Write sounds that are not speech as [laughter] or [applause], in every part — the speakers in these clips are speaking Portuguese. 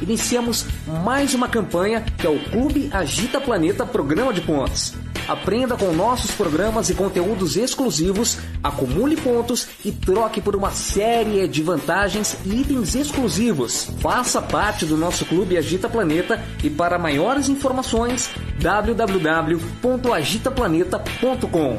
Iniciamos mais uma campanha que é o Clube Agita Planeta Programa de Pontos. Aprenda com nossos programas e conteúdos exclusivos, acumule pontos e troque por uma série de vantagens e itens exclusivos. Faça parte do nosso Clube Agita Planeta e para maiores informações www.agitaplaneta.com.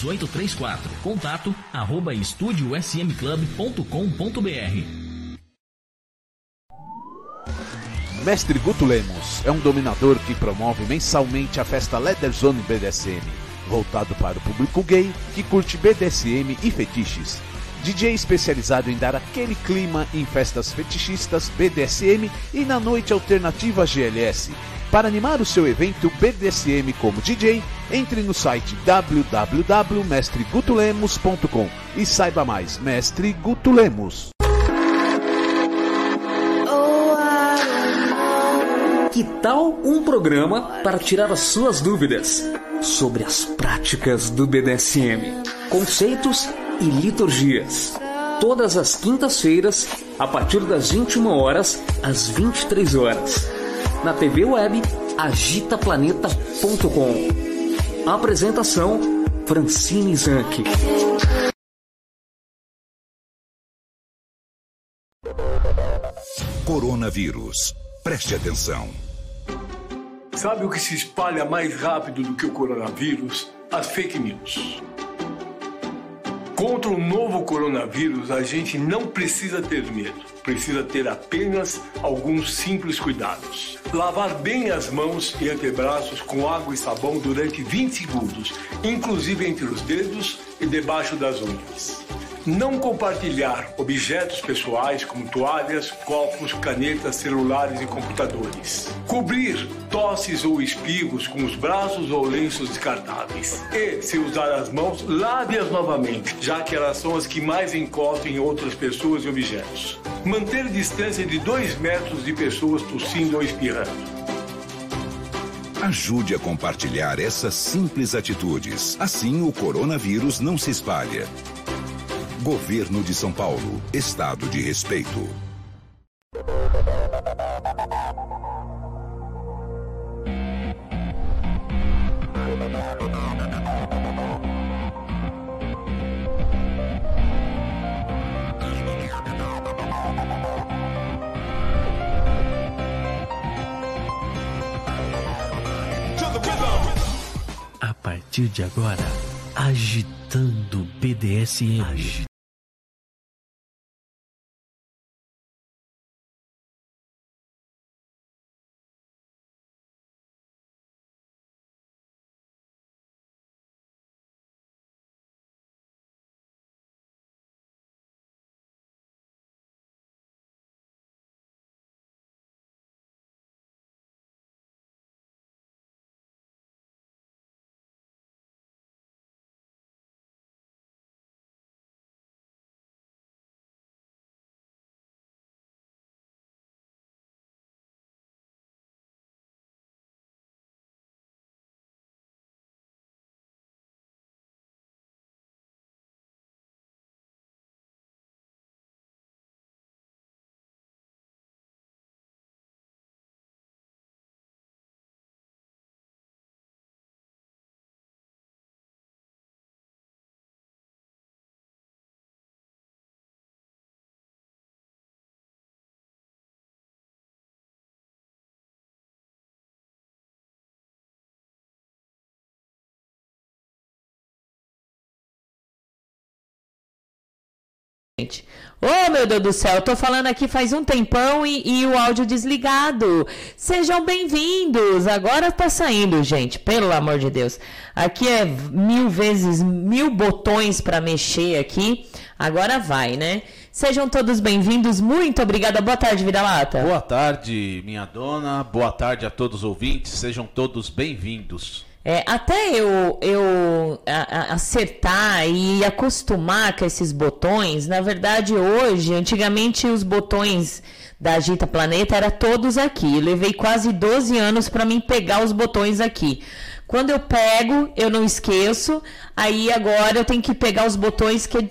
3834. Contato arroba estudiosmclub.com.br. Mestre Guto Lemos é um dominador que promove mensalmente a festa Leather Zone BDSM, voltado para o público gay que curte BDSM e fetiches. DJ especializado em dar aquele clima em festas fetichistas BDSM e na noite alternativa GLS. Para animar o seu evento BDSM como DJ, entre no site www.mestregutulemos.com e saiba mais. Mestre Guto Lemos. Que tal um programa para tirar as suas dúvidas sobre as práticas do BDSM, conceitos e liturgias? Todas as quintas-feiras, a partir das 21 horas às 23 horas, na TV web agitaplaneta.com. Apresentação Francine Zanck. Coronavírus. Preste atenção. Sabe o que se espalha mais rápido do que o coronavírus? As fake news. Contra o novo coronavírus, a gente não precisa ter medo. Precisa ter apenas alguns simples cuidados. Lavar bem as mãos e antebraços com água e sabão durante 20 segundos, inclusive entre os dedos e debaixo das unhas. Não compartilhar objetos pessoais como toalhas, copos, canetas, celulares e computadores. Cobrir tosses ou espirros com os braços ou lenços descartáveis. E, se usar as mãos, lave-as novamente, já que elas são as que mais encostam em outras pessoas e objetos. Manter distância de 2 metros de pessoas tossindo ou espirrando. Ajude a compartilhar essas simples atitudes. Assim o coronavírus não se espalha. Governo de São Paulo. Estado de respeito. A partir de agora, agitando BDSM. Gente. Ô, meu Deus do céu, eu tô falando aqui faz um tempão e, e o áudio desligado. Sejam bem-vindos. Agora tá saindo, gente, pelo amor de Deus. Aqui é mil vezes mil botões para mexer aqui. Agora vai, né? Sejam todos bem-vindos. Muito obrigada. Boa tarde, Vida Lata. Boa tarde, minha dona. Boa tarde a todos os ouvintes. Sejam todos bem-vindos. É, até eu, eu acertar e acostumar com esses botões, na verdade hoje, antigamente os botões da Agita Planeta eram todos aqui. Eu levei quase 12 anos para mim pegar os botões aqui. Quando eu pego, eu não esqueço. Aí agora eu tenho que pegar os botões que.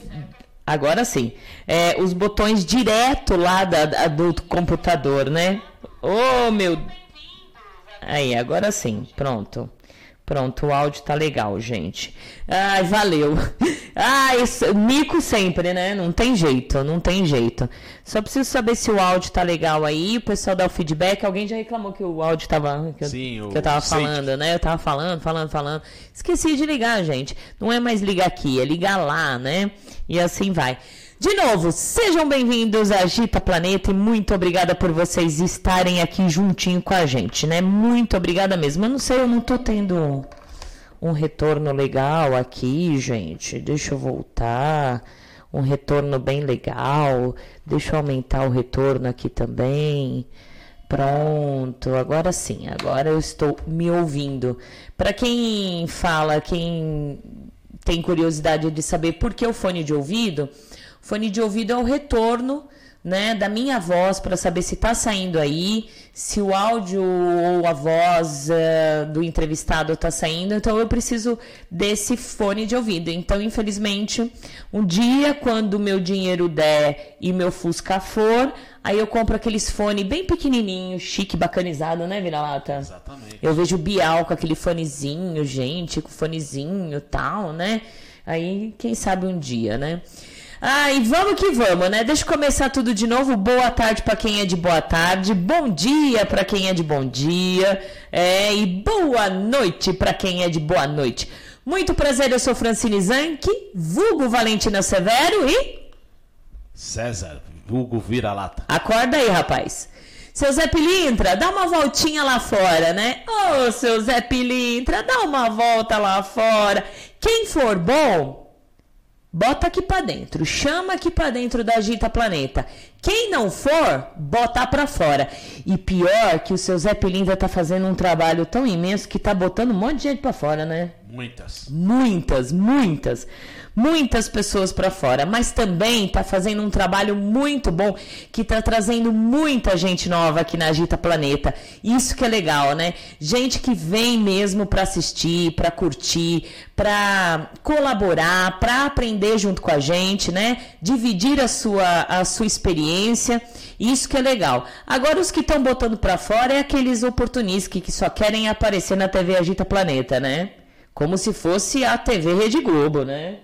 Agora sim. É, os botões direto lá da, da, do computador, né? Oh, meu. Aí, agora sim. Pronto. Pronto, o áudio tá legal, gente. Ai, valeu. [laughs] Ai, mico sempre, né? Não tem jeito, não tem jeito. Só preciso saber se o áudio tá legal aí. O pessoal dá o feedback. Alguém já reclamou que o áudio tava. Que, Sim, eu, que eu tava falando, né? Eu tava falando, falando, falando. Esqueci de ligar, gente. Não é mais ligar aqui, é ligar lá, né? E assim vai. De novo, sejam bem-vindos à Agita Planeta e muito obrigada por vocês estarem aqui juntinho com a gente, né? Muito obrigada mesmo. Eu não sei, eu não tô tendo um retorno legal aqui, gente. Deixa eu voltar. Um retorno bem legal. Deixa eu aumentar o retorno aqui também. Pronto, agora sim, agora eu estou me ouvindo. Para quem fala, quem tem curiosidade de saber por que o fone de ouvido, Fone de ouvido é o retorno né, da minha voz para saber se está saindo aí, se o áudio ou a voz uh, do entrevistado está saindo, então eu preciso desse fone de ouvido. Então, infelizmente, um dia, quando meu dinheiro der e meu Fusca for, aí eu compro aqueles fones bem pequenininho, chique, bacanizado, né, Vira-Lata? Exatamente. Eu vejo o Bial com aquele fonezinho, gente, com fonezinho tal, né? Aí, quem sabe um dia, né? Ah, e vamos que vamos, né? Deixa eu começar tudo de novo. Boa tarde para quem é de boa tarde, bom dia para quem é de bom dia, é, e boa noite para quem é de boa noite. Muito prazer, eu sou Francine Zanck, vulgo Valentina Severo e. César, vulgo vira-lata. Acorda aí, rapaz. Seu Zé Pilintra, dá uma voltinha lá fora, né? Ô, oh, seu Zé Pilintra, dá uma volta lá fora. Quem for bom, Bota aqui para dentro, chama aqui para dentro da Agita Planeta. Quem não for, bota para fora. E pior que o seu Zé Pilinda tá fazendo um trabalho tão imenso que tá botando um monte de gente para fora, né? Muitas. Muitas, muitas muitas pessoas para fora, mas também está fazendo um trabalho muito bom que está trazendo muita gente nova aqui na Agita Planeta. Isso que é legal, né? Gente que vem mesmo para assistir, para curtir, para colaborar, para aprender junto com a gente, né? Dividir a sua, a sua experiência. Isso que é legal. Agora, os que estão botando para fora é aqueles oportunistas que só querem aparecer na TV Agita Planeta, né? Como se fosse a TV Rede Globo, né?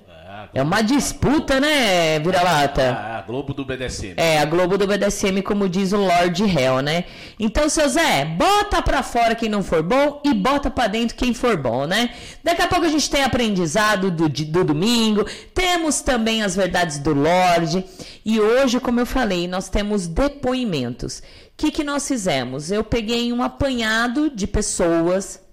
É uma disputa, né, Vira-Lata? A Globo do BDSM. É, a Globo do BDSM, como diz o Lord Hell, né? Então, seu Zé, bota pra fora quem não for bom e bota pra dentro quem for bom, né? Daqui a pouco a gente tem aprendizado do, do domingo, temos também as verdades do Lorde. E hoje, como eu falei, nós temos depoimentos. O que, que nós fizemos? Eu peguei um apanhado de pessoas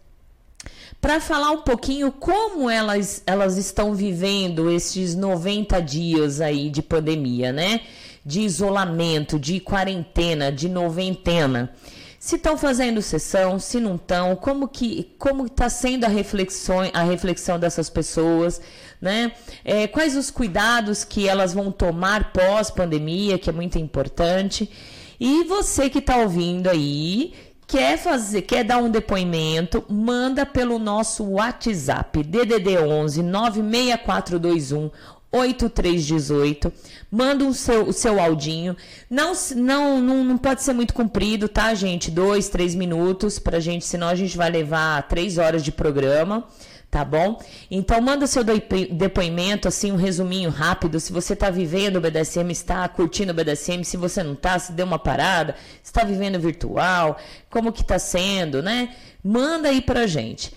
para falar um pouquinho como elas, elas estão vivendo esses 90 dias aí de pandemia, né? De isolamento, de quarentena, de noventena. Se estão fazendo sessão, se não estão, como que como está sendo a reflexão, a reflexão dessas pessoas, né? É, quais os cuidados que elas vão tomar pós pandemia, que é muito importante. E você que está ouvindo aí, quer fazer, quer dar um depoimento, manda pelo nosso WhatsApp DDD 11 96421 8318. Manda o seu, o seu audinho. Não, não, não, não pode ser muito comprido, tá, gente? Dois, três minutos pra gente, senão a gente vai levar três horas de programa tá bom? Então manda seu depoimento, assim, um resuminho rápido, se você está vivendo o BDSM, está curtindo o BDSM, se você não está, se deu uma parada, está vivendo virtual, como que está sendo, né? Manda aí pra gente.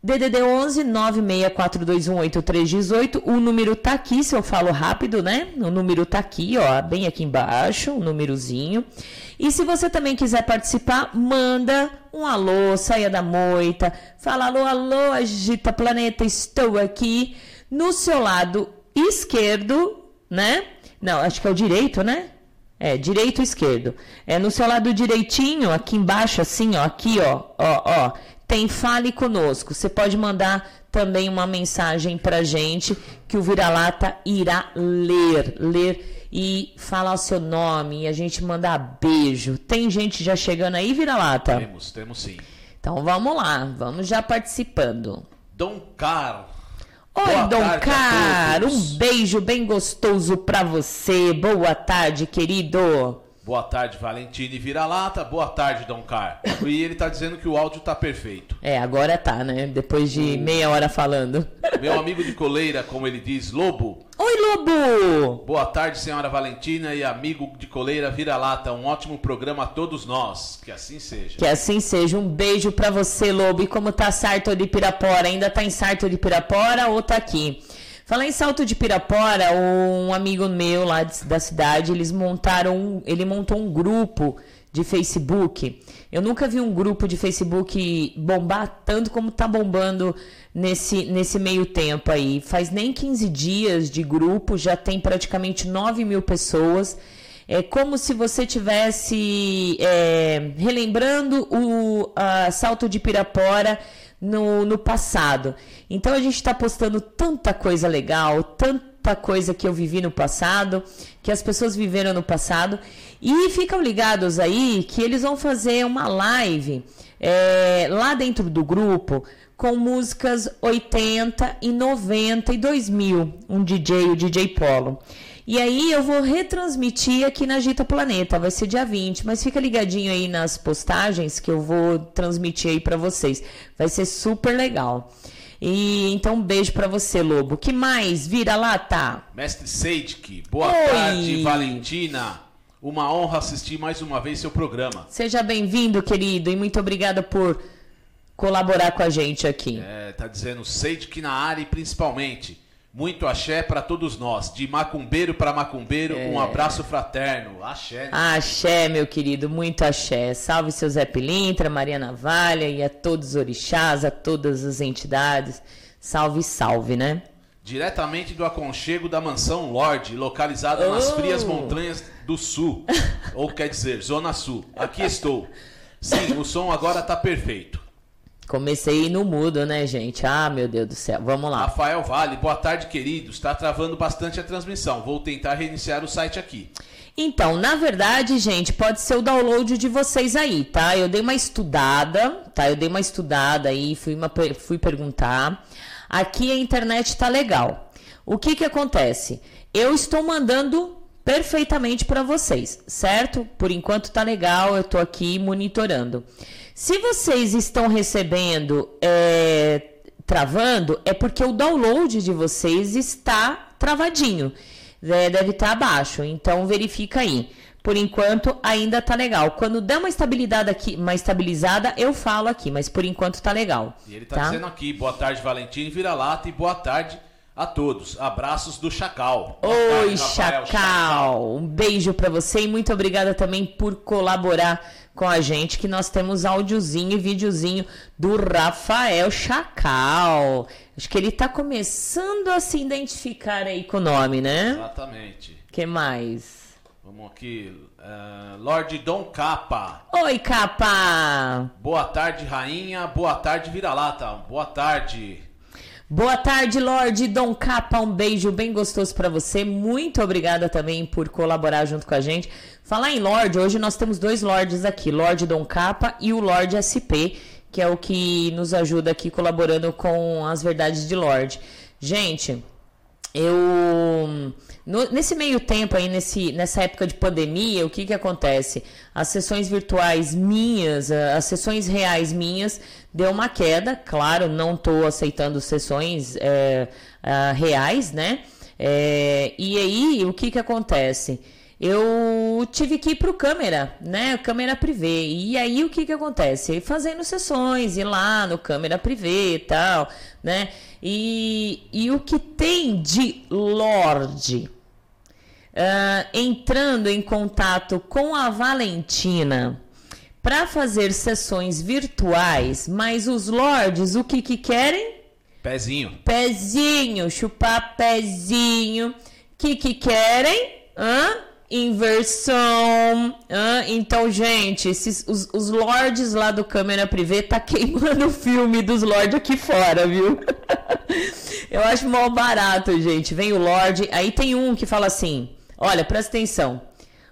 DDD 11 964218318. O número tá aqui, se eu falo rápido, né? O número tá aqui, ó, bem aqui embaixo, o númerozinho. E se você também quiser participar, manda um alô, saia da moita, fala alô, alô, agita planeta, estou aqui. No seu lado esquerdo, né? Não, acho que é o direito, né? É, direito esquerdo. É no seu lado direitinho, aqui embaixo, assim, ó, aqui, ó, ó, ó tem Fale Conosco. Você pode mandar também uma mensagem para gente que o Vira-Lata irá ler, ler e falar o seu nome e a gente mandar beijo. Tem gente já chegando aí, Vira-Lata? Temos, temos sim. Então vamos lá, vamos já participando. Dom Car. Oi, Boa Dom Car, um beijo bem gostoso para você. Boa tarde, querido. Boa tarde, Valentine Vira-Lata. Boa tarde, Dom Car. E ele tá dizendo que o áudio tá perfeito. É, agora tá, né? Depois de meia hora falando. Meu amigo de coleira, como ele diz, Lobo. Lobo! Boa tarde, senhora Valentina e amigo de coleira Vira-Lata. Um ótimo programa a todos nós. Que assim seja. Que assim seja. Um beijo pra você, Lobo. E como tá Sarto de Pirapora? Ainda tá em Sarto de Pirapora ou tá aqui? Falar em Salto de Pirapora, um amigo meu lá de- da cidade, eles montaram, ele montou um grupo de Facebook. Eu nunca vi um grupo de Facebook bombar tanto como tá bombando nesse, nesse meio tempo aí. Faz nem 15 dias de grupo, já tem praticamente 9 mil pessoas. É como se você tivesse é, relembrando o a Salto de Pirapora no, no passado. Então a gente está postando tanta coisa legal, tanta coisa que eu vivi no passado, que as pessoas viveram no passado. E ficam ligados aí que eles vão fazer uma live é, lá dentro do grupo com músicas 80 e 90 e 2000, um DJ, o DJ Polo. E aí eu vou retransmitir aqui na Agita Planeta, vai ser dia 20, mas fica ligadinho aí nas postagens que eu vou transmitir aí pra vocês. Vai ser super legal. E então um beijo pra você, Lobo. Que mais? Vira lá, tá? Mestre Seidik, boa Oi. tarde, Valentina. Uma honra assistir mais uma vez seu programa. Seja bem-vindo, querido, e muito obrigada por colaborar com a gente aqui. É, tá dizendo Seidik na área e principalmente. Muito axé para todos nós. De macumbeiro para macumbeiro, um abraço fraterno. Axé. né? Axé, meu querido, muito axé. Salve seu Zé Pilintra, Maria Navalha e a todos os orixás, a todas as entidades. Salve, salve, né? Diretamente do aconchego da mansão Lorde, localizada nas Oh. frias montanhas do sul. ou quer dizer, Zona Sul. Aqui estou. Sim, o som agora tá perfeito. Comecei no mudo, né, gente? Ah, meu Deus do céu. Vamos lá. Rafael Vale, boa tarde, queridos. Está travando bastante a transmissão. Vou tentar reiniciar o site aqui. Então, na verdade, gente, pode ser o download de vocês aí, tá? Eu dei uma estudada, tá? Eu dei uma estudada aí, fui, uma, fui perguntar. Aqui a internet tá legal. O que que acontece? Eu estou mandando perfeitamente para vocês, certo? Por enquanto tá legal, eu tô aqui monitorando. Se vocês estão recebendo é, travando, é porque o download de vocês está travadinho. É, deve estar abaixo, então verifica aí. Por enquanto ainda tá legal. Quando der uma estabilidade aqui, uma estabilizada, eu falo aqui, mas por enquanto tá legal. E ele tá, tá? dizendo aqui, boa tarde, Valentim Vira-Lata, e boa tarde a todos. Abraços do Chacal. Oi, Rafael Chacal! Um beijo pra você e muito obrigada também por colaborar com a gente, que nós temos áudiozinho e videozinho do Rafael Chacal. Acho que ele tá começando a se identificar aí com o nome, né? Exatamente. que mais? Vamos aqui. eh, Lorde Dom Capa. Oi, capa! Boa tarde, rainha. Boa tarde, Vira-Lata. Boa tarde. Boa tarde, Lorde Dom Capa. Um beijo bem gostoso pra você. Muito obrigada também por colaborar junto com a gente. Falar em Lorde, hoje nós temos dois Lordes aqui, Lorde Dom Capa e o Lorde SP, que é o que nos ajuda aqui colaborando com as verdades de Lorde. Gente, eu no- nesse meio tempo aí nesse, nessa época de pandemia o que que acontece as sessões virtuais minhas a- as sessões reais minhas deu uma queda claro não estou aceitando sessões é, reais né É, e aí, o que que acontece? Eu tive que ir pro câmera, né? Câmera privê. E aí, o que que acontece? Fazendo sessões, ir lá no câmera privê e tal, né? E, e o que tem de Lorde uh, entrando em contato com a Valentina para fazer sessões virtuais, mas os lords o que, que querem? Pezinho. Pezinho, chupar pezinho. O que, que querem? Hã? Inversão. Então, gente, esses, os, os lords lá do câmera privê tá queimando [laughs] o filme dos lords aqui fora, viu? [laughs] Eu acho mal barato, gente. Vem o lord, aí tem um que fala assim: olha, presta atenção.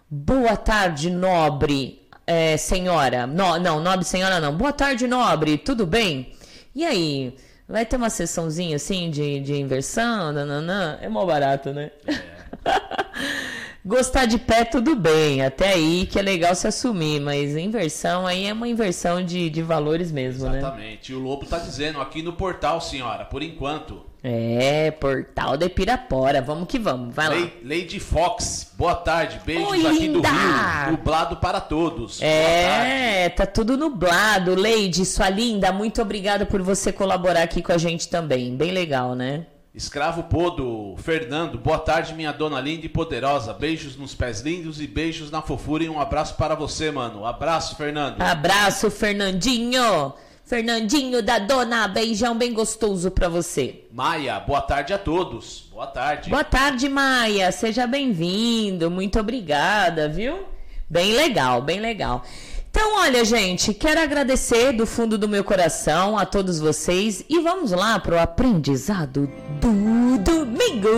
Boa tarde, nobre é, senhora. No, não, nobre senhora não. Boa tarde, nobre. Tudo bem? E aí? Vai ter uma sessãozinha assim de, de inversão? Nananã? É mó barato, né? É. [laughs] Gostar de pé, tudo bem. Até aí que é legal se assumir, mas inversão aí é uma inversão de, de valores mesmo, Exatamente. né? Exatamente. E o Lobo tá dizendo aqui no portal, senhora, por enquanto. É, Portal de Pirapora. Vamos que vamos. Vai lá. Lady Fox, boa tarde. Beijos Oi, aqui linda. do Rio. Nublado para todos. É, tá tudo nublado. Lady, sua linda, muito obrigada por você colaborar aqui com a gente também. Bem legal, né? Escravo Podo, Fernando, boa tarde, minha dona linda e poderosa. Beijos nos pés lindos e beijos na fofura e um abraço para você, mano. Abraço, Fernando. Abraço, Fernandinho. Fernandinho da Dona, beijão bem gostoso para você. Maia, boa tarde a todos. Boa tarde. Boa tarde, Maia. Seja bem-vindo. Muito obrigada, viu? Bem legal, bem legal. Então, olha, gente, quero agradecer do fundo do meu coração a todos vocês e vamos lá para o aprendizado do domingo.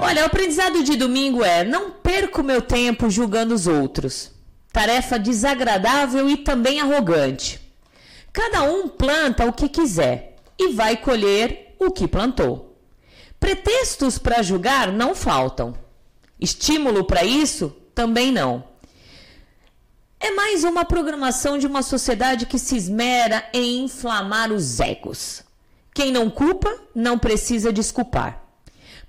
Olha, o aprendizado de domingo é: não perco meu tempo julgando os outros tarefa desagradável e também arrogante. Cada um planta o que quiser e vai colher o que plantou. Pretextos para julgar não faltam. Estímulo para isso também não. É mais uma programação de uma sociedade que se esmera em inflamar os egos. Quem não culpa não precisa desculpar.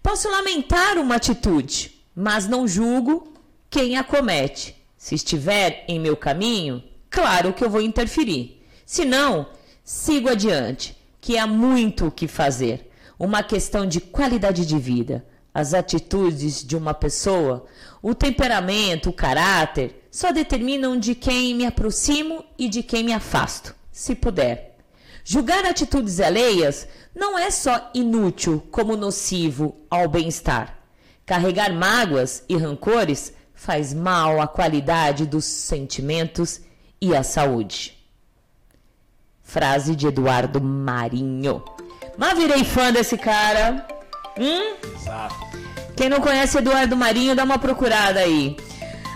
Posso lamentar uma atitude, mas não julgo quem a comete se estiver em meu caminho, claro que eu vou interferir. Se não, sigo adiante, que há muito o que fazer. Uma questão de qualidade de vida. As atitudes de uma pessoa, o temperamento, o caráter, só determinam de quem me aproximo e de quem me afasto, se puder. Julgar atitudes alheias não é só inútil, como nocivo ao bem-estar. Carregar mágoas e rancores faz mal à qualidade dos sentimentos e à saúde. Frase de Eduardo Marinho. Mas virei fã desse cara. Hum? Exato. Quem não conhece Eduardo Marinho, dá uma procurada aí.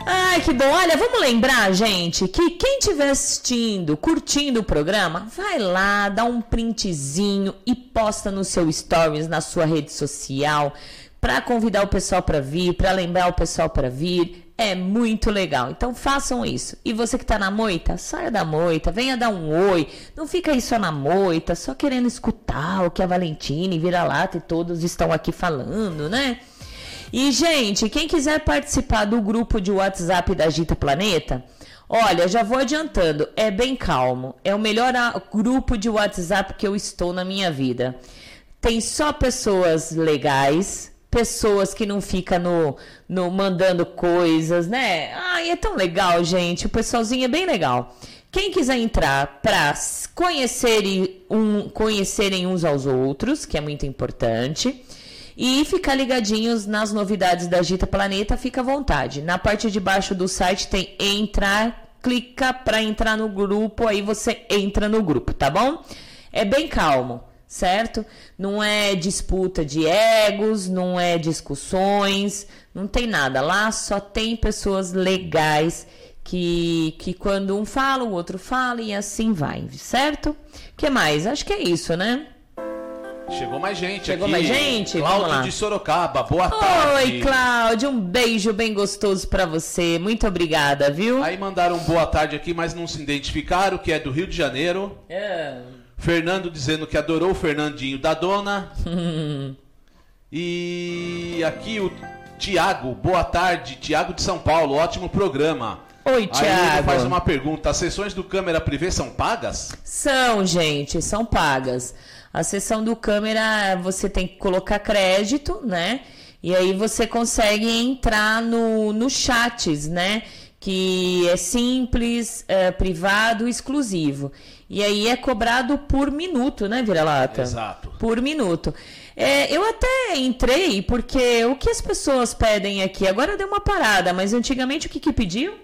Ai, que bom. Olha, vamos lembrar, gente, que quem estiver assistindo, curtindo o programa, vai lá, dá um printzinho e posta no seu stories, na sua rede social para convidar o pessoal para vir, para lembrar o pessoal para vir. É muito legal. Então façam isso. E você que está na moita, saia da moita, venha dar um oi. Não fica aí só na moita, só querendo escutar o que a Valentina e Vira-Lata e todos estão aqui falando, né? E, gente, quem quiser participar do grupo de WhatsApp da Gita Planeta, olha, já vou adiantando, é bem calmo. É o melhor grupo de WhatsApp que eu estou na minha vida. Tem só pessoas legais, pessoas que não ficam no, no mandando coisas, né? Ai, é tão legal, gente. O pessoalzinho é bem legal. Quem quiser entrar para um, conhecerem uns aos outros, que é muito importante, e ficar ligadinhos nas novidades da Gita Planeta, fica à vontade. Na parte de baixo do site tem entrar, clica para entrar no grupo, aí você entra no grupo, tá bom? É bem calmo certo? Não é disputa de egos, não é discussões, não tem nada. Lá só tem pessoas legais que, que quando um fala, o outro fala e assim vai, certo? que mais? Acho que é isso, né? Chegou mais gente Chegou aqui. mais gente? Cláudio de Sorocaba, boa tarde. Oi, Cláudio, um beijo bem gostoso para você. Muito obrigada, viu? Aí mandaram boa tarde aqui, mas não se identificaram, que é do Rio de Janeiro. É. Fernando dizendo que adorou o Fernandinho da dona. [laughs] e aqui o Tiago, boa tarde, Tiago de São Paulo, ótimo programa. Oi, Thiago. faz uma pergunta: as sessões do câmera privê são pagas? São, gente, são pagas. A sessão do câmera você tem que colocar crédito, né? E aí você consegue entrar no, no chats, né? Que é simples, é, privado, exclusivo. E aí é cobrado por minuto, né, Vira-Lata? Exato. Por minuto. É, eu até entrei porque o que as pessoas pedem aqui, agora deu uma parada, mas antigamente o que que pediam?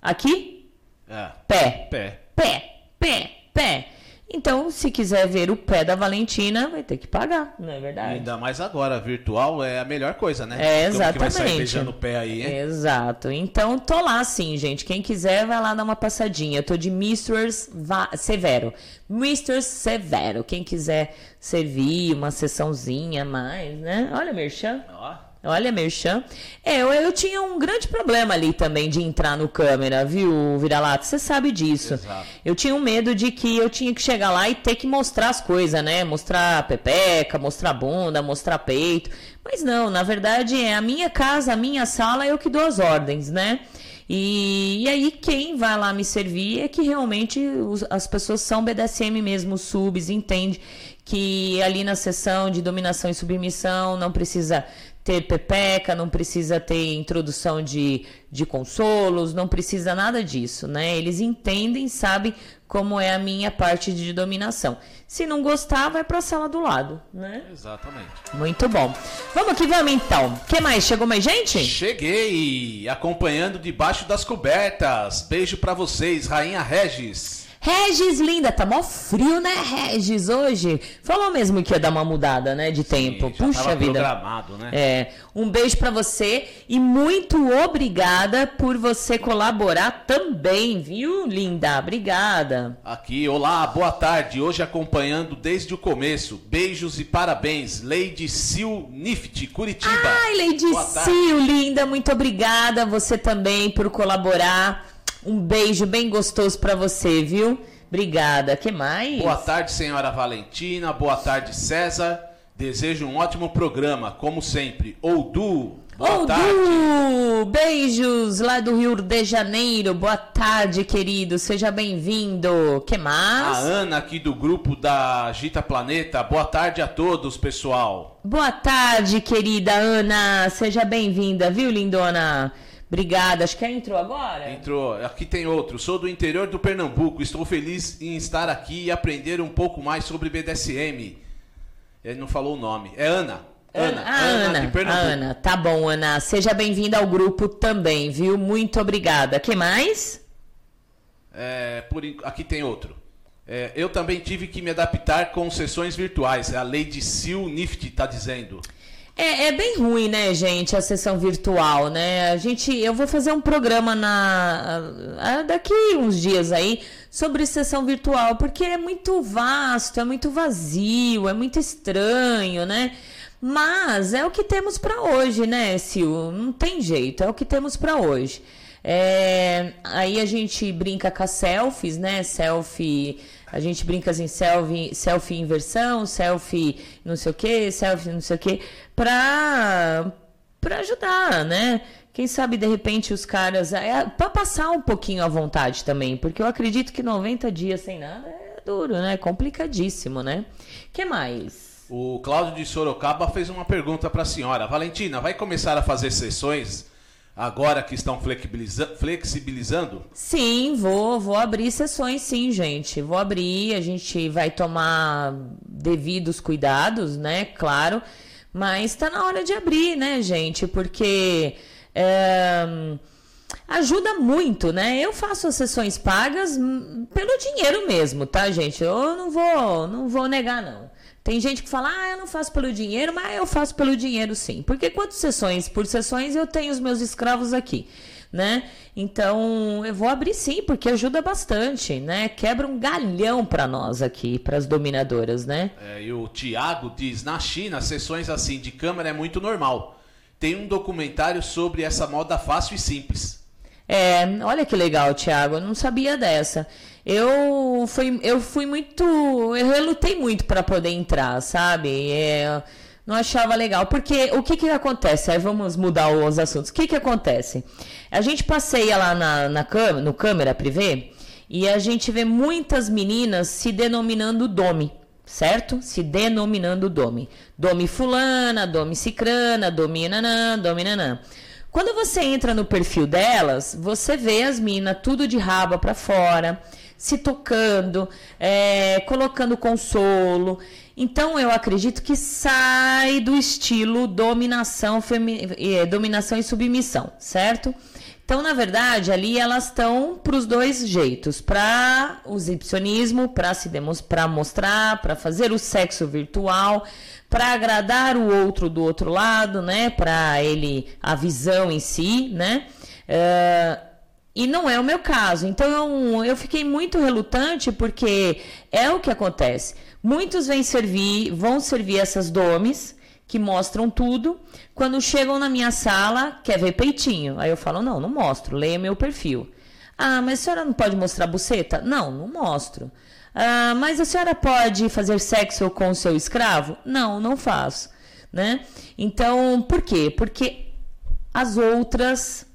Aqui? É. Pé Pé. pé, pé, pé. Então, se quiser ver o pé da Valentina, vai ter que pagar, não é verdade? Ainda mais agora, virtual é a melhor coisa, né? É, Como que vai sair exatamente. beijando o pé aí, hein? Exato. Então, tô lá sim, gente. Quem quiser, vai lá dar uma passadinha. Eu tô de Misters Va- Severo. Misters Severo. Quem quiser servir uma sessãozinha a mais, né? Olha, Merchan. Ó. Olha, Merchan. É, eu, eu tinha um grande problema ali também de entrar no câmera, viu, Vira-Lata? Você sabe disso. Exato. Eu tinha um medo de que eu tinha que chegar lá e ter que mostrar as coisas, né? Mostrar pepeca, mostrar bunda, mostrar peito. Mas não, na verdade é a minha casa, a minha sala, eu que dou as ordens, né? E, e aí quem vai lá me servir é que realmente os- as pessoas são BDSM mesmo, subs, entende que ali na sessão de dominação e submissão não precisa ter pepeca, não precisa ter introdução de, de consolos, não precisa nada disso, né? Eles entendem, sabem como é a minha parte de dominação. Se não gostar, vai pra sala do lado, né? Exatamente. Muito bom. Vamos que vamos então. que mais? Chegou mais gente? Cheguei, acompanhando debaixo das cobertas. Beijo pra vocês, Rainha Regis. Regis, linda, tá mó frio, né, Regis, hoje? Falou mesmo que ia dar uma mudada, né, de tempo. já Puxa tava vida. programado, né? É, um beijo pra você e muito obrigada por você colaborar também, viu, linda? Obrigada. Aqui, olá, boa tarde. Hoje acompanhando desde o começo. Beijos e parabéns. Lady Sil Nift, Curitiba. Ai, Lady Boa tarde. Sil, linda, muito obrigada você também por colaborar. Um beijo bem gostoso pra você, viu? Obrigada. Que mais? Boa tarde, senhora Valentina. Boa tarde, César. Desejo um ótimo programa, como sempre. Oudu, boa Ô, tarde. Beijos lá do Rio de Janeiro. Boa tarde, querido. Seja bem-vindo. Que A mais? Ana aqui do grupo da Gita Planeta. Boa tarde a todos, pessoal. Boa tarde, querida Ana. Seja bem-vinda, viu, lindona? Obrigada. Acho que ela entrou agora. Entrou. Aqui tem outro. Sou do interior do Pernambuco. Estou feliz em estar aqui e aprender um pouco mais sobre BDSM. Ele não falou o nome. É Ana. Ana. a Ana, de a Pernambuco. Ana. Tá bom, Ana. Seja bem-vinda ao grupo também, viu? Muito obrigada. Que mais? É, por aqui tem outro. É, eu também tive que me adaptar com sessões virtuais. A Lady Sil Nift está dizendo. É, é bem ruim, né, gente, a sessão virtual, né? A gente, eu vou fazer um programa na daqui uns dias aí sobre sessão virtual, porque é muito vasto, é muito vazio, é muito estranho, né? Mas é o que temos pra hoje, né, Sil? Não tem jeito, é o que temos pra hoje. É, aí a gente brinca com as selfies, né? Selfie. A gente brinca assim, selfie, selfie inversão, selfie não sei o que, selfie não sei o que, pra, pra ajudar, né? Quem sabe de repente os caras. É, pra passar um pouquinho à vontade também, porque eu acredito que 90 dias sem nada é duro, né? Complicadíssimo, né? que mais? O Cláudio de Sorocaba fez uma pergunta para a senhora. Valentina, vai começar a fazer sessões agora que estão flexibiliza- flexibilizando? Sim, vou, vou abrir sessões, sim, gente. Vou abrir, a gente vai tomar devidos cuidados, né? Claro. Mas tá na hora de abrir, né, gente? Porque é, ajuda muito, né? Eu faço as sessões pagas hum, pelo dinheiro mesmo, tá, gente? Eu não vou, não vou negar, não. Tem gente que fala, ah, eu não faço pelo dinheiro, mas eu faço pelo dinheiro sim. Porque quantas sessões por sessões eu tenho os meus escravos aqui, né? Então eu vou abrir sim, porque ajuda bastante, né? Quebra um galhão pra nós aqui, pras dominadoras, né? É, e o Tiago diz: na China, sessões assim de câmera é muito normal. Tem um documentário sobre essa moda fácil e simples. É, olha que legal, Thiago, eu não sabia dessa. Eu fui, eu fui muito. Eu relutei muito para poder entrar, sabe? É, não achava legal. Porque o que que acontece? Aí vamos mudar os assuntos. O que que acontece? A gente passeia lá na, na no câmera privê e a gente vê muitas meninas se denominando Domi certo? Se denominando Domi. Domi fulana, Domi cicrana, Domi nanã, Domi nanã. Quando você entra no perfil delas, você vê as minas tudo de raba para fora, se tocando, é, colocando consolo. Então eu acredito que sai do estilo dominação, é, dominação e submissão, certo? Então, na verdade, ali elas estão para os dois jeitos, para o exibicionismo, para se para mostrar, para fazer o sexo virtual, para agradar o outro do outro lado, né? Para ele a visão em si, né? Uh, e não é o meu caso. Então eu, fiquei muito relutante porque é o que acontece. Muitos vêm servir, vão servir essas domes que mostram tudo. Quando chegam na minha sala, quer ver peitinho. Aí eu falo: não, não mostro, leia meu perfil. Ah, mas a senhora não pode mostrar buceta? Não, não mostro. Ah, mas a senhora pode fazer sexo com o seu escravo? Não, não faço. Né? Então, por quê? Porque as outras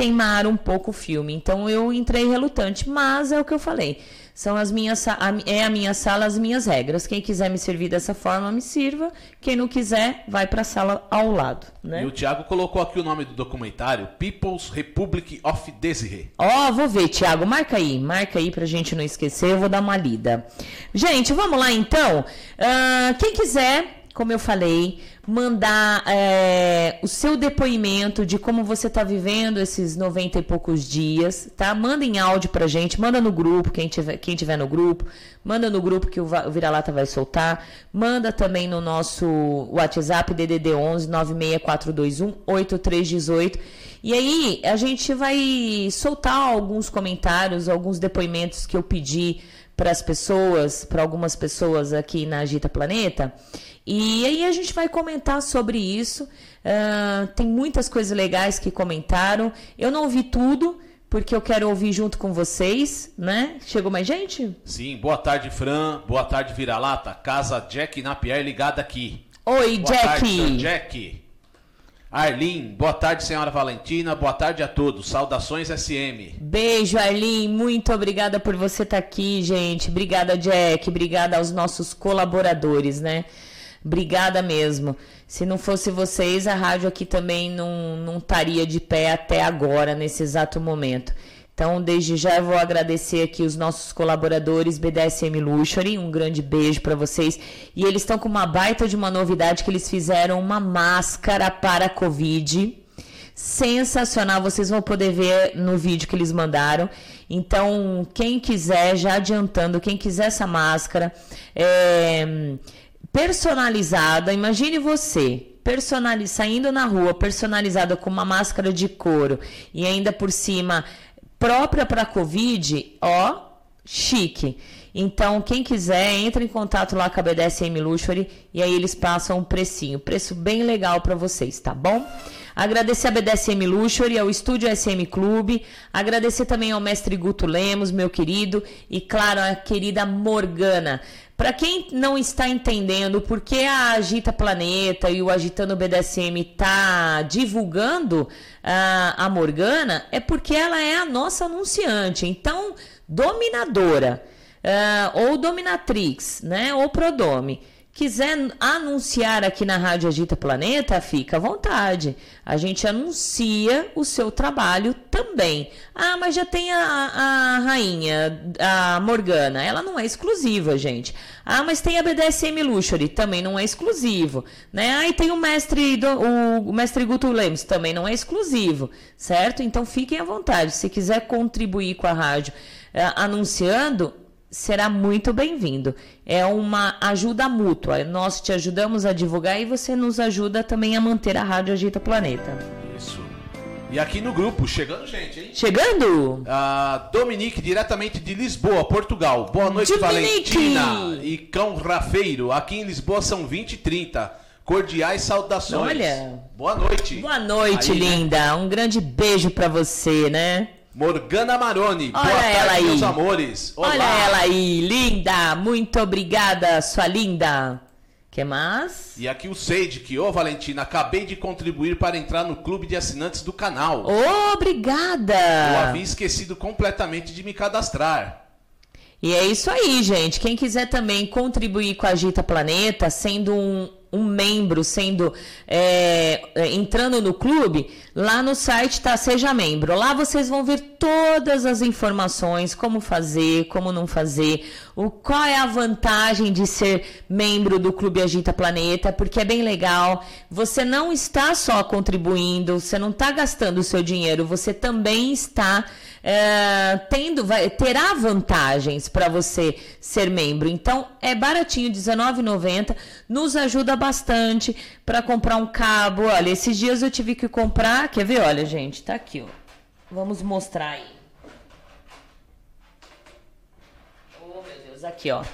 queimaram um pouco o filme. Então eu entrei relutante, mas é o que eu falei. São as minhas é a minha sala, as minhas regras. Quem quiser me servir dessa forma, me sirva. Quem não quiser, vai para a sala ao lado, né? E o Thiago colocou aqui o nome do documentário, People's Republic of Desiree. Ó, oh, vou ver, Thiago, marca aí, marca aí pra gente não esquecer, eu vou dar uma lida. Gente, vamos lá então. Uh, quem quiser, como eu falei, mandar é, o seu depoimento de como você está vivendo esses 90 e poucos dias, tá? Manda em áudio pra gente, manda no grupo, quem tiver, quem tiver no grupo, manda no grupo que o, Vira-Lata vai soltar, manda também no nosso WhatsApp DDD 11 96421 8318. E aí a gente vai soltar alguns comentários, alguns depoimentos que eu pedi para as pessoas, para algumas pessoas aqui na Agita Planeta. E aí a gente vai comentar sobre isso. Uh, tem muitas coisas legais que comentaram. Eu não ouvi tudo, porque eu quero ouvir junto com vocês, né? Chegou mais gente? Sim, boa tarde, Fran. Boa tarde, Vira-Lata. Casa Jack Napier ligada aqui. Oi, boa Jack. Tarde, Jack. Arlin, boa tarde, senhora Valentina. Boa tarde a todos. Saudações SM. Beijo, Arlin. Muito obrigada por você estar tá aqui, gente. Obrigada, Jack. Obrigada aos nossos colaboradores, né? Obrigada mesmo. Se não fosse vocês, a rádio aqui também não, não estaria de pé até agora, nesse exato momento. Então, desde já eu vou agradecer aqui os nossos colaboradores BDSM Luxury, um grande beijo para vocês. E eles estão com uma baita de uma novidade que eles fizeram uma máscara para Covid. Sensacional, vocês vão poder ver no vídeo que eles mandaram. Então, quem quiser, já adiantando, quem quiser essa máscara, é personalizada. Imagine você personali saindo na rua, personalizada com uma máscara de couro e ainda por cima própria para Covid, ó, chique. Então, quem quiser, entre em contato lá com a BDSM Luxury e aí eles passam um precinho, preço bem legal para vocês, tá bom? Agradecer a BDSM Luxury, ao Estúdio SM Clube, agradecer também ao mestre Guto Lemos, meu querido, e claro, a querida Morgana. Para quem não está entendendo por que a Agita Planeta e o Agitando BDSM tá divulgando uh, a Morgana, é porque ela é a nossa anunciante. Então, dominadora uh, ou dominatrix, né, ou prodome quiser anunciar aqui na Rádio Agita Planeta, fica à vontade. A gente anuncia o seu trabalho também. Ah, mas já tem a, a rainha, a Morgana. Ela não é exclusiva, gente. Ah, mas tem a BDSM Luxury, também não é exclusivo. Né? Ah, e tem o mestre, o, mestre Guto Lemos, também não é exclusivo. Certo? Então fiquem à vontade. Se quiser contribuir com a rádio anunciando, será muito bem-vindo. É uma ajuda mútua. Nós te ajudamos a divulgar e você nos ajuda também a manter a Rádio Agita Planeta. Isso. E aqui no grupo, chegando gente, hein? Chegando? A Dominique, diretamente de Lisboa, Portugal. Boa noite, Dominique. Valentina e Cão Rafeiro. Aqui em Lisboa são 20 e 30. Cordiais saudações. Olha. Boa noite. Boa noite, Aí, né? linda. Né? Um grande beijo para você, né? Morgana Maroni. Olha Boa ela tarde, aí. meus amores. Olá. Olha ela aí, linda! Muito obrigada, sua linda! que mais? E aqui o Seide, que, ô Valentina, acabei de contribuir para entrar no clube de assinantes do canal. Obrigada! Eu havia esquecido completamente de me cadastrar. E é isso aí, gente. Quem quiser também contribuir com a Agita Planeta, sendo um, um membro, sendo é, é, entrando no clube, lá no site tá Seja Membro. Lá vocês vão ver todas as informações, como fazer, como não fazer, o qual é a vantagem de ser membro do Clube Agita Planeta, porque é bem legal. Você não está só contribuindo, você não está gastando o seu dinheiro, você também está é, tendo, vai, terá vantagens para você ser membro. Então é baratinho, R$19,90, nos ajuda bastante para comprar um cabo. Olha, esses dias eu tive que comprar, quer ver? Olha, gente, tá aqui, ó. Vamos mostrar aí. Oh, meu Deus, aqui, ó.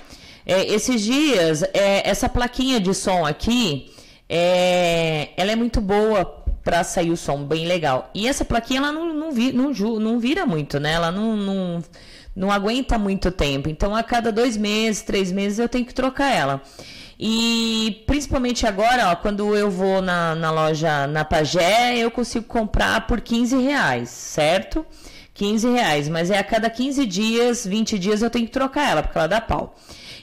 É, esses dias, é, essa plaquinha de som aqui, é, ela é muito boa para sair o som bem legal. E essa plaquinha ela não, não, vi, não, não vira muito, né? Ela não, não, não aguenta muito tempo. Então, a cada dois meses, três meses, eu tenho que trocar ela. E principalmente agora, ó, quando eu vou na, na loja na Pagé, eu consigo comprar por 15 reais, certo? 15 reais, mas é a cada 15 dias, 20 dias eu tenho que trocar ela, porque ela dá pau.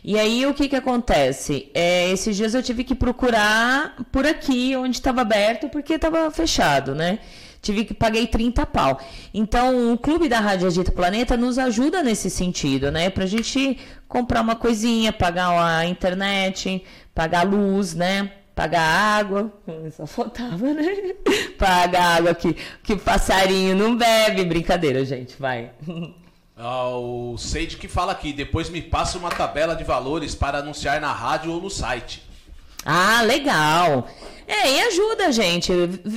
E aí o que que acontece? É, esses dias eu tive que procurar por aqui onde estava aberto porque estava fechado, né? Tive que paguei 30 pau. Então, o clube da Rádio Agita Planeta nos ajuda nesse sentido, né? Pra gente comprar uma coisinha, pagar a internet, pagar a luz, né? Pagar água, [laughs] só faltava, né? [laughs] Pagar água que, que passarinho não bebe. Brincadeira, gente, vai. [laughs] Ah, o Seide que fala aqui, depois me passa uma tabela de valores para anunciar na rádio ou no site. Ah, legal. É, e ajuda a gente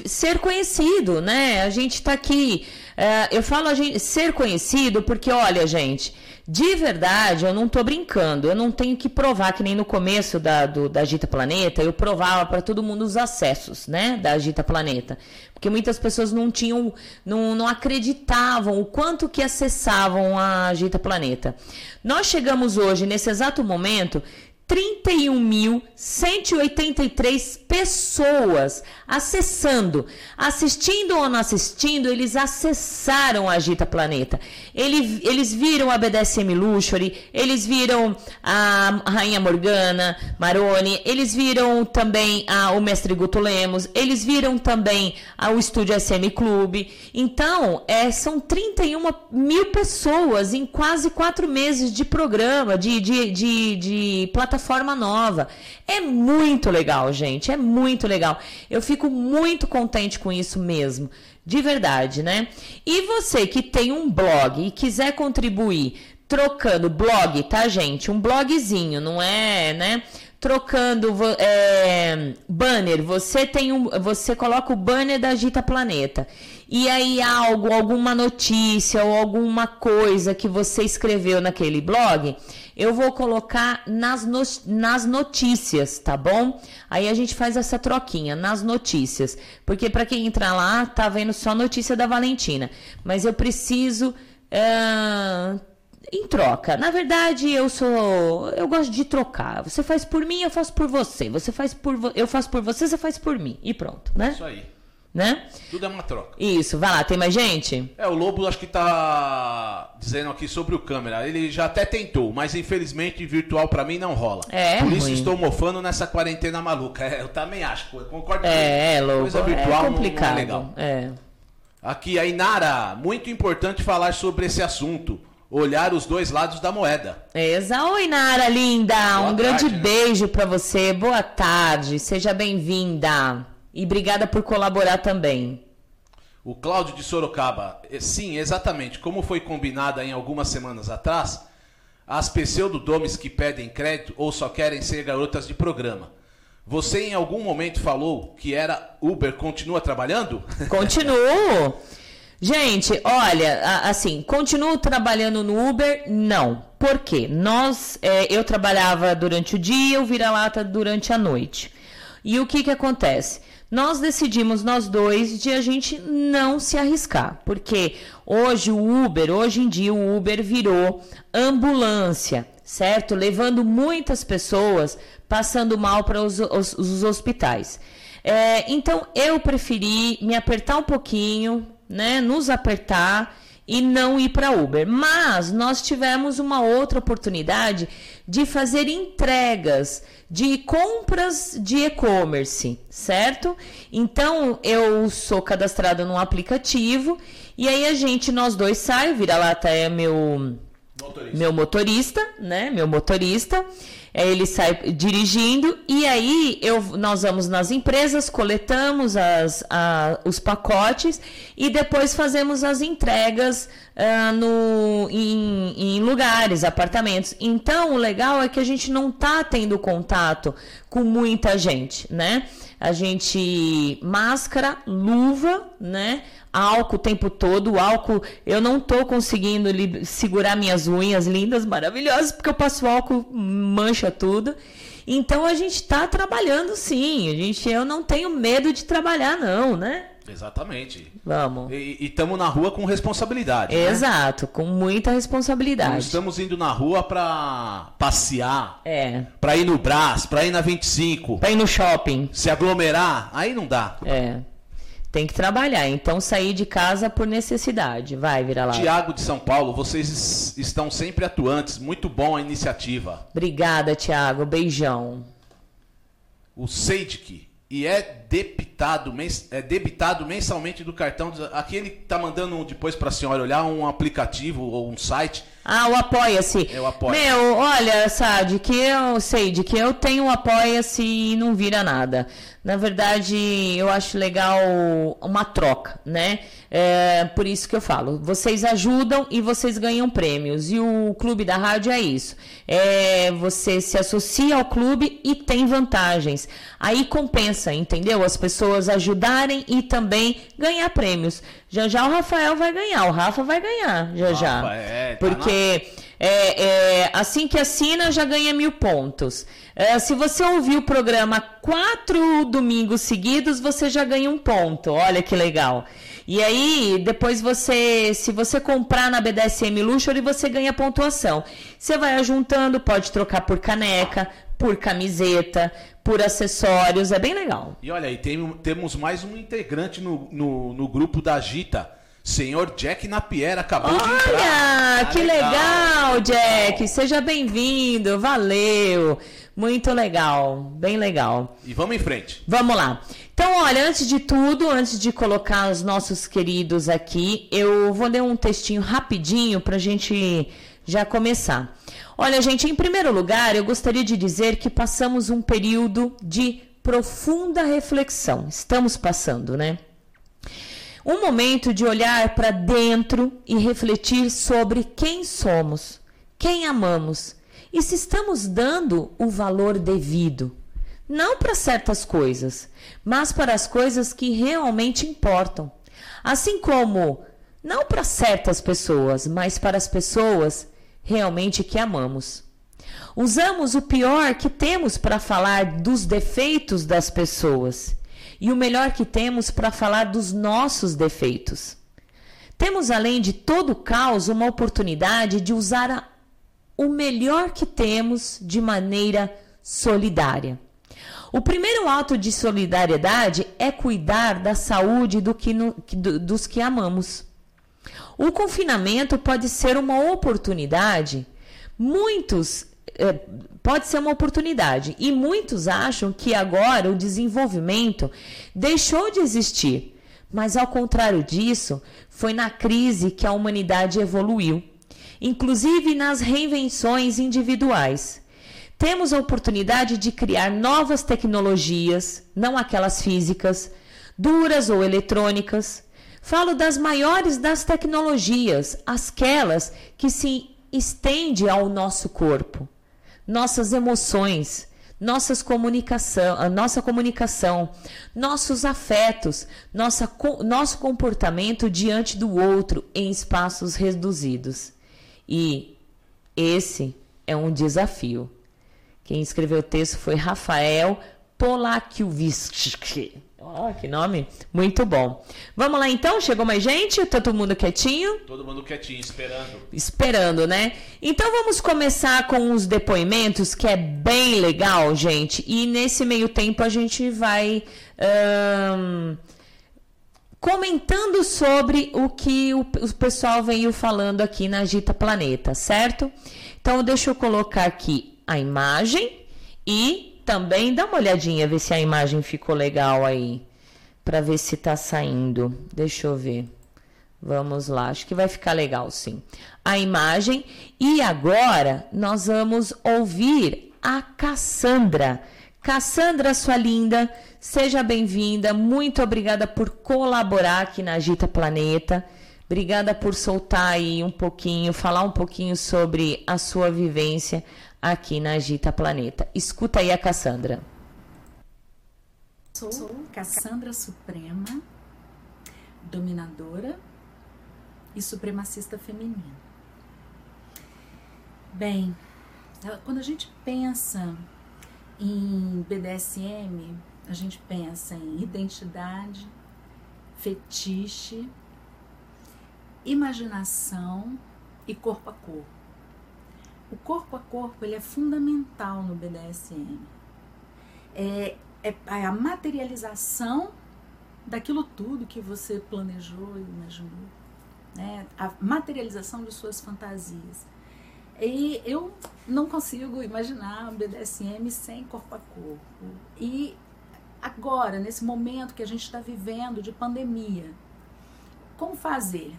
ser conhecido, né? A gente tá aqui. é, eu falo a gente ser conhecido porque, olha, gente, de verdade, eu não tô brincando. Eu não tenho que provar que nem no começo da, do, da Agita Planeta, eu provava para todo mundo os acessos, né? Da Agita Planeta. Porque muitas pessoas não tinham, não, não acreditavam o quanto que acessavam a Agita Planeta. Nós chegamos hoje, nesse exato momento, 31.183 pessoas acessando, assistindo ou não assistindo, eles acessaram a Agita Planeta. Ele- eles viram a BDSM Luxury, eles viram a Rainha Morgana, Maroni, eles viram também a- o Mestre Guto Lemos, eles viram também a- o Estúdio SM Clube. Então, é, são 31 mil pessoas em quase quatro meses de programa, de, de, de, de plataforma nova. É muito legal, gente. É muito legal. Eu fico muito contente com isso mesmo. De verdade, né? E você que tem um blog e quiser contribuir trocando blog, tá, gente? Um blogzinho, não é, né? Trocando é, banner, você tem um, você coloca o banner da Agita Planeta. E aí algo, alguma notícia ou alguma coisa que você escreveu naquele blog, eu vou colocar nas, no- nas notícias, tá bom? Aí a gente faz essa troquinha nas notícias, porque para quem entrar lá tá vendo só notícia da Valentina, mas eu preciso ah, em troca. Na verdade, eu sou. Eu gosto de trocar. Você faz por mim, eu faço por você. Você faz por vo- eu faço por você, você faz por mim. E pronto, né? Isso aí. Né? Tudo é uma troca. Isso, vai lá, tem mais gente? É, o Lobo acho que tá dizendo aqui sobre o câmera. Ele já até tentou, mas infelizmente virtual pra mim não rola. É, Por isso ruim. estou mofando nessa quarentena maluca. É, eu também acho, eu concordo com É, é, ele. louco. Coisa É virtual não- complicado. não é legal. É. Aqui, a Inara, muito importante falar sobre esse assunto. Olhar os dois lados da moeda. Exa, oi Nara, linda. Boa um grande tarde, né? beijo pra você. Boa tarde. Seja bem-vinda. E obrigada por colaborar também. O Cláudio de Sorocaba. eh, Sim, exatamente. Como foi combinado em algumas semanas atrás, as pseudodomes que pedem crédito ou só querem ser garotas de programa. Você em algum momento falou que era Uber continua trabalhando? Continuo. [laughs] Gente, olha, assim, continuo trabalhando no Uber? Não. Por quê? Nós, é, eu trabalhava durante o dia, eu vira-lata durante a noite. E o que que acontece? nós decidimos nós dois de a gente não se arriscar, porque hoje o Uber, hoje em dia o Uber virou ambulância, certo? Levando muitas pessoas passando mal para os, os, os hospitais. É, então eu preferi me apertar um pouquinho, né? Nos apertar e não ir para Uber. Mas nós tivemos uma outra oportunidade de fazer entregas de compras de e-commerce, certo? Então eu sou cadastrado num aplicativo e aí a gente, nós dois sai, vira lá é meu motorista. meu motorista, né? Meu motorista ele sai dirigindo e aí eu, nós vamos nas empresas, coletamos as, a, os pacotes e depois fazemos as entregas uh, no, em, em, lugares, apartamentos. Então, o legal é que a gente não tá tendo contato com muita gente, né? A gente máscara, luva, né? Álcool o tempo todo. O álcool, eu não tô conseguindo segurar minhas unhas lindas, maravilhosas, porque eu passo álcool, mancha tudo. Então a gente está trabalhando sim. A gente, eu não tenho medo de trabalhar, não, né? Exatamente. Vamos. E estamos na rua com responsabilidade. Né? Exato, né? com muita responsabilidade. Não estamos indo na rua para passear. É. Para ir no Brás, para ir na 25. Para ir no shopping. Se aglomerar, aí não dá. É. Tem que trabalhar, então sair de casa por necessidade. Vai, vira lá. Tiago de São Paulo, vocês estão sempre atuantes. Muito bom a iniciativa. Obrigada, Tiago. Beijão. O Seidik e é debitado, é debitado mensalmente do cartão. Aqui ele tá mandando depois para a senhora olhar um aplicativo ou um site. Ah, o Apoia-se. É o Apoia. Meu, olha, Sad, que eu sei de que eu tenho um Apoia-se e não vira nada. Na verdade, eu acho legal uma troca, né? É, por isso que eu falo, vocês ajudam e vocês ganham prêmios. E o clube da rádio é isso. É, você se associa ao clube e tem vantagens. Aí compensa, entendeu? As pessoas ajudarem e também ganhar prêmios. Já já o Rafael vai ganhar, o Rafa vai ganhar, já Rafa, já. É, tá Porque é, é, assim que assina já ganha mil pontos. É, se você ouvir o programa quatro domingos seguidos, você já ganha um ponto. Olha que legal. E aí, depois você, se você comprar na BDSM Luxury, você ganha pontuação. Você vai ajuntando, pode trocar por caneca, por camiseta, por acessórios, é bem legal. E olha aí, tem, temos mais um integrante no, no, no grupo da Gita. Senhor Jack Napier acabou Olha, de entrar. Olha, que legal, legal Jack. Seja bem-vindo. Valeu. Muito legal, bem legal. E vamos em frente. Vamos lá. Então, olha, antes de tudo, antes de colocar os nossos queridos aqui, eu vou ler um textinho rapidinho para a gente já começar. Olha, gente, em primeiro lugar, eu gostaria de dizer que passamos um período de profunda reflexão. Estamos passando, né? Um momento de olhar para dentro e refletir sobre quem somos, quem amamos e se estamos dando o valor devido, não para certas coisas, mas para as coisas que realmente importam. Assim como não para certas pessoas, mas para as pessoas realmente que amamos. Usamos o pior que temos para falar dos defeitos das pessoas e o melhor que temos para falar dos nossos defeitos. Temos, além de todo o caos, uma oportunidade de usar o melhor que temos de maneira solidária. O primeiro ato de solidariedade é cuidar da saúde do que no, do, dos que amamos. O confinamento pode ser uma oportunidade. Muitos é, pode ser uma oportunidade e muitos acham que agora o desenvolvimento deixou de existir. Mas ao contrário disso, foi na crise que a humanidade evoluiu inclusive nas reinvenções individuais. Temos a oportunidade de criar novas tecnologias, não aquelas físicas, duras ou eletrônicas. Falo das maiores das tecnologias, aquelas que se estendem ao nosso corpo, nossas emoções, nossas comunicação, a nossa comunicação, nossos afetos, nossa, nosso comportamento diante do outro em espaços reduzidos. E esse é um desafio. Quem escreveu o texto foi Rafael Polakiewicz. Ó, oh, que nome muito bom. Vamos lá então? Chegou mais gente? Tá todo mundo quietinho? Todo mundo quietinho, esperando. Esperando, né? Então vamos começar com os depoimentos, que é bem legal, gente. E nesse meio tempo a gente vai. Um, comentando sobre o que o, o pessoal veio falando aqui na Agita Planeta, certo? Então, deixa eu colocar aqui a imagem e também dá uma olhadinha, ver se a imagem ficou legal aí, para ver se tá saindo. Deixa eu ver. Vamos lá, acho que vai ficar legal sim. A imagem e agora nós vamos ouvir a Cassandra. Cassandra, sua linda, seja bem-vinda. Muito obrigada por colaborar aqui na Agita Planeta. Obrigada por soltar aí um pouquinho, falar um pouquinho sobre a sua vivência aqui na Agita Planeta. Escuta aí a Cassandra. Sou Cassandra Suprema, dominadora e supremacista feminina. Bem, quando a gente pensa em BDSM, a gente pensa em identidade, fetiche, imaginação e corpo a corpo. O corpo a corpo ele é fundamental no BDSM. É, é, é a materialização daquilo tudo que você planejou e imaginou. Né? A materialização de suas fantasias. E eu não consigo imaginar um BDSM sem corpo a corpo. E agora, nesse momento que a gente está vivendo de pandemia, como fazer?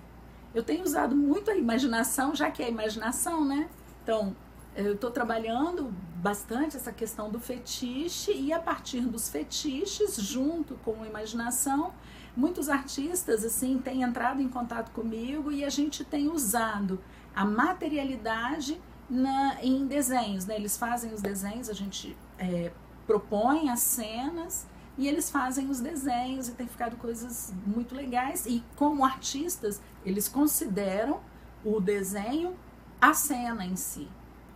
eu tenho usado muito a imaginação, já que é a imaginação, né? Então, eu estou trabalhando bastante essa questão do fetiche e a partir dos fetiches, junto com a imaginação, muitos artistas assim têm entrado em contato comigo e a gente tem usado a materialidade na, em desenhos, né? Eles fazem os desenhos, a gente é, propõe as cenas e eles fazem os desenhos e tem ficado coisas muito legais. E como artistas, eles consideram o desenho a cena em si.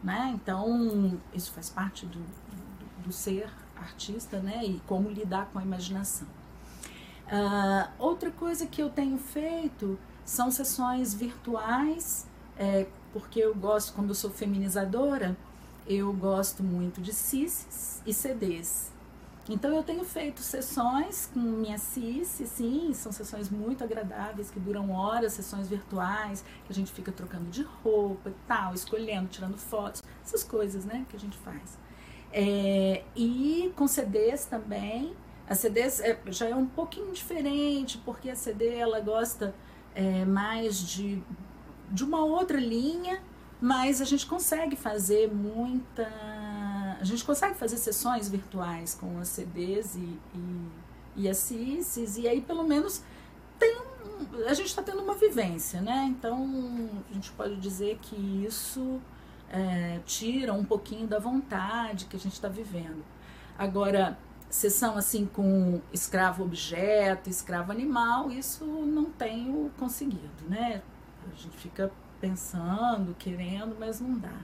Né? Então, isso faz parte do, do, do ser artista né? e como lidar com a imaginação. Uh, outra coisa que eu tenho feito são sessões virtuais, é, porque eu gosto, como eu sou feminizadora, eu gosto muito de CIS e CDs. Então eu tenho feito sessões com minha Cici, sim, são sessões muito agradáveis, que duram horas, sessões virtuais, que a gente fica trocando de roupa e tal, escolhendo, tirando fotos, essas coisas, né, que a gente faz. É, e com CDs também, a CDs é, já é um pouquinho diferente, porque a CD ela gosta é, mais de, de uma outra linha, mas a gente consegue fazer muita a gente consegue fazer sessões virtuais com as CDs e, e, e as CICs, e aí pelo menos tem um, a gente está tendo uma vivência, né? Então a gente pode dizer que isso é, tira um pouquinho da vontade que a gente está vivendo. Agora, sessão assim com escravo objeto, escravo animal, isso não tenho conseguido, né? A gente fica pensando, querendo, mas não dá.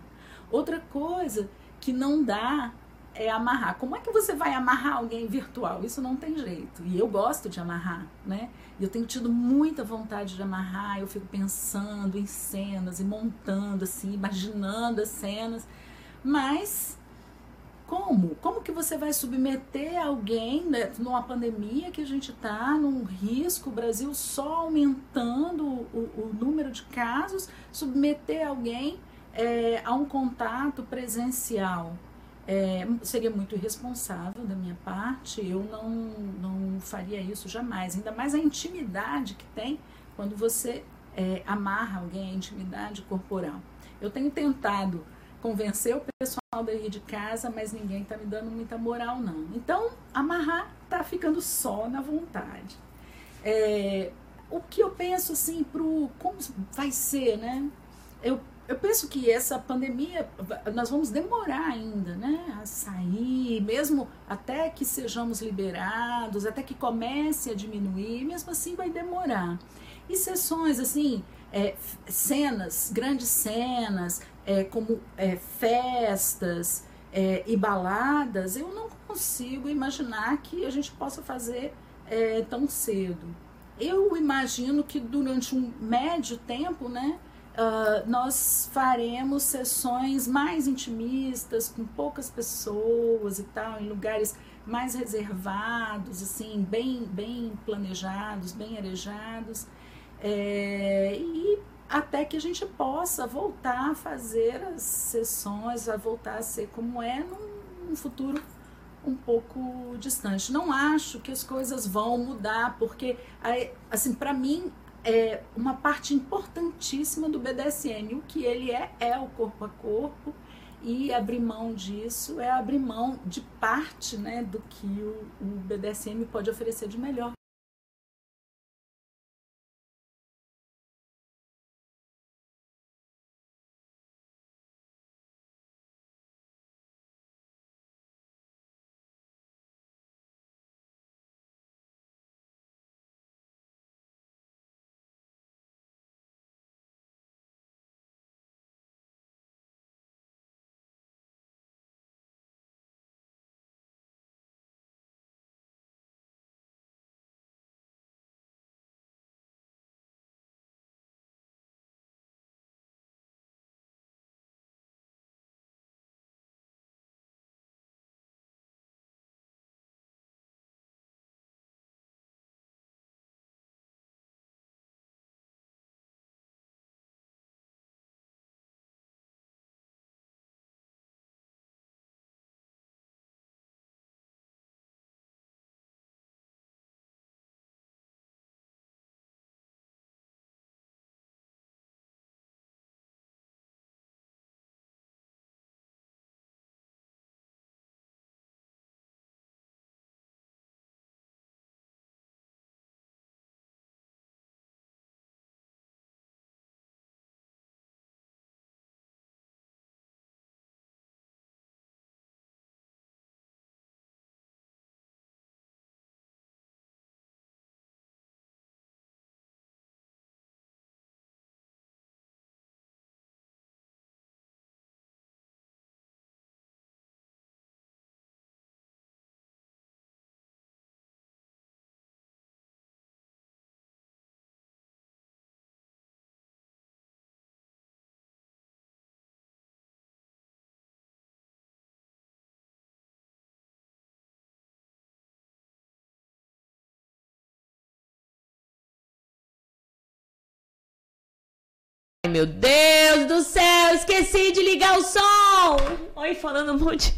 Outra coisa que não dá é amarrar. Como é que você vai amarrar alguém virtual? Isso não tem jeito. E eu gosto de amarrar, né? Eu tenho tido muita vontade de amarrar. Eu fico pensando em cenas e montando assim, imaginando as cenas. Mas como? Como que você vai submeter alguém né, numa pandemia que a gente está, num risco, o Brasil só aumentando o, o número de casos, submeter alguém é, a um contato presencial. É, seria muito irresponsável da minha parte, eu não, não faria isso jamais. Ainda mais a intimidade que tem quando você é, amarra alguém, a intimidade corporal. Eu tenho tentado convencer o pessoal daí de casa, mas ninguém está me dando muita moral, não. Então, amarrar tá ficando só na vontade. É, o que eu penso assim pro como vai ser, né? Eu eu penso que essa pandemia, nós vamos demorar ainda, né, a sair, mesmo até que sejamos liberados, até que comece a diminuir, mesmo assim vai demorar. E sessões, assim, é, cenas, grandes cenas, é, como é, festas é, e baladas, eu não consigo imaginar que a gente possa fazer é, tão cedo. Eu imagino que durante um médio tempo, né, uh, nós faremos sessões mais intimistas, com poucas pessoas e tal, em lugares mais reservados, assim, bem, bem planejados, bem arejados. É, e até que a gente possa voltar a fazer as sessões, a voltar a ser como é num, num futuro um pouco distante. Não acho que as coisas vão mudar, porque assim, para mim é uma parte importantíssima do BDSM. O que ele é é o corpo a corpo e abrir mão disso é abrir mão de parte, né, do que o, o BDSM pode oferecer de melhor meu Deus do céu, esqueci de ligar o som. Oi, falando um monte.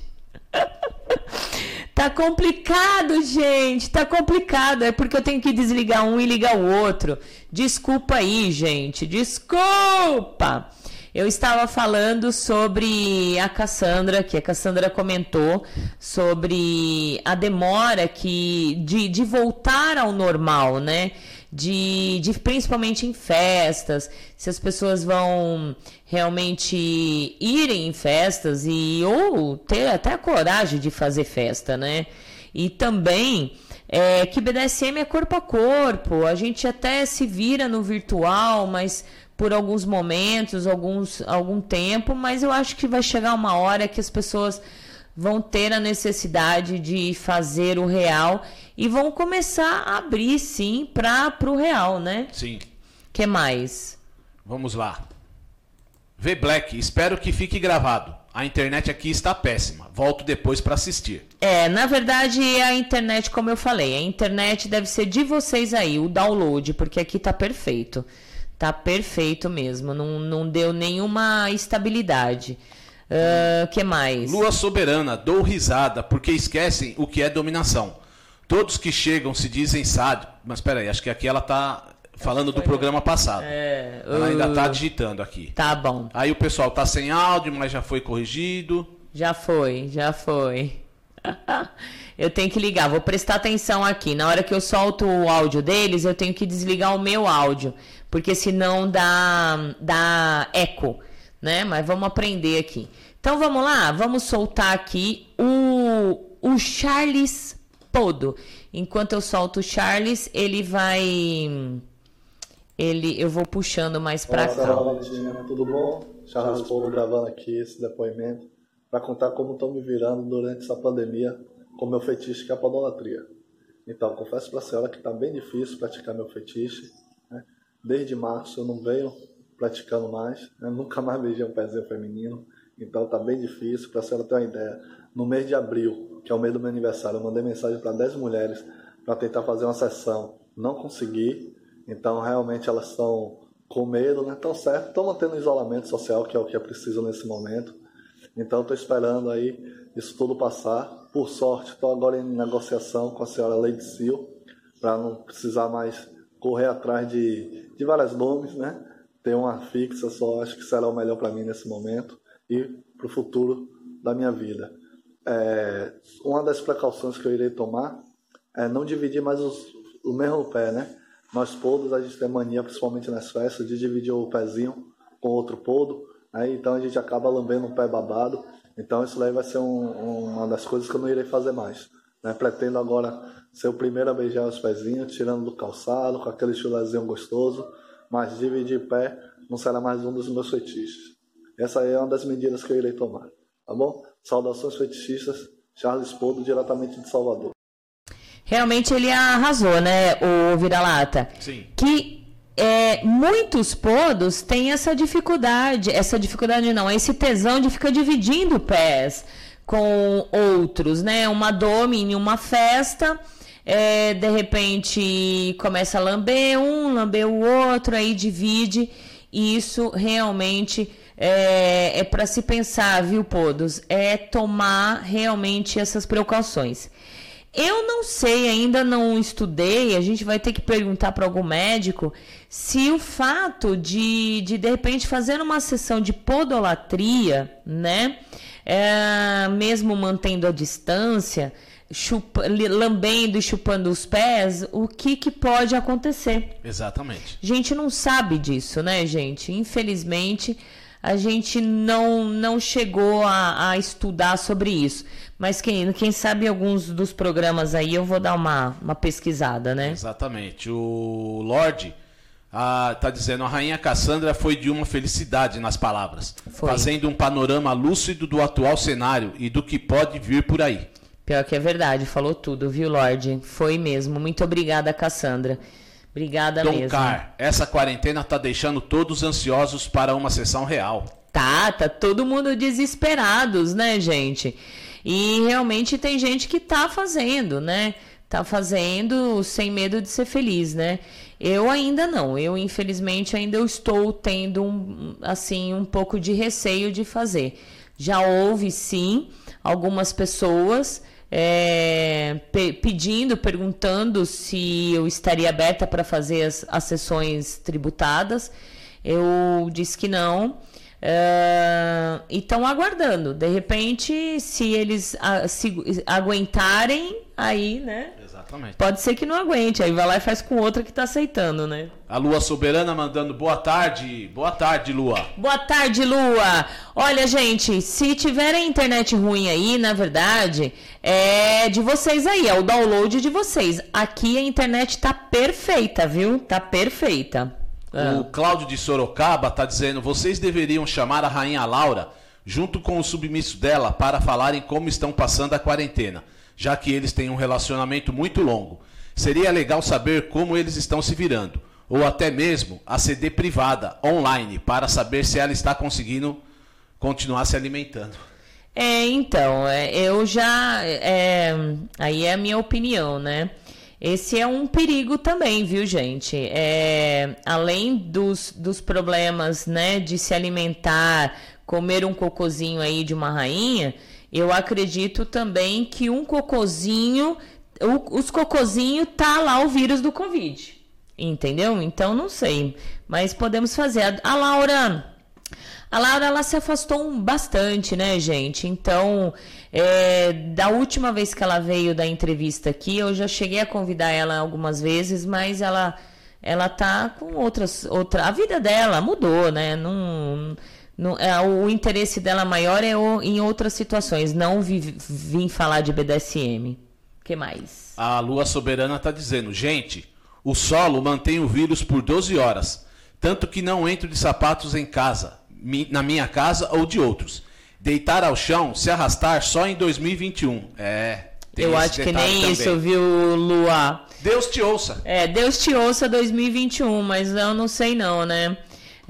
tá complicado, gente. Tá complicado. É porque eu tenho que desligar um e ligar o outro. Desculpa aí, gente. Desculpa. Eu estava falando sobre a Cassandra, que a Cassandra comentou sobre a demora que de, de voltar ao normal, né? De, de principalmente em festas, se as pessoas vão realmente irem em festas e ou ter até a coragem de fazer festa, né? E também é, que BDSM é corpo a corpo, a gente até se vira no virtual, mas por alguns momentos, alguns, algum tempo, mas eu acho que vai chegar uma hora que as pessoas vão ter a necessidade de fazer o real e vão começar a abrir sim para o real, né? Sim. Que mais? Vamos lá. V Black, espero que fique gravado. A internet aqui está péssima. Volto depois para assistir. É, na verdade, a internet, como eu falei, a internet deve ser de vocês aí, o download, porque aqui tá perfeito. Tá perfeito mesmo. Não, não deu nenhuma estabilidade. Uh, que mais? Lua soberana, dou risada, porque esquecem o que é dominação. Todos que chegam se dizem sádicos. Mas peraí, acho que aqui ela tá falando do programa passado. É, uh... Ela ainda tá uh, digitando aqui. Tá bom. Aí o pessoal tá sem áudio, mas já foi corrigido. Já foi, já foi. [laughs] eu tenho que ligar, vou prestar atenção aqui. Na hora que eu solto o áudio deles, eu tenho que desligar o meu áudio, porque senão dá, dá eco né? Mas vamos aprender aqui. Então vamos lá, vamos soltar aqui o, o Charles Podo. Enquanto eu solto o Charles, ele vai. Ele, eu vou puxando mais para cá. Valentina, tudo bom? Charles Podo gravando aqui esse depoimento para contar como estou me virando durante essa pandemia com meu fetiche que é a podolatria. Então, confesso para a senhora que está bem difícil praticar meu fetiche. Né? Desde março eu não venho praticando mais, né? [laughs] nunca mais beijei um pezinho feminino. Então está bem difícil. Para a senhora ter uma ideia, no mês de abril, que é o mês do meu aniversário, eu mandei mensagem para 10 mulheres para tentar fazer uma sessão. Não consegui. Então realmente elas estão com medo, né? Estão certo, estão mantendo isolamento social, que é o que é preciso nesse momento. Então estou esperando aí isso tudo passar. Por sorte, estou agora em negociação com a senhora Lady Seal, para não precisar mais correr atrás de, de vários nomes, né? Ter uma fixa só, acho que será o melhor para mim nesse momento e para o futuro da minha vida. É, uma das precauções que eu irei tomar é não dividir mais os, o mesmo pé, né? Nós podos, a gente tem mania, principalmente nas festas, de dividir o pezinho com outro podo, né? então a gente acaba lambendo um pé babado. Então isso daí vai ser um, uma das coisas que eu não irei fazer mais. Né? Pretendo agora ser o primeiro a beijar os pezinhos, tirando do calçado, com aquele chulezinho gostoso, mas dividir pé não será mais um dos meus fetiches. Essa é uma das medidas que eu irei tomar, tá bom? Saudações fetichistas, Charles Podo, diretamente de Salvador. Realmente ele arrasou, né, o vira-lata? Sim. Que é, muitos podos têm essa dificuldade, essa dificuldade não, esse tesão de ficar dividindo pés com outros, né? Uma dome em uma festa, é, de repente começa a lamber um, lamber o outro, aí divide. E isso realmente é, é para se pensar, viu, Podos? É tomar realmente essas precauções. Eu não sei, ainda não estudei. A gente vai ter que perguntar para algum médico se o fato de, de, de repente, fazer uma sessão de podolatria, né? É, mesmo mantendo a distância, chupa, lambendo e chupando os pés, o que, que pode acontecer? Exatamente. A gente não sabe disso, né, gente? Infelizmente, a gente não, não chegou a, a estudar sobre isso. Mas quem, quem sabe alguns dos programas aí eu vou dar uma, uma pesquisada, né? Exatamente. O Lorde ah, tá dizendo a rainha Cassandra foi de uma felicidade nas palavras, Foi. fazendo um panorama lúcido do atual cenário e do que pode vir por aí. Pior que é verdade, falou tudo, viu, Lorde? Foi mesmo. Muito obrigada, Cassandra. Obrigada Tom mesmo. Car, essa quarentena tá deixando todos ansiosos para uma sessão real. Tá, tá todo mundo desesperados, né, gente? E realmente tem gente que tá fazendo, né? Tá fazendo sem medo de ser feliz, né? Eu ainda não. Eu infelizmente ainda estou tendo um assim um pouco de receio de fazer. Já houve sim algumas pessoas é, pe- pedindo, perguntando se eu estaria aberta para fazer as, as sessões tributadas. Eu disse que não. É, e estão aguardando. De repente, se eles a- se aguentarem, aí, né? Exatamente. Pode ser que não aguente. Aí vai lá e faz com outra que tá aceitando, né? A Lua Soberana mandando boa tarde. Boa tarde, Lua. Boa tarde, Lua. Olha, gente, se tiverem internet ruim aí, na verdade, é de vocês aí, é o download de vocês. Aqui a internet tá perfeita, viu? Tá perfeita. Ah. O Cláudio de Sorocaba tá dizendo: vocês deveriam chamar a Rainha Laura junto com o submisso dela para falarem como estão passando a quarentena, já que eles têm um relacionamento muito longo. Seria legal saber como eles estão se virando, ou até mesmo a CD privada, online, para saber se ela está conseguindo continuar se alimentando. É, então, é, eu já. é, aí é a minha opinião, né? Esse é um perigo também, viu, gente? É, além dos, dos problemas, né, de se alimentar, comer um cocozinho aí de uma rainha, eu acredito também que um cocozinho, o- os cocozinhos tá lá o vírus do Covid. Entendeu? Então não sei. Mas podemos fazer. A Laura. A Laura ela se afastou bastante, né, gente? Então, é, da última vez que ela veio da entrevista aqui, eu já cheguei a convidar ela algumas vezes, mas ela ela tá com outras outra a vida dela mudou, né? Não, é, o interesse dela maior é o- em outras situações, não vi- vim falar de BDSM. Que mais? A Lua Soberana tá dizendo: gente, o solo mantém o vírus por 12 horas, tanto que não entro de sapatos em casa, mi- na minha casa ou de outros. Deitar ao chão, se arrastar só em 2021. É, eu acho que nem também. isso, viu, Lua? Deus te ouça. É, Deus te ouça 2021, mas eu não sei não, né?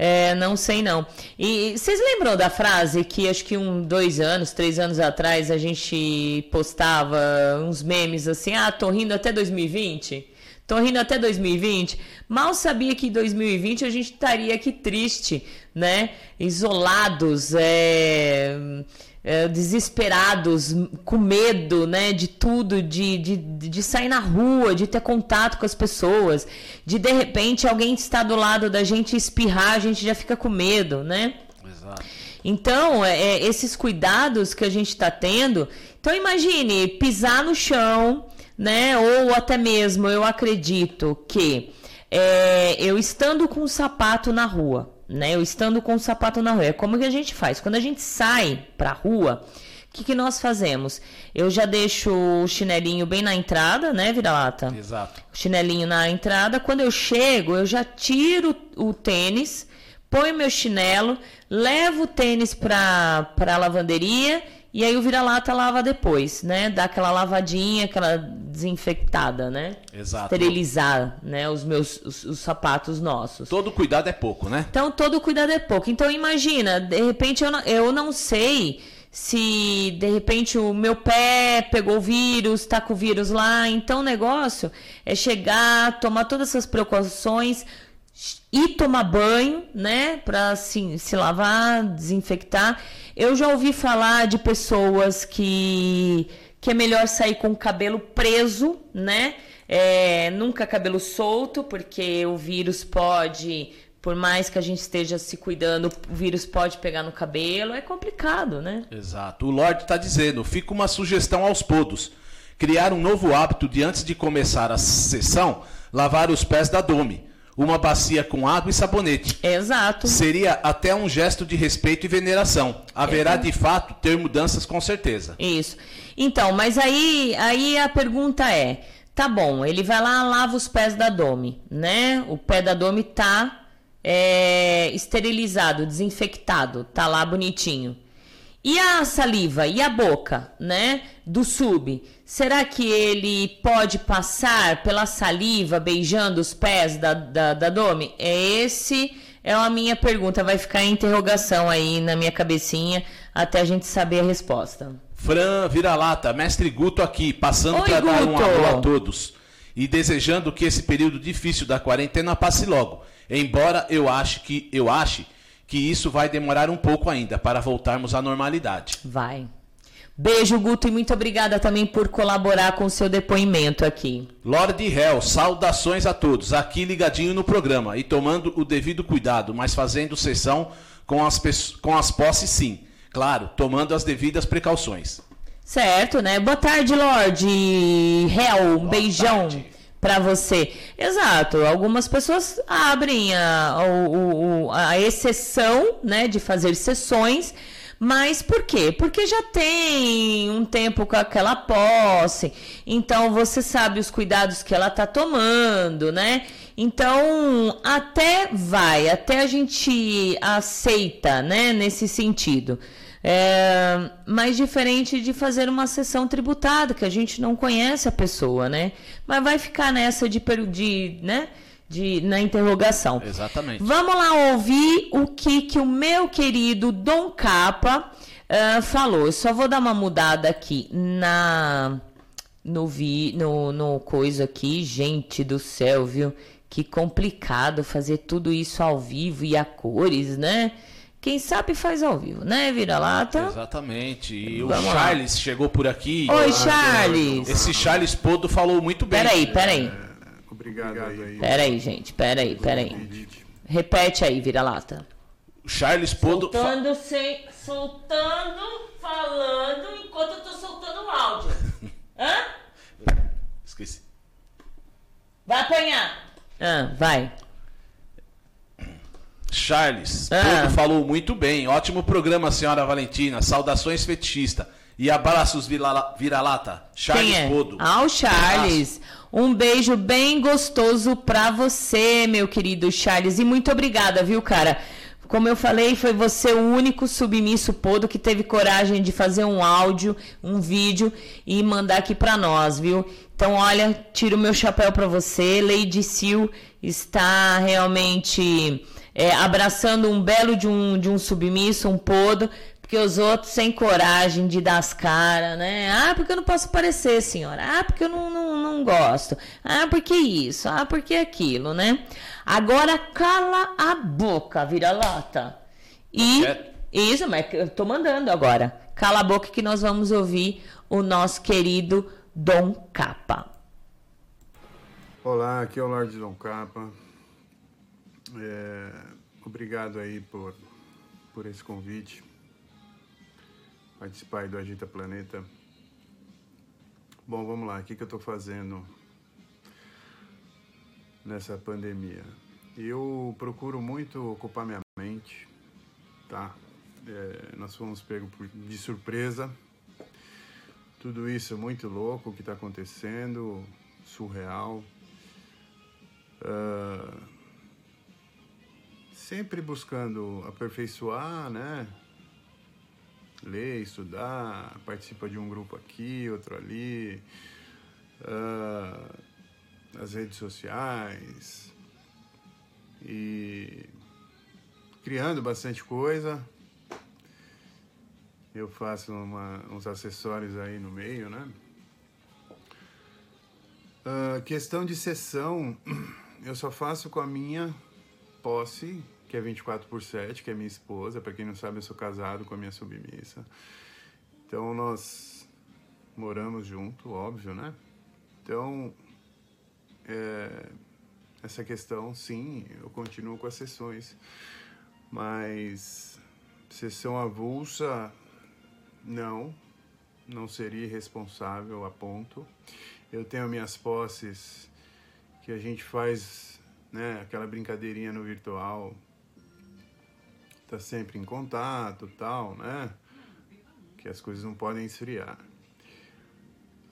É, não sei não. E vocês lembram da frase que acho que um, dois anos, três anos atrás a gente postava uns memes assim, ah, tô rindo até 2020? Tô rindo até 2020. Mal sabia que em 2020 a gente estaria aqui triste, né? Isolados, é, é, desesperados, com medo, né? De tudo, de, de, de sair na rua, de ter contato com as pessoas, de de repente alguém está do lado da gente espirrar, a gente já fica com medo, né? Exato. Então, é, é, esses cuidados que a gente está tendo. Então, imagine pisar no chão, né? Ou até mesmo, eu acredito que é, eu estando com um sapato na rua, né? Eu estando com um sapato na rua. É como que a gente faz? Quando a gente sai pra rua, o que, que nós fazemos? Eu já deixo o chinelinho bem na entrada, né, vira-lata? Exato. o chinelinho na entrada. Quando eu chego, eu já tiro o tênis, ponho meu chinelo, levo o tênis para a lavanderia e aí o vira-lata lava depois, né? Dá aquela lavadinha, aquela desinfectada, né? Exato. Esterilizar, né? Os meus os, os sapatos nossos. Todo cuidado é pouco, né? Então, todo cuidado é pouco. Então, imagina, de repente eu não, eu não sei se de repente o meu pé pegou o vírus, tá com o vírus lá. Então, o negócio é chegar, tomar todas essas precauções e tomar banho, né, para assim, se lavar, desinfectar. Eu já ouvi falar de pessoas que que é melhor sair com o cabelo preso, né? É, nunca cabelo solto, porque o vírus pode, por mais que a gente esteja se cuidando, o vírus pode pegar no cabelo. É complicado, né? Exato. O Lorde está dizendo, fica uma sugestão aos podos. Criar um novo hábito de antes de começar a sessão, lavar os pés da Dome. Uma bacia com água e sabonete. Exato. Seria até um gesto de respeito e veneração. Haverá de fato ter mudanças com certeza. Isso. Então, mas aí, aí a pergunta é: tá bom, ele vai lá, lava os pés da Domi, né? O pé da Domi tá é, esterilizado, desinfectado, tá lá bonitinho. E a saliva e a boca, né? Do sub, será que ele pode passar pela saliva beijando os pés da, da, da Domi? É esse é a minha pergunta. Vai ficar em interrogação aí na minha cabecinha até a gente saber a resposta. Fran Vira-Lata, mestre Guto aqui, passando para dar um alô a todos. E desejando que esse período difícil da quarentena passe logo. Embora eu ache que eu ache que isso vai demorar um pouco ainda para voltarmos à normalidade. Vai. Beijo, Guto, e muito obrigada também por colaborar com o seu depoimento aqui. Lorde Hell, saudações a todos, aqui ligadinho no programa e tomando o devido cuidado, mas fazendo sessão com as, com as posses sim. Claro, tomando as devidas precauções. Certo, né? Boa tarde, Lorde. Hel, um beijão tarde. pra você. Exato. Algumas pessoas abrem a, o- a exceção, né, de fazer sessões. Mas por quê? Porque já tem um tempo com aquela posse, então você sabe os cuidados que ela tá tomando, né? Então, até vai, até a gente aceita, né, nesse sentido. É, mas diferente de fazer uma sessão tributada, que a gente não conhece a pessoa, né? Mas vai ficar nessa de, de né? De, na interrogação. Exatamente. Vamos lá ouvir o que, que o meu querido Dom Capa ah, falou. Eu só vou dar uma mudada aqui na no vi no, no coisa aqui, gente do céu, viu? Que complicado fazer tudo isso ao vivo e a cores, né? Quem sabe faz ao vivo, né, vira-lata? Exatamente. E o Vamos lá. Charles chegou por aqui. Oi, Charles. Esse Charles Podo falou muito bem. Peraí, peraí. Obrigado aí. Peraí, gente, peraí, peraí. Repete aí, vira-lata. O Charles Podo. fa- Soltando, sem, soltando, falando, enquanto eu tô soltando o áudio. [laughs] Hã? Esqueci. Vai apanhar. Ah, vai. Charles Ah. Podo falou muito bem. Ótimo programa, senhora Valentina. Saudações fetichista. E abraços, vira- vira-lata. Charles Quem é? Podo. Ah, o Charles. Um beijo bem gostoso pra você, meu querido Charles. E muito obrigada, viu, cara? como eu falei, foi você o único submisso podo que teve coragem de fazer um áudio, um vídeo e mandar aqui para nós, viu? Então, olha, tiro meu chapéu para você. Lady Sil está realmente é, abraçando um belo de um, de um submisso, um podo, porque os outros sem coragem de dar as caras, né? Ah, porque eu não posso aparecer, senhora. Ah, porque eu não, não, não gosto. Ah, porque isso. Ah, porque aquilo, né? Agora cala a boca, vira-lata. E isso, mas eu tô mandando agora. Cala a boca que nós vamos ouvir o nosso querido Dom Capa. Olá, aqui é o Lorde Dom Capa. É, obrigado aí por, por esse convite participar do Agita Planeta. Bom, vamos lá, o que, que eu estou fazendo nessa pandemia? Eu procuro muito ocupar minha mente, tá? É, nós fomos pegos de surpresa. Tudo isso é muito louco o que está acontecendo, surreal. Uh, sempre buscando aperfeiçoar, né? Ler, estudar, participa de um grupo aqui, outro ali, uh, nas redes sociais e criando bastante coisa. Eu faço uma, uns acessórios aí no meio, né? Uh, questão de sessão, [clears throat] eu só faço com a minha posse que é 24 por 7, que é minha esposa. Para quem não sabe, eu sou casado com a minha submissa. Então nós moramos junto, óbvio, né? Então, é, essa questão, sim, eu continuo com as sessões, mas sessão avulsa, não, não seria responsável a ponto. Eu tenho minhas posses que a gente faz, né, aquela brincadeirinha no virtual, tá sempre em contato, tal, né? Que as coisas não podem esfriar.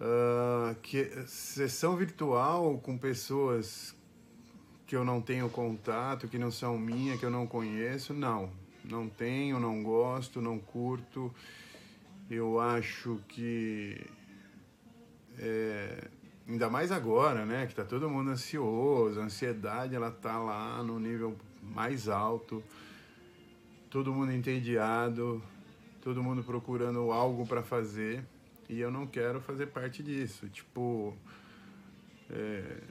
Uh, que sessão virtual com pessoas que eu não tenho contato, que não são minha, que eu não conheço, não. Não tenho, não gosto, não curto. Eu acho que é, ainda mais agora, né, que tá todo mundo ansioso, a ansiedade ela tá lá no nível mais alto todo mundo entediado, todo mundo procurando algo para fazer e eu não quero fazer parte disso. Tipo, é,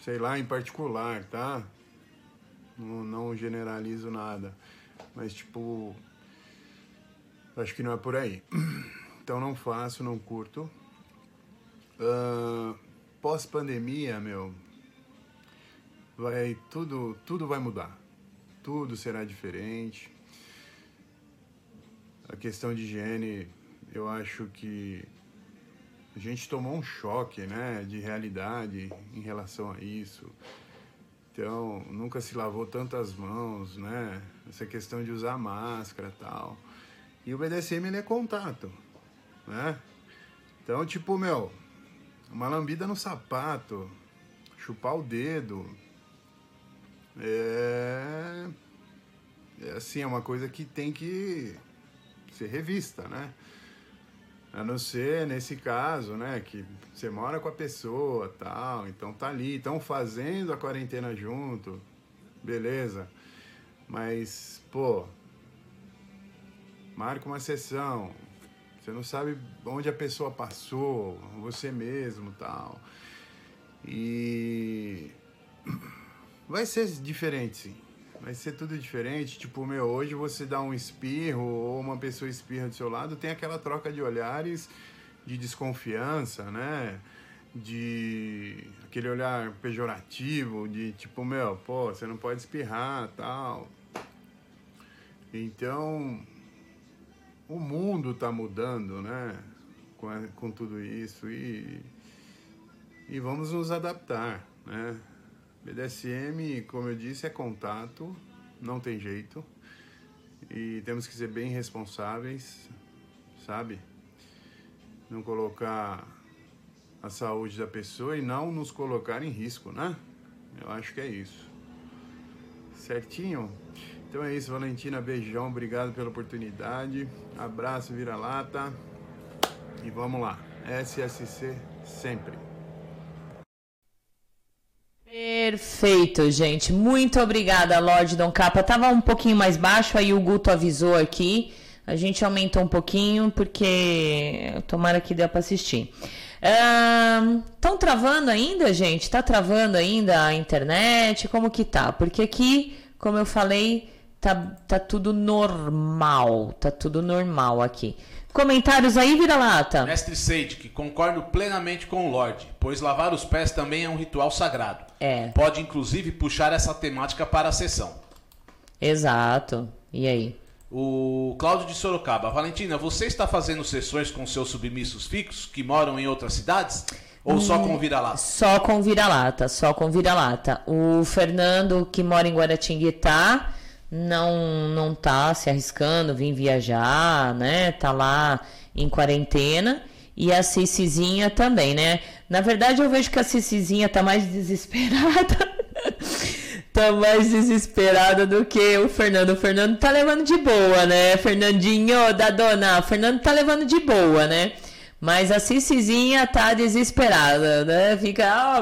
sei lá, em particular, tá? Não, não generalizo nada, mas tipo, acho que não é por aí. [clears throat] Então não faço, não curto. Uh, Pós-pandemia, meu, vai tudo, tudo vai mudar. Tudo será diferente a questão de higiene, eu acho que a gente tomou um choque, né, de realidade em relação a isso. Então, nunca se lavou tantas mãos, né? Essa questão de usar máscara tal. E o BDSM ele é contato, né? Então, tipo, meu, uma lambida no sapato, chupar o dedo, é, é assim, é uma coisa que tem que ser revista, né? A não ser nesse caso, né, que você mora com a pessoa, tal, então tá ali, estão fazendo a quarentena junto, beleza. Mas, pô, marca uma sessão. Você não sabe onde a pessoa passou, você mesmo, tal. E [clears throat] vai ser diferente, sim vai ser tudo diferente. Tipo, meu, hoje você dá um espirro ou uma pessoa espirra do seu lado, tem aquela troca de olhares de desconfiança, né? De aquele olhar pejorativo, de tipo, meu, pô, você não pode espirrar, tal. Então, o mundo tá mudando, né? Com, com tudo isso e, e vamos nos adaptar, né? BDSM, como eu disse, é contato, não tem jeito. E temos que ser bem responsáveis, sabe? Não colocar a saúde da pessoa e não nos colocar em risco, né? Eu acho que é isso. Certinho? Então é isso, Valentina. Beijão, obrigado pela oportunidade. Abraço, vira-lata. E vamos lá. SSC sempre. Perfeito, gente. Muito obrigada, Lorde Dom Capa. Tava um pouquinho mais baixo, aí o Guto avisou aqui. A gente aumentou um pouquinho, porque tomara que dê para assistir. Estão travando ainda, gente? Tá travando ainda a internet? Como que tá? Porque aqui, como eu falei, tá, tá tudo normal. Tá tudo normal aqui. Comentários aí, vira-lata? Mestre Sage, que concordo plenamente com o Lorde, pois lavar os pés também é um ritual sagrado. É. Pode inclusive puxar essa temática para a sessão. Exato. E aí? O Cláudio de Sorocaba. Valentina, você está fazendo sessões com seus submissos fixos que moram em outras cidades? Ou só com vira-lata? Só com vira-lata, só com vira-lata. O Fernando, que mora em Guaratinguetá, não não tá se arriscando vir viajar, né? Tá lá em quarentena. E a Cicizinha também, né? Na verdade, eu vejo que a Cicizinha tá mais [laughs] desesperada. tá mais desesperada do que o Fernando. O Fernando tá levando de boa, né? Fernandinho da dona, o Fernando tá levando de boa, né? Mas a Cicizinha tá desesperada, né? Fica.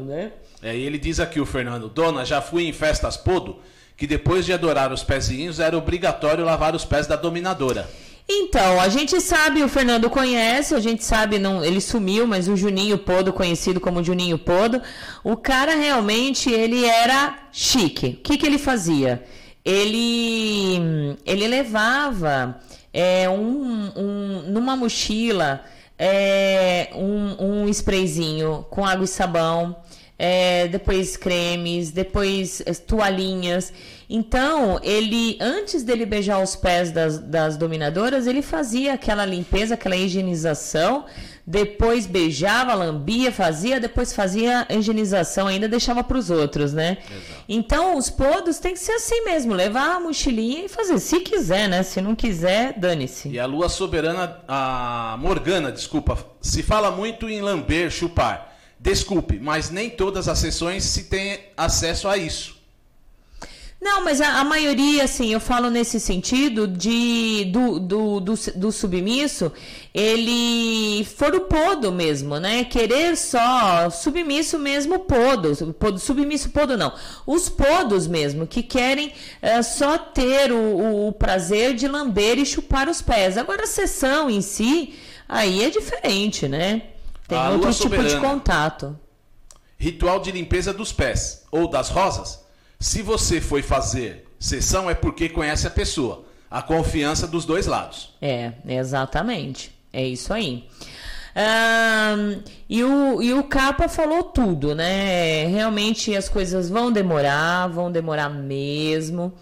né? É, e ele diz aqui, o Fernando, Dona, já fui em festas podo, que depois de adorar os pezinhos era obrigatório lavar os pés da dominadora. Então, a gente sabe, o Fernando conhece, a gente sabe, não, ele sumiu, mas o Juninho Podo, conhecido como Juninho Podo, o cara realmente, ele era chique. O que, que ele fazia? Ele, ele levava é, um, um, numa mochila é, um, um sprayzinho com água e sabão, é, depois cremes, depois é, toalhinhas. Então, ele, antes dele beijar os pés das, das dominadoras, ele fazia aquela limpeza, aquela higienização, depois beijava, lambia, fazia, depois fazia a higienização, ainda deixava para os outros, né? Então, os podos tem que ser assim mesmo, levar a mochilinha e fazer, se quiser, né? Se não quiser, dane-se. E a lua soberana, a Morgana, desculpa, se fala muito em lamber, chupar. Desculpe, mas nem todas as sessões se tem acesso a isso. Não, mas a, a, maioria, assim, eu falo nesse sentido de do, do, do, do, submisso, ele for o podo mesmo, né? Querer só submisso mesmo podo, podo submisso podo não, os podos mesmo, que querem é, só ter o, o prazer de lamber e chupar os pés. Agora a sessão em si, aí é diferente, né? Tem A outro tipo de contato. Ritual de limpeza dos pés ou das rosas. Se você foi fazer sessão é porque conhece a pessoa. A confiança dos dois lados. É, exatamente. É isso aí. E, o, e o Capa falou tudo, né? Realmente as coisas vão demorar, vão demorar mesmo.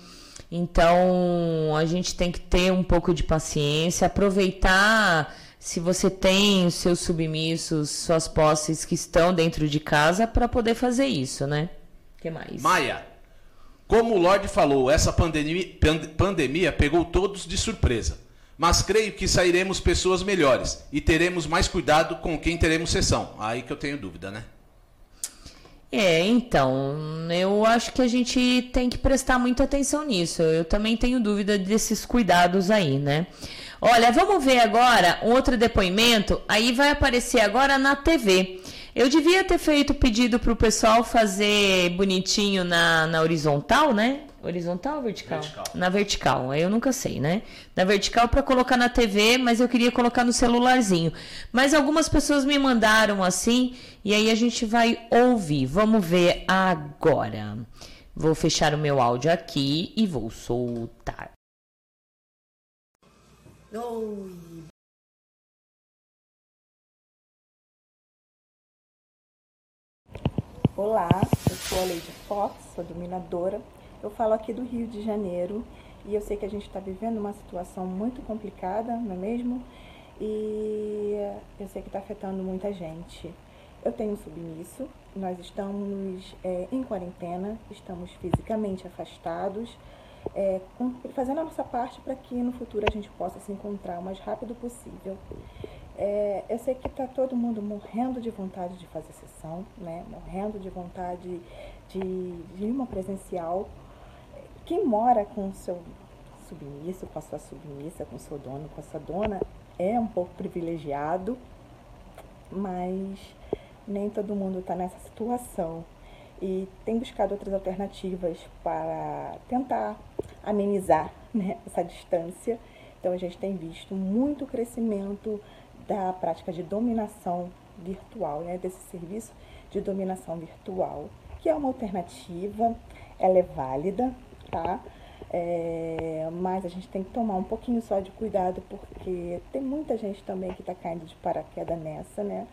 Então a gente tem que ter um pouco de paciência, aproveitar se você tem os seus submissos, suas posses que estão dentro de casa para poder fazer isso, né? que mais? Maia, como o Lorde falou, essa pandemia, pand- pandemia pegou todos de surpresa. Mas creio que sairemos pessoas melhores e teremos mais cuidado com quem teremos sessão. Aí que eu tenho dúvida, né? É, então, eu acho que a gente tem que prestar muita atenção nisso. Eu também tenho dúvida desses cuidados aí, né? Olha, vamos ver agora outro depoimento. Aí vai aparecer agora na TV. Eu devia ter feito pedido pro pessoal fazer bonitinho na, na horizontal, né? Horizontal ou vertical? Vertical. Na vertical, aí eu nunca sei, né? Na vertical para colocar na TV, mas eu queria colocar no celularzinho. Mas algumas pessoas me mandaram assim, e aí a gente vai ouvir. Vamos ver agora. Vou fechar o meu áudio aqui e vou soltar. Oi. Olá, eu sou a Lady Fox, sou dominadora. Eu falo aqui do Rio de Janeiro e eu sei que a gente está vivendo uma situação muito complicada, não é mesmo? E eu sei que está afetando muita gente. Eu tenho um submisso, nós estamos é, em quarentena, estamos fisicamente afastados, é, fazendo a nossa parte para que no futuro a gente possa se encontrar o mais rápido possível. É, eu sei que está todo mundo morrendo de vontade de fazer sessão, né? morrendo de vontade de, de uma presencial. Quem mora com o seu submisso, com a sua submissa, com o seu dono, com a sua dona, é um pouco privilegiado, mas nem todo mundo está nessa situação e tem buscado outras alternativas para tentar amenizar né, essa distância. Então a gente tem visto muito crescimento da prática de dominação virtual, né, desse serviço de dominação virtual, que é uma alternativa, ela é válida, tá? É, mas a gente tem que tomar um pouquinho só de cuidado, porque tem muita gente também que está caindo de paraquedas nessa, né?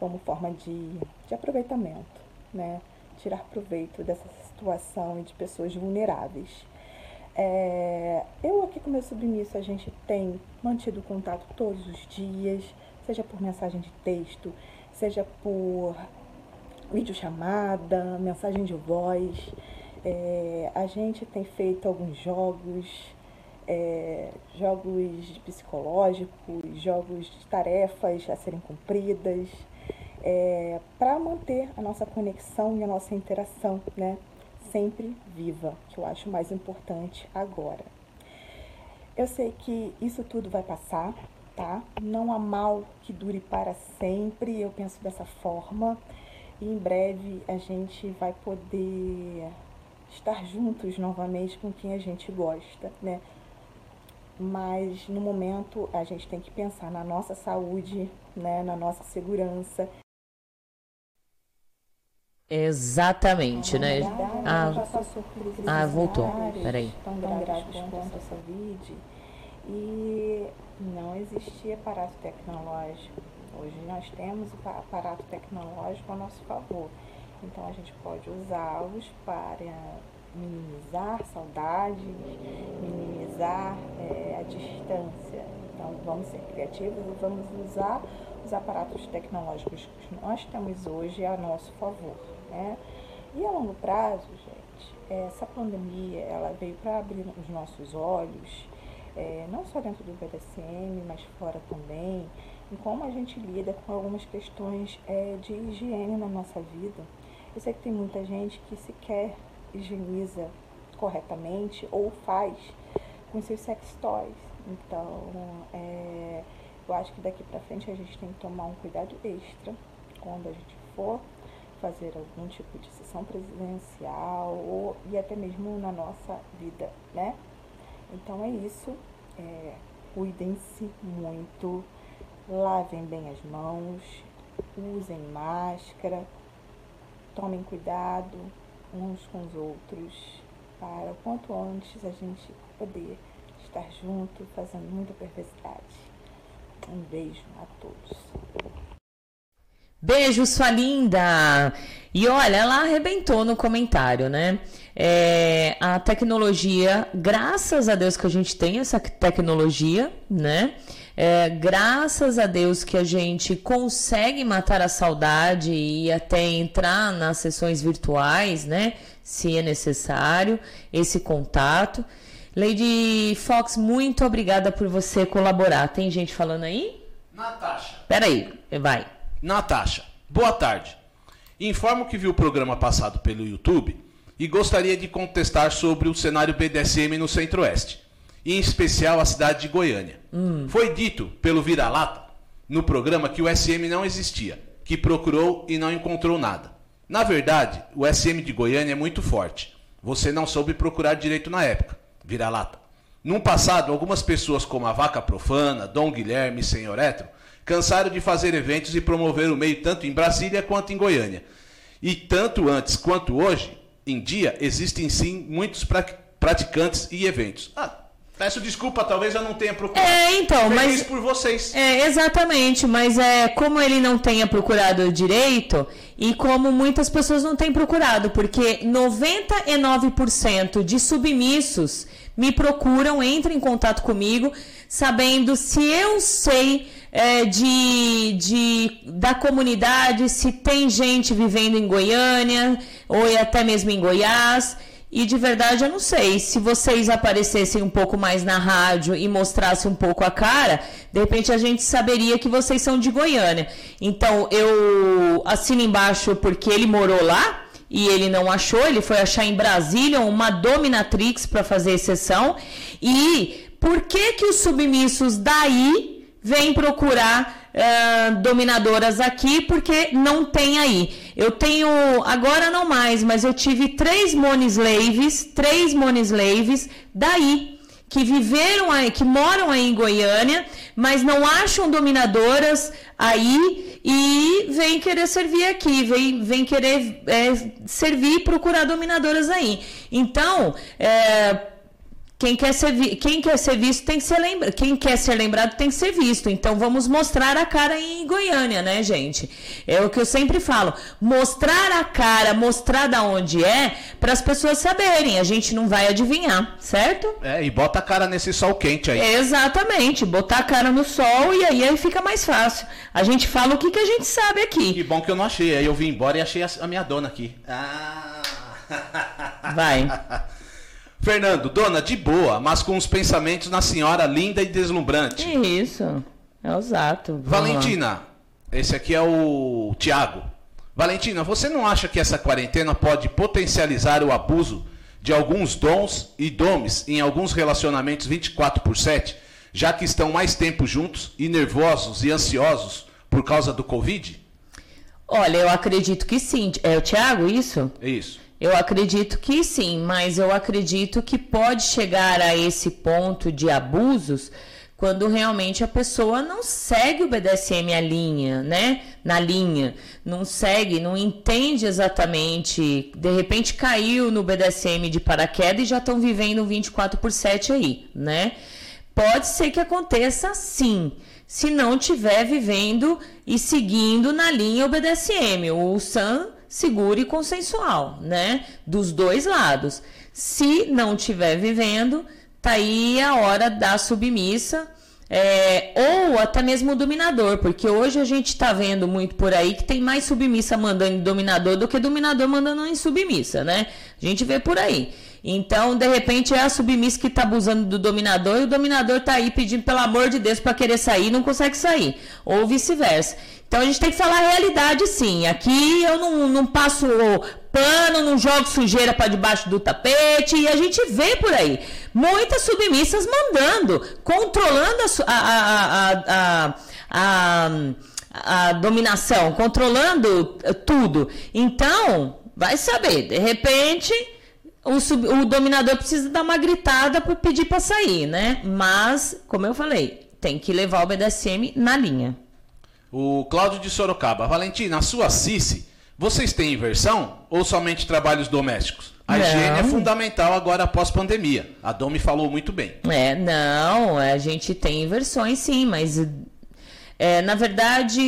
Como forma de, de aproveitamento, né? Tirar proveito dessa situação e de pessoas vulneráveis. É, eu aqui com meu submisso, a gente tem mantido contato todos os dias, seja por mensagem de texto, seja por videochamada, mensagem de voz. É, a gente tem feito alguns jogos, é, jogos psicológicos, jogos de tarefas a serem cumpridas, é, para manter a nossa conexão e a nossa interação, né? Sempre viva, que eu acho mais importante agora. Eu sei que isso tudo vai passar, tá? Não há mal que dure para sempre, eu penso dessa forma. E em breve a gente vai poder estar juntos novamente com quem a gente gosta, né? Mas no momento a gente tem que pensar na nossa saúde, né, na nossa segurança. Exatamente, né? Ah, ah voltou. Peraí. Tão graves quanto essa Covid e não existia aparato tecnológico. Hoje nós temos o aparato tecnológico a nosso favor. Então a gente pode usá-los para minimizar saudades, minimizar é, a distância. Então vamos ser criativos e vamos usar os aparatos tecnológicos que nós temos hoje a nosso favor. Né? E a longo prazo, gente, essa pandemia ela veio para abrir os nossos olhos, é, não só dentro do BDSM, mas fora também, em como a gente lida com algumas questões é, de higiene na nossa vida. Eu sei que tem muita gente que sequer higieniza corretamente ou faz com seus sex toys. Então, é, eu acho que daqui para frente a gente tem que tomar um cuidado extra quando a gente for fazer algum tipo de sessão presidencial ou, e até mesmo na nossa vida, né? Então é isso. É, Cuidem-se muito, lavem bem as mãos, usem máscara, tomem cuidado uns com os outros, para o quanto antes a gente poder estar junto, fazendo muita perversidade. Um beijo a todos. Beijo, sua linda! E olha, ela arrebentou no comentário, né? É, a tecnologia, graças a Deus que a gente tem essa tecnologia, né? É, graças a Deus que a gente consegue matar a saudade e até entrar nas sessões virtuais, né? Se é necessário, esse contato. Lady Fox, muito obrigada por você colaborar. Tem gente falando aí? Natasha. Peraí, vai. Natasha, boa tarde. Informo que vi o programa passado pelo YouTube e gostaria de contestar sobre o cenário BDSM no Centro-Oeste e em especial a cidade de Goiânia. Hum. Foi dito pelo Vira-Lata no programa que o SM não existia, que procurou e não encontrou nada. Na verdade, o SM de Goiânia é muito forte. Você não soube procurar direito na época. Vira-lata. Num passado, algumas pessoas como a Vaca Profana, Dom Guilherme e Senhor Etro cansaram de fazer eventos e promover o meio tanto em Brasília quanto em Goiânia. E tanto antes quanto hoje, em dia, existem sim muitos praticantes e eventos. Ah, Peço desculpa, talvez eu não tenha procurado. É, então, Feliz mas. por vocês. É, exatamente, mas é como ele não tenha procurado direito e como muitas pessoas não têm procurado, porque 99% de submissos me procuram, entram em contato comigo, sabendo se eu sei é, de, de, da comunidade, se tem gente vivendo em Goiânia ou até mesmo em Goiás. E de verdade eu não sei. Se vocês aparecessem um pouco mais na rádio e mostrassem um pouco a cara, de repente a gente saberia que vocês são de Goiânia. Então eu assino embaixo porque ele morou lá e ele não achou, ele foi achar em Brasília uma dominatrix para fazer exceção. E por que que os submissos daí vêm procurar dominadoras aqui? Porque não tem aí. Eu tenho, agora não mais, mas eu tive três monislaves, três monislaves daí que viveram aí, que moram aí em Goiânia, mas não acham dominadoras aí e vem querer servir aqui, vem, vem querer é, servir e procurar dominadoras aí. Então, é, quem quer, ser, quem quer ser visto tem que ser lembrado. Quem quer ser lembrado tem que ser visto. Então vamos mostrar a cara em Goiânia, né, gente? É o que eu sempre falo. Mostrar a cara, mostrar da onde é, para as pessoas saberem. A gente não vai adivinhar, certo? É, e bota a cara nesse sol quente aí. Exatamente. Botar a cara no sol e aí, aí fica mais fácil. A gente fala o que, que a gente sabe aqui. Que bom que eu não achei. Aí eu vim embora e achei a minha dona aqui. Ah. Vai. [laughs] Fernando, dona, de boa, mas com os pensamentos na senhora linda e deslumbrante. Isso, é exato. Valentina, esse aqui é o Tiago. Valentina, você não acha que essa quarentena pode potencializar o abuso de alguns dons e domes em alguns relacionamentos 24 por 7, já que estão mais tempo juntos e nervosos e ansiosos por causa do Covid? Olha, eu acredito que sim. É o Tiago, isso? Isso. Eu acredito que sim, mas eu acredito que pode chegar a esse ponto de abusos quando realmente a pessoa não segue o BDSM a linha, né? Na linha, não segue, não entende exatamente, de repente caiu no BDSM de paraquedas e já estão vivendo 24 por 7 aí, né? Pode ser que aconteça sim, se não estiver vivendo e seguindo na linha o BDSM. O Sam seguro e consensual, né? Dos dois lados. Se não estiver vivendo, tá aí a hora da submissa. É, ou até mesmo o dominador, porque hoje a gente está vendo muito por aí que tem mais submissa mandando em dominador do que dominador mandando em submissa, né? A gente vê por aí. Então, de repente, é a submissa que está abusando do dominador e o dominador está aí pedindo pelo amor de Deus para querer sair e não consegue sair. Ou vice-versa. Então a gente tem que falar a realidade sim. Aqui eu não, não passo pano, não jogo sujeira para debaixo do tapete e a gente vê por aí muitas submissas mandando, controlando a, a, a, a, a dominação, controlando tudo. Então, vai saber, de repente o, sub, o dominador precisa dar uma gritada para pedir para sair, né? Mas, como eu falei, tem que levar o BDSM na linha. O Cláudio de Sorocaba. Valentina, a sua Cici, vocês têm inversão ou somente trabalhos domésticos? A não. higiene é fundamental agora após pandemia. A Domi falou muito bem. É, não, a gente tem inversões sim, mas é, na verdade,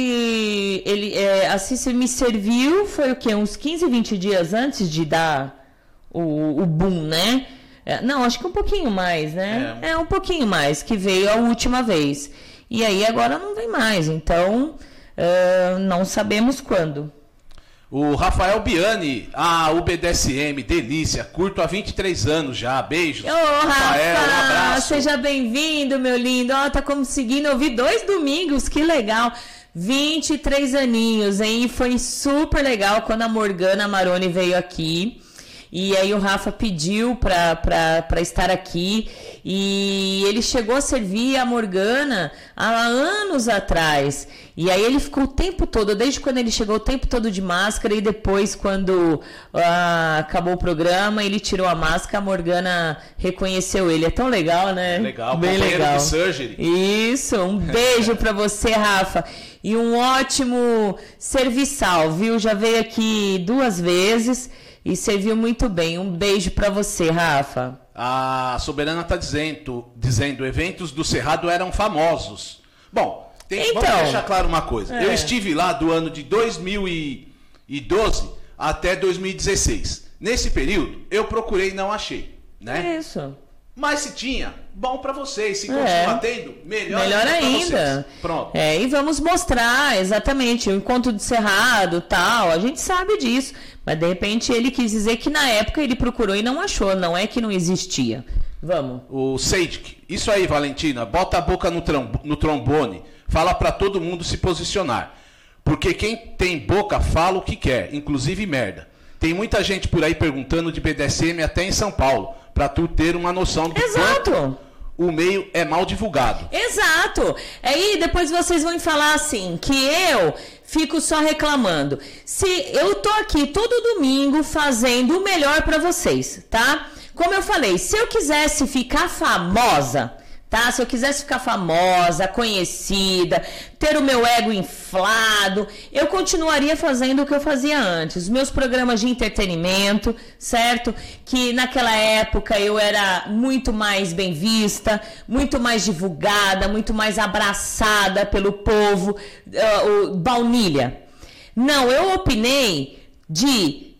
ele, é, a Cici me serviu, foi o quê? Uns 15, 20 dias antes de dar o, o boom, né? É, não, acho que um pouquinho mais, né? É. é, um pouquinho mais, que veio a última vez. E aí agora não vem mais. Então, uh, não sabemos quando. O Rafael Biani, ah, o BDSM, delícia, curto há 23 anos já, beijos. Ô, Rafael, Rafa, um abraço. Seja bem-vindo, meu lindo. Ó, oh, tá conseguindo ouvir dois domingos, que legal. 23 aninhos, hein? Foi super legal quando a Morgana Maroni veio aqui. E aí o Rafa pediu para estar aqui e ele chegou a servir a Morgana há anos atrás. E aí ele ficou o tempo todo, desde quando ele chegou, o tempo todo de máscara e depois quando uh, acabou o programa, ele tirou a máscara, a Morgana reconheceu ele. É tão legal, né? Legal, bem legal. Isso, um [laughs] beijo para você, Rafa. E um ótimo serviçal, viu? Já veio aqui duas vezes e serviu muito bem. Um beijo para você, Rafa. A Soberana está dizendo, dizendo, eventos do Cerrado eram famosos. Bom, tem, então, vamos deixar claro uma coisa. É. Eu estive lá do ano de 2012 até 2016. Nesse período, eu procurei e não achei. Né? Isso. Mas se tinha, bom para vocês. Se continuar é. tendo, melhor, melhor ainda. Pronto. É, e vamos mostrar exatamente o encontro de cerrado, tal. A gente sabe disso. Mas de repente ele quis dizer que na época ele procurou e não achou. Não é que não existia. Vamos. O Seidik. Isso aí, Valentina. Bota a boca no, no trombone. Fala para todo mundo se posicionar. Porque quem tem boca fala o que quer, inclusive merda. Tem muita gente por aí perguntando de BDSM até em São Paulo, para tu ter uma noção do Exato. quanto o meio é mal divulgado. Exato. Aí depois vocês vão falar assim, que eu fico só reclamando. Se eu tô aqui todo domingo fazendo o melhor para vocês, tá? Como eu falei, se eu quisesse ficar famosa, tá? Se eu quisesse ficar famosa, conhecida, ter o meu ego inflado, eu continuaria fazendo o que eu fazia antes, meus programas de entretenimento, certo? Que naquela época eu era muito mais bem vista, muito mais divulgada, muito mais abraçada pelo povo, uh, baunilha. Não, eu opinei de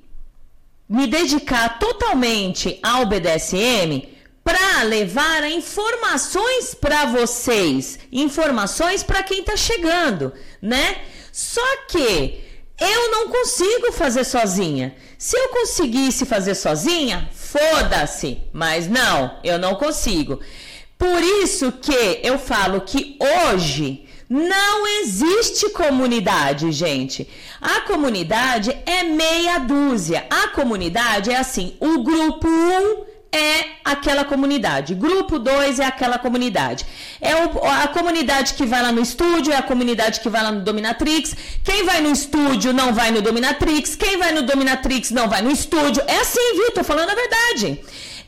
me dedicar totalmente ao BDSM para levar informações para vocês, informações para quem está chegando, né? Só que eu não consigo fazer sozinha. Se eu conseguisse fazer sozinha, foda-se, mas não, eu não consigo. Por isso que eu falo que hoje não existe comunidade, gente. A comunidade é meia dúzia. A comunidade é assim: o grupo 1 um é aquela comunidade. Grupo 2 é aquela comunidade. É o, a comunidade que vai lá no estúdio, é a comunidade que vai lá no Dominatrix. Quem vai no estúdio não vai no Dominatrix. Quem vai no Dominatrix não vai no estúdio. É assim, viu? Tô falando a verdade.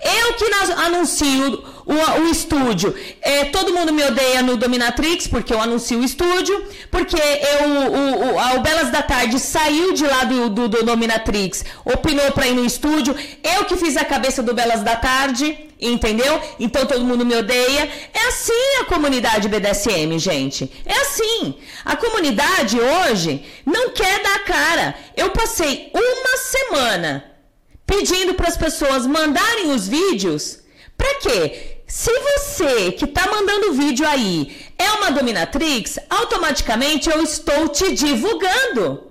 Eu que anuncio o, o estúdio. É, todo mundo me odeia no Dominatrix, porque eu anuncio o estúdio. Porque eu, o, o, o Belas da Tarde saiu de lá do, do, do Dominatrix, opinou para ir no estúdio. Eu que fiz a cabeça do Belas da Tarde. Entendeu? Então todo mundo me odeia. É assim a comunidade BDSM, gente. É assim. A comunidade hoje não quer dar cara. Eu passei uma semana pedindo para as pessoas mandarem os vídeos. Para quê? Se você que está mandando vídeo aí é uma dominatrix, automaticamente eu estou te divulgando.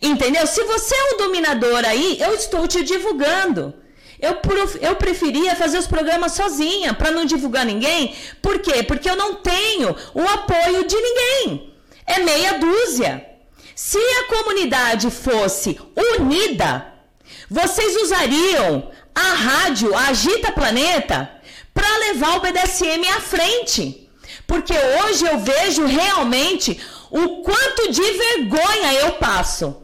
Entendeu? Se você é um dominador aí, eu estou te divulgando. Eu, eu preferia fazer os programas sozinha, para não divulgar ninguém. Por quê? Porque eu não tenho o apoio de ninguém. É meia dúzia. Se a comunidade fosse unida, vocês usariam a rádio Agita Planeta para levar o BDSM à frente. Porque hoje eu vejo realmente o quanto de vergonha eu passo.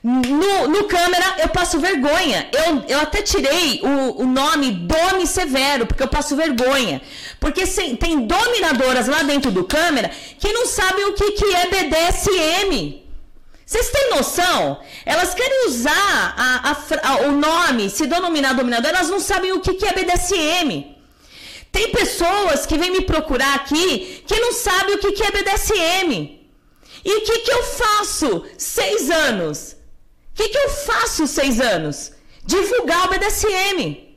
No, no câmera eu passo vergonha. Eu, eu até tirei o, o nome Domi Severo, porque eu passo vergonha. Porque tem dominadoras lá dentro do câmera que não sabem o que, que é BDSM. Vocês têm noção? Elas querem usar a, a, a, o nome, se denominar dominador, elas não sabem o que, que é BDSM. Tem pessoas que vêm me procurar aqui que não sabem o que, que é BDSM. E o que, que eu faço seis anos? O que, que eu faço seis anos? Divulgar o BDSM.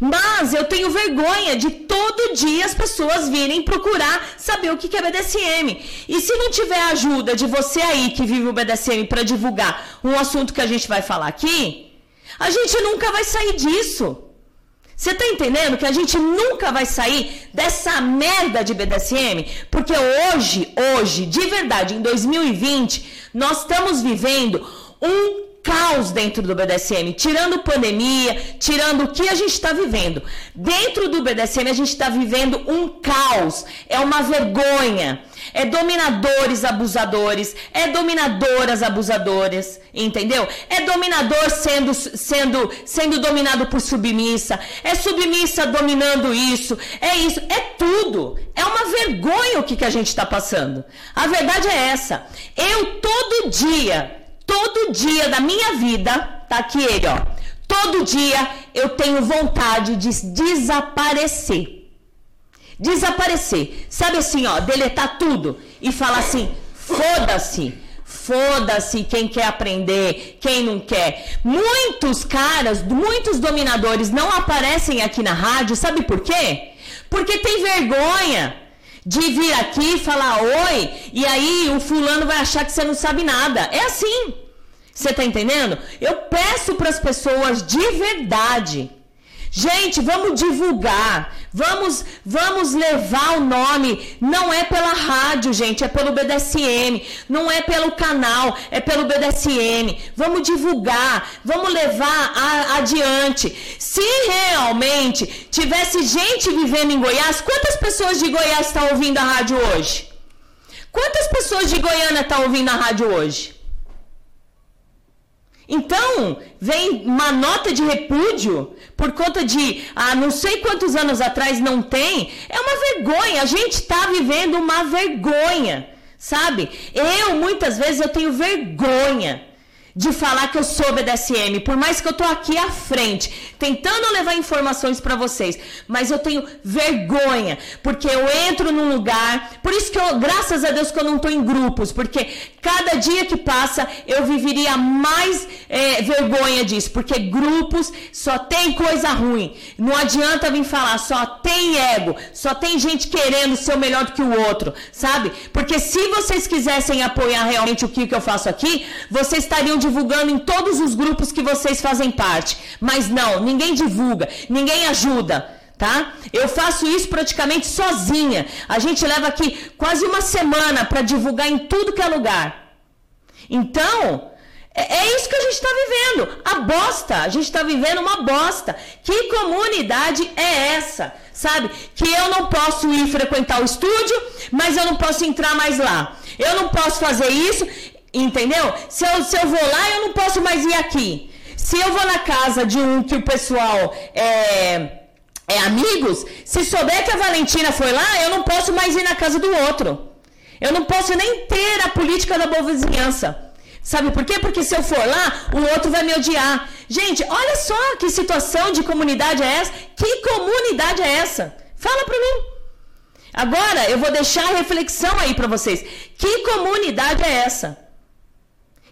Mas eu tenho vergonha de todo dia as pessoas virem procurar saber o que é BDSM. E se não tiver ajuda de você aí que vive o BDSM para divulgar um assunto que a gente vai falar aqui, a gente nunca vai sair disso. Você tá entendendo que a gente nunca vai sair dessa merda de BDSM? Porque hoje, hoje, de verdade, em 2020, nós estamos vivendo um caos dentro do BDSM, tirando pandemia, tirando o que a gente está vivendo. Dentro do BDSM, a gente está vivendo um caos, é uma vergonha. É dominadores abusadores, é dominadoras abusadoras, entendeu? É dominador sendo, sendo, sendo dominado por submissa, é submissa dominando isso, é isso, é tudo. É uma vergonha o que, que a gente está passando. A verdade é essa. Eu todo dia Todo dia da minha vida, tá aqui ele, ó. Todo dia eu tenho vontade de desaparecer. Desaparecer. Sabe assim, ó, deletar tudo e falar assim: foda-se. Foda-se quem quer aprender, quem não quer. Muitos caras, muitos dominadores não aparecem aqui na rádio, sabe por quê? Porque tem vergonha de vir aqui falar oi e aí o fulano vai achar que você não sabe nada. É assim. Você tá entendendo? Eu peço para as pessoas de verdade, Gente, vamos divulgar, vamos, vamos levar o nome. Não é pela rádio, gente, é pelo BDSM. Não é pelo canal, é pelo BDSM. Vamos divulgar, vamos levar a, adiante. Se realmente tivesse gente vivendo em Goiás, quantas pessoas de Goiás estão ouvindo a rádio hoje? Quantas pessoas de Goiânia estão ouvindo a rádio hoje? Então, vem uma nota de repúdio por conta de, ah, não sei quantos anos atrás não tem. É uma vergonha. A gente está vivendo uma vergonha, sabe? Eu, muitas vezes, eu tenho vergonha de falar que eu sou BDSM, por mais que eu tô aqui à frente, tentando levar informações para vocês, mas eu tenho vergonha, porque eu entro num lugar, por isso que eu, graças a Deus que eu não tô em grupos, porque cada dia que passa eu viveria mais é, vergonha disso, porque grupos só tem coisa ruim, não adianta vir falar, só tem ego, só tem gente querendo ser melhor do que o outro, sabe? Porque se vocês quisessem apoiar realmente o que, que eu faço aqui, vocês estariam divulgando em todos os grupos que vocês fazem parte. Mas não, ninguém divulga, ninguém ajuda, tá? Eu faço isso praticamente sozinha. A gente leva aqui quase uma semana para divulgar em tudo que é lugar. Então, é, é isso que a gente está vivendo. A bosta. A gente está vivendo uma bosta. Que comunidade é essa? Sabe? Que eu não posso ir frequentar o estúdio, mas eu não posso entrar mais lá. Eu não posso fazer isso Entendeu? Se eu, se eu vou lá, eu não posso mais ir aqui. Se eu vou na casa de um que o pessoal é, é amigos, se souber que a Valentina foi lá, eu não posso mais ir na casa do outro. Eu não posso nem ter a política da boa vizinhança. Sabe por quê? Porque se eu for lá, o outro vai me odiar. Gente, olha só que situação de comunidade é essa. Que comunidade é essa? Fala pra mim. Agora eu vou deixar a reflexão aí para vocês. Que comunidade é essa?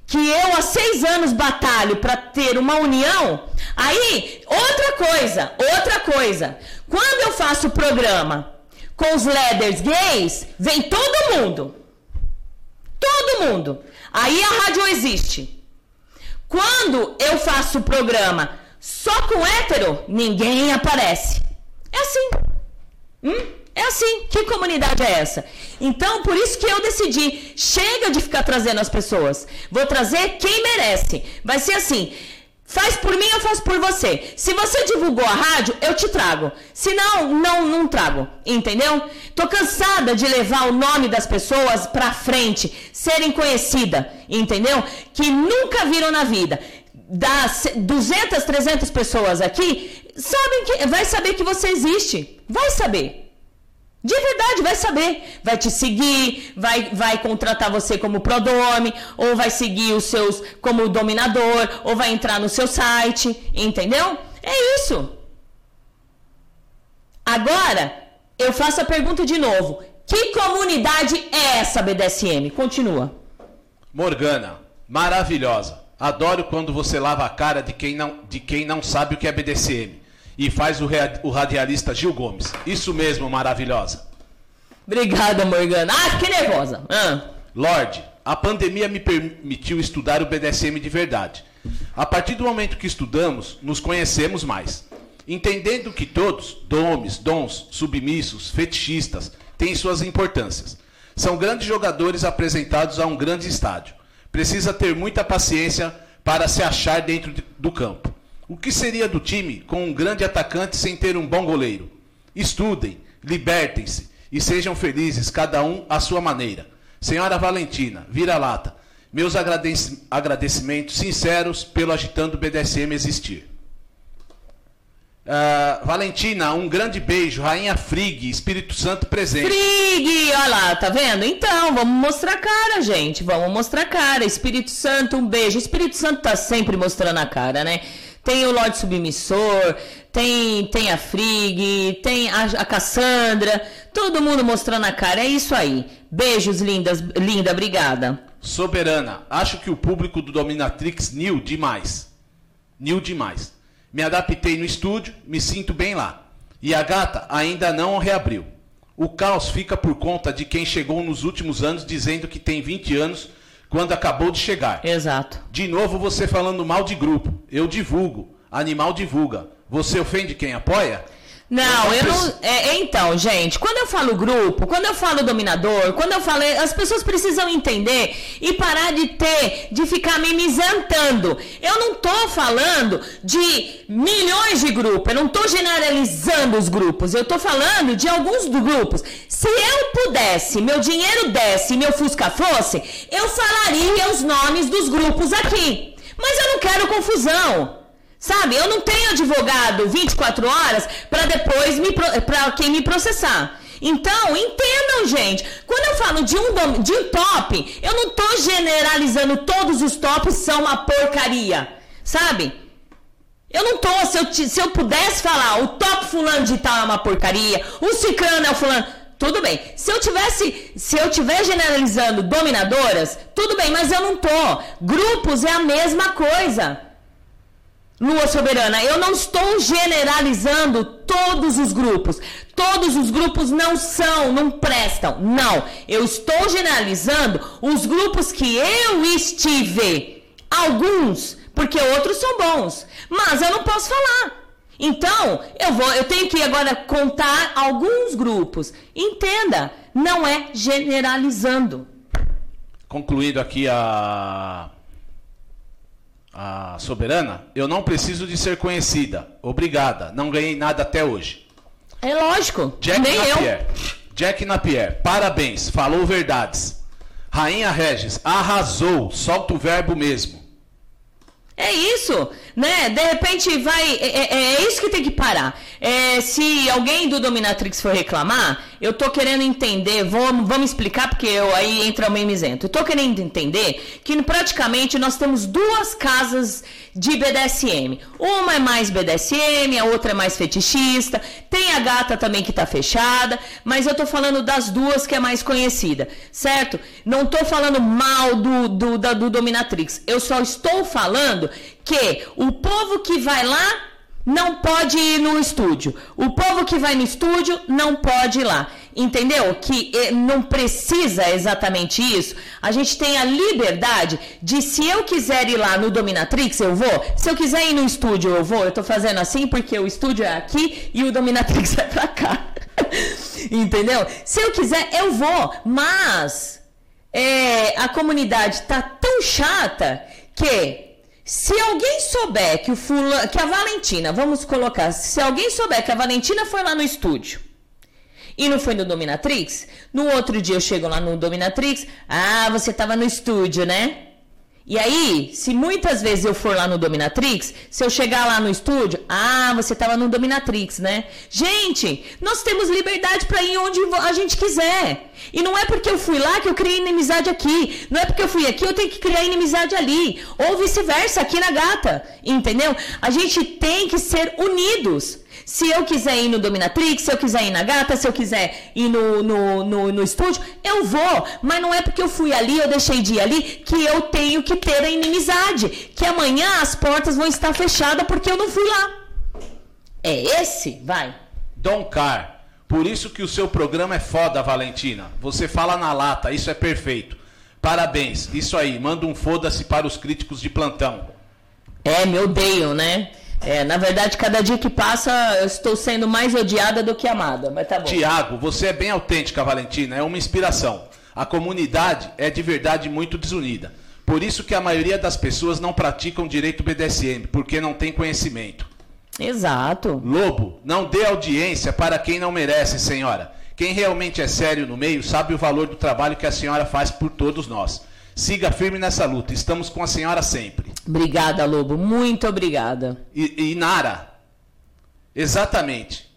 Que eu há seis anos batalho para ter uma união, aí, outra coisa, outra coisa. Quando eu faço o programa com os leaders gays, vem todo mundo. Todo mundo. Aí a rádio existe. Quando eu faço o programa só com hétero, ninguém aparece. É assim. Hum? É assim. Que comunidade é essa? Então, por isso que eu decidi, chega de ficar trazendo as pessoas. Vou trazer quem merece. Vai ser assim. Faz por mim, eu faço por você. Se você divulgou a rádio, eu te trago. Se não, não, não trago. Entendeu? Tô cansada de levar o nome das pessoas pra frente, serem conhecidas, entendeu? Que nunca viram na vida. Das 200, 300 pessoas aqui, sabem que vai saber que você existe. Vai saber. De verdade, vai saber. Vai te seguir, vai, vai contratar você como prodome, ou vai seguir os seus como dominador, ou vai entrar no seu site, entendeu? É isso. Agora, eu faço a pergunta de novo. Que comunidade é essa BDSM? Continua. Morgana, maravilhosa. Adoro quando você lava a cara de quem não, de quem não sabe o que é BDSM e faz o, o radialista Gil Gomes. Isso mesmo, maravilhosa. Obrigada, Morgana. Ah, que nervosa. Ah. Lorde, a pandemia me permitiu estudar o BDSM de verdade. A partir do momento que estudamos, nos conhecemos mais. Entendendo que todos, domes, dons, submissos, fetichistas, têm suas importâncias. São grandes jogadores apresentados a um grande estádio. Precisa ter muita paciência para se achar dentro do campo. O que seria do time com um grande atacante sem ter um bom goleiro? Estudem, libertem-se e sejam felizes, cada um à sua maneira. Senhora Valentina, vira-lata, meus agradecimentos sinceros pelo Agitando BDSM existir. Uh, Valentina, um grande beijo. Rainha Frig, Espírito Santo presente. Frig, olha lá, tá vendo? Então, vamos mostrar a cara, gente. Vamos mostrar a cara. Espírito Santo, um beijo. Espírito Santo tá sempre mostrando a cara, né? Tem o Lorde Submissor, tem, tem a Frig, tem a, a Cassandra, todo mundo mostrando a cara. É isso aí. Beijos, lindas, linda, obrigada. Soberana, acho que o público do Dominatrix new demais. New demais. Me adaptei no estúdio, me sinto bem lá. E a gata ainda não reabriu. O caos fica por conta de quem chegou nos últimos anos dizendo que tem 20 anos quando acabou de chegar. Exato. De novo você falando mal de grupo. Eu divulgo. Animal divulga. você ofende quem apoia? Não, eu não. É, então, gente, quando eu falo grupo, quando eu falo dominador, quando eu falo. As pessoas precisam entender e parar de ter, de ficar mimizantando. Eu não tô falando de milhões de grupos, eu não tô generalizando os grupos, eu tô falando de alguns grupos. Se eu pudesse, meu dinheiro desse e meu Fusca fosse, eu falaria os nomes dos grupos aqui. Mas eu não quero confusão. Sabe? Eu não tenho advogado 24 horas para depois me para quem me processar. Então, entendam, gente. Quando eu falo de um, de um top, eu não tô generalizando todos os tops são uma porcaria. Sabe? Eu não tô, se eu, se eu pudesse falar, o top fulano de tal é uma porcaria, o ciclano é o fulano, tudo bem. Se eu tivesse, se eu tiver generalizando dominadoras, tudo bem, mas eu não tô. Grupos é a mesma coisa. Lua soberana, eu não estou generalizando todos os grupos. Todos os grupos não são, não prestam. Não. Eu estou generalizando os grupos que eu estive. Alguns, porque outros são bons. Mas eu não posso falar. Então, eu vou, eu tenho que agora contar alguns grupos. Entenda, não é generalizando. Concluído aqui a a soberana, eu não preciso de ser conhecida. Obrigada. Não ganhei nada até hoje. É lógico. Jack Nem Napier. eu. Jack Napier, parabéns. Falou verdades. Rainha Regis, arrasou. Solta o verbo mesmo. É isso, né? De repente vai. É, é, é isso que tem que parar. É, se alguém do Dominatrix for reclamar, eu tô querendo entender, vamos, vamos explicar, porque eu, aí entra o mimizento. Eu tô querendo entender que praticamente nós temos duas casas de BDSM. Uma é mais BDSM, a outra é mais fetichista. Tem a gata também que tá fechada, mas eu tô falando das duas que é mais conhecida, certo? Não tô falando mal do, do, da, do Dominatrix. Eu só estou falando que o povo que vai lá não pode ir no estúdio. O povo que vai no estúdio não pode ir lá. Entendeu? Que eh, não precisa exatamente isso. A gente tem a liberdade de, se eu quiser ir lá no Dominatrix, eu vou. Se eu quiser ir no estúdio, eu vou. Eu tô fazendo assim porque o estúdio é aqui e o Dominatrix [laughs] é pra cá. [laughs] Entendeu? Se eu quiser, eu vou. Mas é, a comunidade tá tão chata que se alguém souber que o que a Valentina, vamos colocar, se alguém souber que a Valentina foi lá no estúdio e não foi no Dominatrix, no outro dia eu chego lá no Dominatrix, ah, você tava no estúdio, né? E aí, se muitas vezes eu for lá no Dominatrix, se eu chegar lá no estúdio, ah, você estava no Dominatrix, né? Gente, nós temos liberdade para ir onde a gente quiser. E não é porque eu fui lá que eu criei inimizade aqui. Não é porque eu fui aqui eu tenho que criar inimizade ali. Ou vice-versa, aqui na gata. Entendeu? A gente tem que ser unidos. Se eu quiser ir no Dominatrix, se eu quiser ir na gata, se eu quiser ir no, no, no, no estúdio, eu vou. Mas não é porque eu fui ali, eu deixei de ir ali, que eu tenho que ter a inimizade. Que amanhã as portas vão estar fechadas porque eu não fui lá. É esse? Vai. Dom Car, por isso que o seu programa é foda, Valentina. Você fala na lata, isso é perfeito. Parabéns, isso aí, manda um foda-se para os críticos de plantão. É, me odeiam, né? É, na verdade, cada dia que passa, eu estou sendo mais odiada do que amada, mas tá bom. Tiago, você é bem autêntica, Valentina, é uma inspiração. A comunidade é de verdade muito desunida. Por isso que a maioria das pessoas não praticam direito BDSM, porque não tem conhecimento. Exato. Lobo, não dê audiência para quem não merece, senhora. Quem realmente é sério no meio sabe o valor do trabalho que a senhora faz por todos nós. Siga firme nessa luta. Estamos com a senhora sempre. Obrigada, Lobo. Muito obrigada. E, e Nara, exatamente.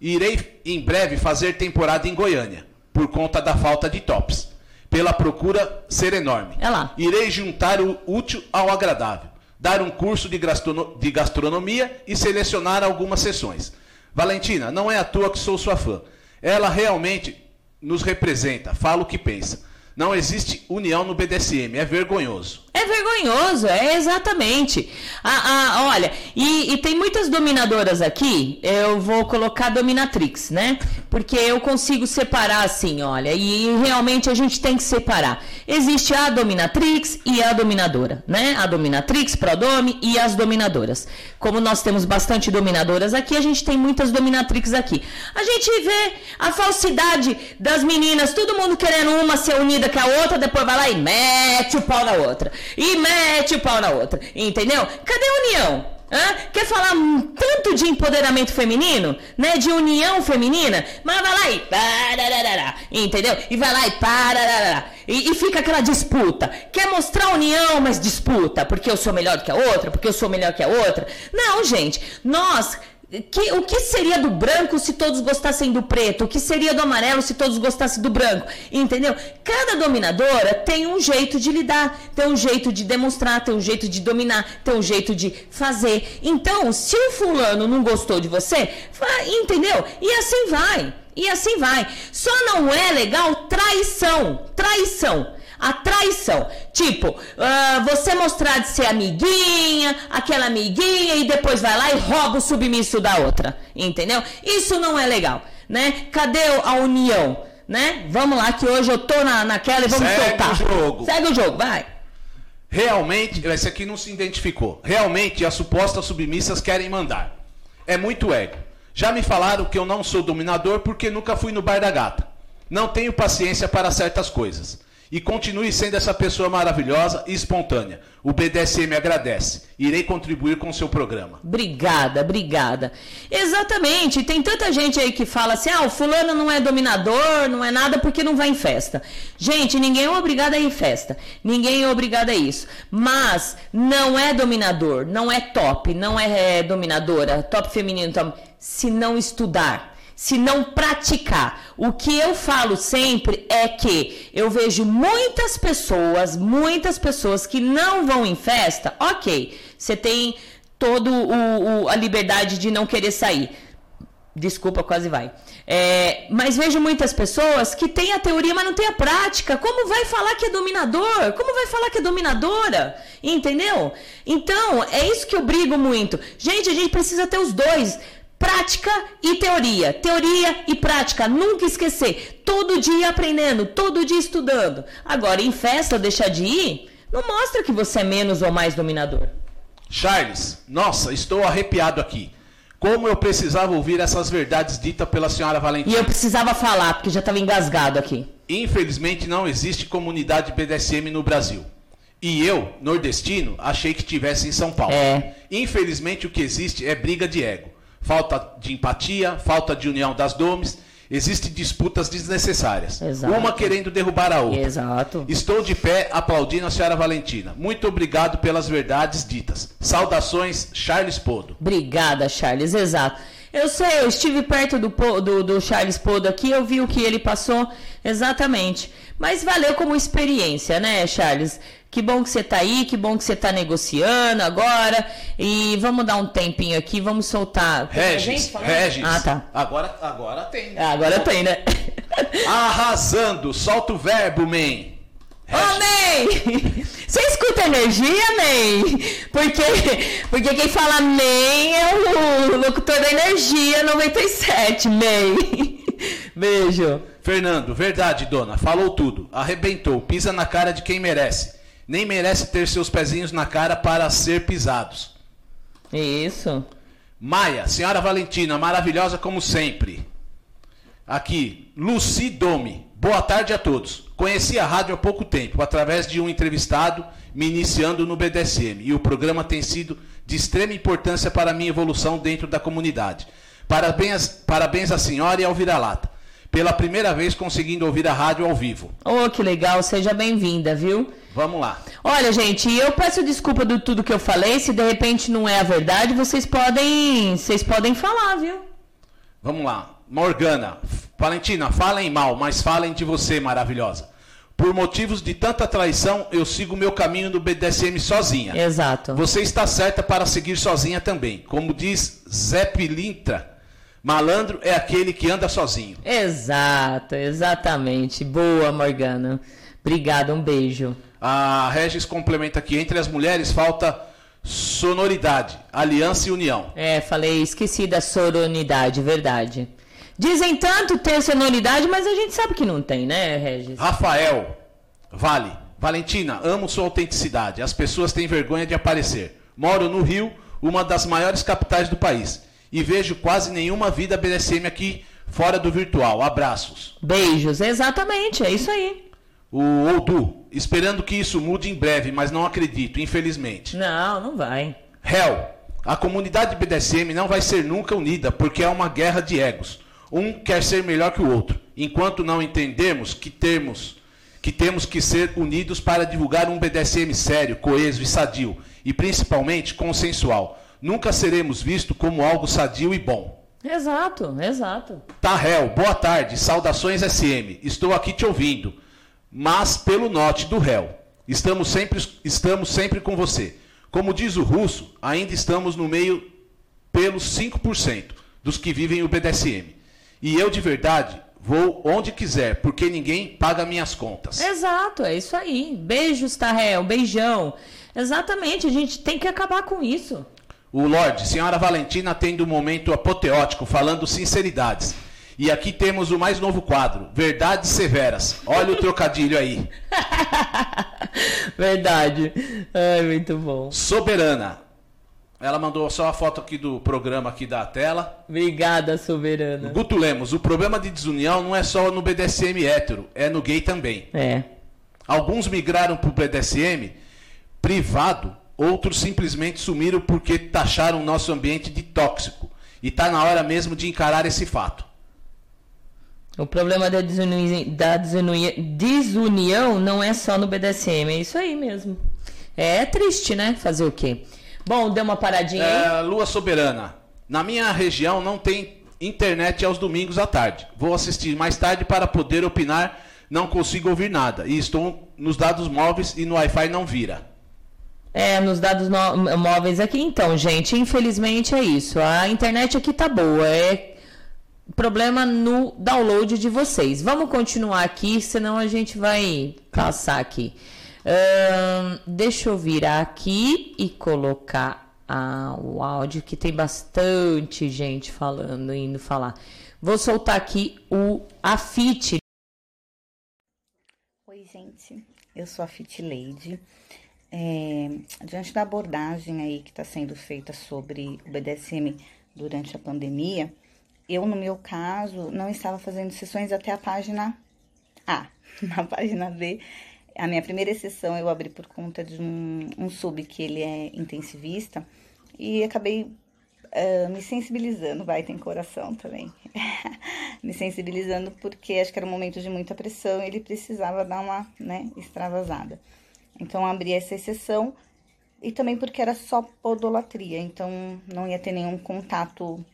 Irei em breve fazer temporada em Goiânia, por conta da falta de tops. Pela procura ser enorme. É lá. Irei juntar o útil ao agradável. Dar um curso de, gastrono de gastronomia e selecionar algumas sessões. Valentina, não é à toa que sou sua fã. Ela realmente nos representa, fala o que pensa. Não existe união no BDSM, é vergonhoso. É vergonhoso, é exatamente. Ah, ah, olha, e, e, tem muitas dominadoras aqui, eu vou colocar dominatrix, né? Porque eu consigo separar assim, olha, e realmente a gente tem que separar. Existe a dominatrix e a dominadora, né? A dominatrix, prodome e as dominadoras. Como nós temos bastante dominadoras aqui, a gente tem muitas dominatrix aqui. A gente vê a falsidade das meninas, todo mundo querendo uma ser unida com a outra, depois vai lá e mete o pau na outra e mete o pau na outra. Entendeu? Cadê a união? Hã? Quer falar tanto de empoderamento feminino, né? De união feminina, mas vai lá e pararará, entendeu? E vai lá e pararará. E, e fica aquela disputa. Quer mostrar união, mas disputa, porque eu sou melhor que a outra, porque eu sou melhor que a outra. Não, gente, nós que, o que seria do branco se todos gostassem do preto? O que seria do amarelo se todos gostassem do branco? Entendeu? Cada dominadora tem um jeito de lidar, tem um jeito de demonstrar, tem um jeito de dominar, tem um jeito de fazer. Então, se o fulano não gostou de você, entendeu? E assim vai. E assim vai. Só não é legal traição. Traição a traição. Tipo, uh, você mostrar de ser amiguinha, aquela amiguinha, e depois vai lá e rouba o submisso da outra. Entendeu? Isso não é legal, né? Cadê a união? Né? Vamos lá, que hoje eu tô na, naquela e vamos Segue soltar. O jogo. Segue o jogo, vai. Realmente, esse aqui não se identificou. Realmente, as supostas submissas querem mandar. É muito ego. Já me falaram que eu não sou dominador porque nunca fui no bar da gata. Não tenho paciência para certas coisas e continue sendo essa pessoa maravilhosa e espontânea. O BDSM agradece. Irei contribuir com o seu programa. Obrigada, obrigada. Exatamente. Tem tanta gente aí que fala assim: ah, o fulano não é dominador, não é nada porque não vai em festa. Gente, ninguém é obrigado a ir em festa. Ninguém é obrigado a isso. Mas não é dominador, não é top, não é, é dominadora, top feminino, top, se não estudar se não praticar. O que eu falo sempre é que eu vejo muitas pessoas, muitas pessoas que não vão em festa. Ok, você tem toda a liberdade de não querer sair. Desculpa, quase vai. É, mas vejo muitas pessoas que têm a teoria, mas não têm a prática. Como vai falar que é dominador? Como vai falar que é dominadora? Entendeu? Então, é isso que eu brigo muito. Gente, a gente precisa ter os dois prática e teoria. Teoria e prática, nunca esquecer. Todo dia aprendendo, todo dia estudando. Agora, em festa, deixar de ir, não mostra que você é menos ou mais dominador. Charles, nossa, estou arrepiado aqui. Como eu precisava ouvir essas verdades ditas pela senhora Valentina. E eu precisava falar, porque já estava engasgado aqui. Infelizmente não existe comunidade BDSM no Brasil. E eu, nordestino, achei que tivesse em São Paulo. É. Infelizmente o que existe é briga de ego falta de empatia, falta de união das domes. Existem disputas desnecessárias. Exato. Uma querendo derrubar a outra. Exato. Estou de pé aplaudindo a senhora Valentina. Muito obrigado pelas verdades ditas. Saudações, Charles Podo. Obrigada, Charles. Exato. Eu sei, eu estive perto do, do, do Charles Podo aqui, eu vi o que ele passou. Exatamente. Mas valeu como experiência, né, Charles? Que bom que você está aí, que bom que você está negociando agora. E vamos dar um tempinho aqui, vamos soltar. Regis, Regis. Ah, tá. Agora, agora tem. Ah, agora tem, né? Arrasando, solta o verbo, man. Ô, Ney! Você escuta energia, Ney? Porque, porque quem fala Ney é o locutor da Energia 97, Ney. Beijo. Fernando, verdade, dona. Falou tudo. Arrebentou. Pisa na cara de quem merece nem merece ter seus pezinhos na cara para ser pisados. Isso. Maia, senhora Valentina, maravilhosa como sempre. Aqui, Luci Domi. Boa tarde a todos. Conheci a rádio há pouco tempo, através de um entrevistado me iniciando no BDSM, e o programa tem sido de extrema importância para a minha evolução dentro da comunidade. Parabéns, parabéns à senhora e ao Vira-Lata, pela primeira vez conseguindo ouvir a rádio ao vivo. Oh, que legal, seja bem-vinda, viu? Vamos lá. Olha, gente, eu peço desculpa de tudo que eu falei. Se de repente não é a verdade, vocês podem, vocês podem falar, viu? Vamos lá. Morgana, Valentina, falem mal, mas falem de você, maravilhosa. Por motivos de tanta traição, eu sigo meu caminho no BDSM sozinha. Exato. Você está certa para seguir sozinha também. Como diz Zé Pilintra, malandro é aquele que anda sozinho. Exato, exatamente. Boa, Morgana. Obrigada, um beijo. A Regis complementa aqui: entre as mulheres falta sonoridade, aliança e união. É, falei, esqueci da sonoridade, verdade. Dizem tanto ter sonoridade, mas a gente sabe que não tem, né, Regis? Rafael, vale. Valentina, amo sua autenticidade. As pessoas têm vergonha de aparecer. Moro no Rio, uma das maiores capitais do país. E vejo quase nenhuma vida BDSM aqui fora do virtual. Abraços. Beijos, exatamente, é isso aí. O Odu, esperando que isso mude em breve, mas não acredito, infelizmente. Não, não vai. Hell, a comunidade BDSM não vai ser nunca unida, porque é uma guerra de egos. Um quer ser melhor que o outro, enquanto não entendermos que temos que temos que ser unidos para divulgar um BDSM sério, coeso e sadio, e principalmente consensual. Nunca seremos vistos como algo sadio e bom. Exato, exato. Tahel, boa tarde, saudações SM. Estou aqui te ouvindo, mas pelo norte do réu. Estamos sempre, estamos sempre com você. Como diz o russo, ainda estamos no meio pelos 5% dos que vivem o BDSM. E eu de verdade vou onde quiser, porque ninguém paga minhas contas. Exato, é isso aí. Beijos, Tahel, beijão. Exatamente, a gente tem que acabar com isso. O Lorde, senhora Valentina tendo um momento apoteótico, falando sinceridades. E aqui temos o mais novo quadro, Verdades Severas. Olha o trocadilho aí. [laughs] Verdade. Ai, muito bom. Soberana. Ela mandou só a foto aqui do programa aqui da tela. Obrigada, Soberana. Guto Lemos, o problema de desunião não é só no BDSM hétero, é no gay também. É. Alguns migraram pro BDSM privado, outros simplesmente sumiram porque taxaram o nosso ambiente de tóxico. E tá na hora mesmo de encarar esse fato. O problema da, desuni da desuni desunião não é só no BDSM, é isso aí mesmo. É triste, né? Fazer o quê? Bom, deu uma paradinha é. Lua Soberana. Na minha região não tem internet aos domingos à tarde. Vou assistir mais tarde para poder opinar. Não consigo ouvir nada. E estou nos dados móveis e no Wi-Fi não vira. É, nos dados móveis aqui. Então, gente, infelizmente é isso. A internet aqui tá boa. É problema no download de vocês. Vamos continuar aqui, senão a gente vai passar aqui. Deixa eu virar aqui e colocar ah, o áudio, que tem bastante gente falando, indo falar. Vou soltar aqui o Afit. Oi, gente. Eu sou a Fit Lady. É, diante da abordagem aí que está sendo feita sobre o BDSM durante a pandemia, eu, no meu caso, não estava fazendo sessões até a página A. [laughs] Na página B, a minha primeira sessão eu abri por conta de um, um sub que ele é intensivista e acabei uh, me sensibilizando, vai, tem coração também, [laughs] me sensibilizando porque acho que era um momento de muita pressão e ele precisava dar uma, né, extravasada. Então abri essa exceção e também porque era só podolatria, então não ia ter nenhum contato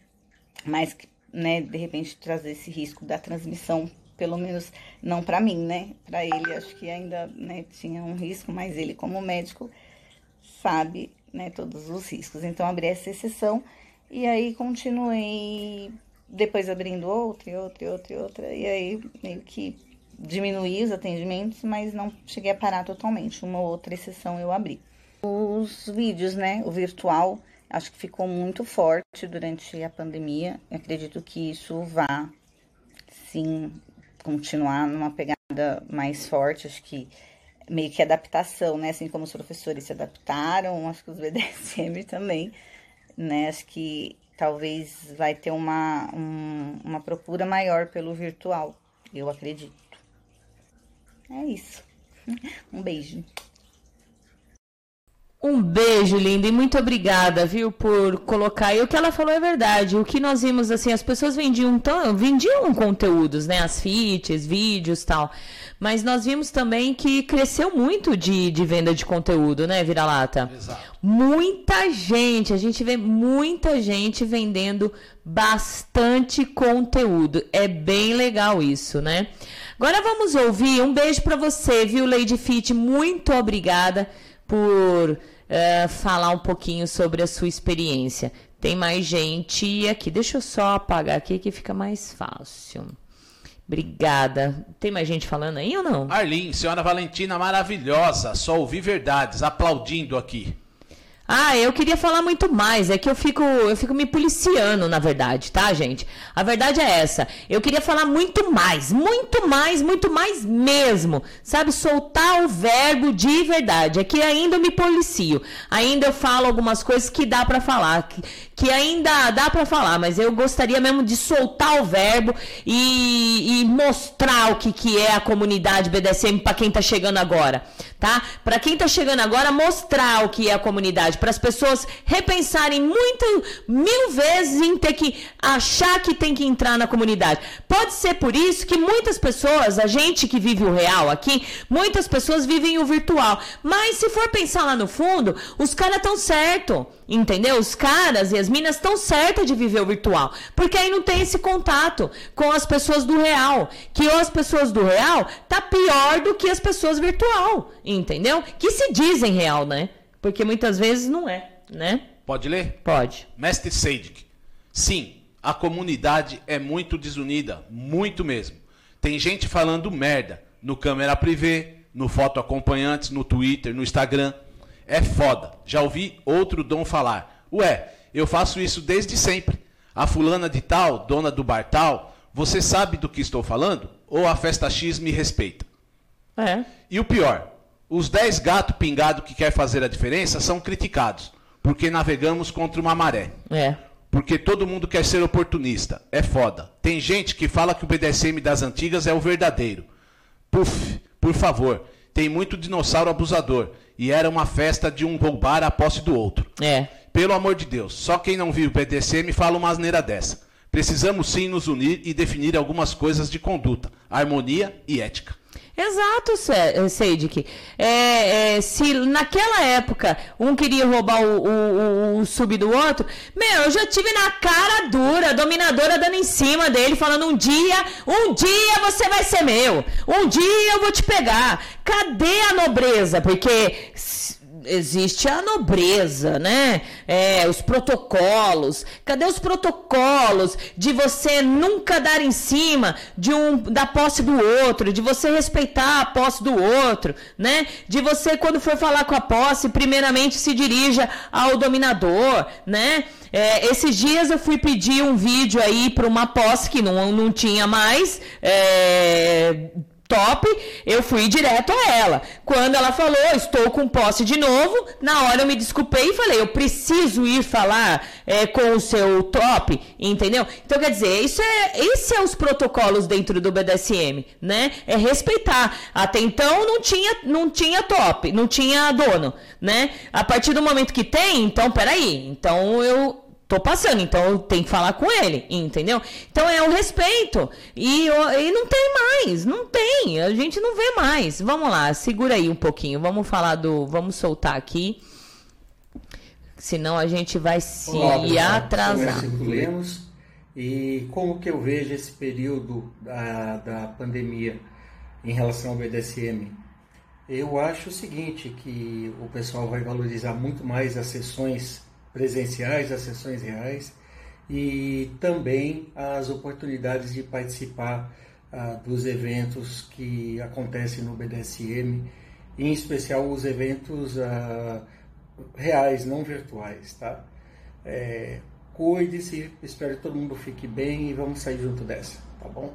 mais que, né, de repente trazer esse risco da transmissão pelo menos não para mim, né? Para ele acho que ainda né, tinha um risco, mas ele como médico sabe, né, todos os riscos. Então abri essa exceção e aí continuei depois abrindo outra e outra e outra e outra e aí meio que diminuí os atendimentos, mas não cheguei a parar totalmente. Uma outra exceção eu abri. Os vídeos, né, o virtual, acho que ficou muito forte durante a pandemia. Eu acredito que isso vá sim continuar numa pegada mais forte, acho que meio que adaptação, né? Assim como os professores se adaptaram, [laughs] acho que os BDSM também, né? Acho que talvez vai ter uma, um, uma procura maior pelo virtual, eu acredito. É isso. [laughs] Um beijo. Um beijo, linda, e muito obrigada, viu, por colocar. E o que ela falou é verdade. O que nós vimos, assim, as pessoas vendiam, tão, vendiam conteúdos, né? As fits, vídeos tal. Mas nós vimos também que cresceu muito de, de venda de conteúdo, né, Vira-Lata? Exato. Muita gente, a gente vê muita gente vendendo bastante conteúdo. É bem legal isso, né? Agora vamos ouvir. Um beijo para você, viu, Lady Fit? Muito obrigada por uh, falar um pouquinho sobre a sua experiência. Tem mais gente aqui. Deixa eu só apagar aqui que fica mais fácil. Obrigada. Tem mais gente falando aí ou não? Arlin, senhora Valentina maravilhosa. Só ouvi verdades, aplaudindo aqui. Ah, eu queria falar muito mais. É que eu fico, eu fico me policiando, na verdade, tá, gente? A verdade é essa. Eu queria falar muito mais, muito mais, muito mais mesmo. Sabe, soltar o verbo de verdade. É que ainda eu me policio. Ainda eu falo algumas coisas que dá para falar, que, que ainda dá para falar, mas eu gostaria mesmo de soltar o verbo e, e mostrar o que, que é a comunidade BDSM para quem tá chegando agora, tá? Para quem tá chegando agora, mostrar o que é a comunidade para as pessoas repensarem muito, mil vezes em ter que achar que tem que entrar na comunidade. Pode ser por isso que muitas pessoas, a gente que vive o real aqui, muitas pessoas vivem o virtual. Mas se for pensar lá no fundo, os caras estão certo, entendeu? Os caras e as minas estão certas de viver o virtual, porque aí não tem esse contato com as pessoas do real, que as pessoas do real tá pior do que as pessoas virtual, entendeu? Que se dizem real, né? Porque muitas vezes não é, né? Pode ler? Pode. Mestre Seidik. Sim, a comunidade é muito desunida, muito mesmo. Tem gente falando merda no câmera privê, no foto acompanhantes, no Twitter, no Instagram. É foda. Já ouvi outro dom falar. Ué, eu faço isso desde sempre. A fulana de tal, dona do bar tal, você sabe do que estou falando? Ou a festa X me respeita? É. E o pior, os 10 gatos pingados que quer fazer a diferença são criticados, porque navegamos contra uma maré. É. Porque todo mundo quer ser oportunista. É foda. Tem gente que fala que o BDSM das antigas é o verdadeiro. Puf, por favor. Tem muito dinossauro abusador. E era uma festa de um roubar a posse do outro. É. Pelo amor de Deus, só quem não viu o BDSM fala uma asneira dessa. Precisamos sim nos unir e definir algumas coisas de conduta, harmonia e ética. Exato, Seidik. É, é, se naquela época um queria roubar o, o, o, sub do outro, meu, eu já tive na cara dura, dominadora dando em cima dele, falando: um dia, um dia você vai ser meu, um dia eu vou te pegar. Cadê a nobreza? Porque existe a nobreza, né? É, os protocolos. Cadê os protocolos de você nunca dar em cima de um da posse do outro, de você respeitar a posse do outro, né? De você quando for falar com a posse, primeiramente se dirija ao dominador, né? É, esses dias eu fui pedir um vídeo aí para uma posse que não, não tinha mais. É, top, eu fui direto a ela. Quando ela falou, estou com posse de novo, na hora eu me desculpei e falei, eu preciso ir falar é, com o seu top, entendeu? Então, quer dizer, isso é, esses são os protocolos dentro do BDSM, né? É respeitar. Até então não tinha, não tinha top, não tinha dono, né? A partir do momento que tem, então, peraí, então eu tô passando, então tenho que falar com ele, entendeu? Então é o respeito. E, e não tem mais, não tem, a gente não vê mais. Vamos lá, segura aí um pouquinho, vamos falar do. Vamos soltar aqui. Senão a gente vai se Olá, atrasar. Lemos, e como que eu vejo esse período da, da pandemia em relação ao BDSM? Eu acho o seguinte, que o pessoal vai valorizar muito mais as sessões presenciais, as sessões reais e também as oportunidades de participar ah, dos eventos que acontecem no BDSM, em especial os eventos ah, reais, não virtuais, tá? É, Cuide-se, espero que todo mundo fique bem e vamos sair junto dessa, tá bom?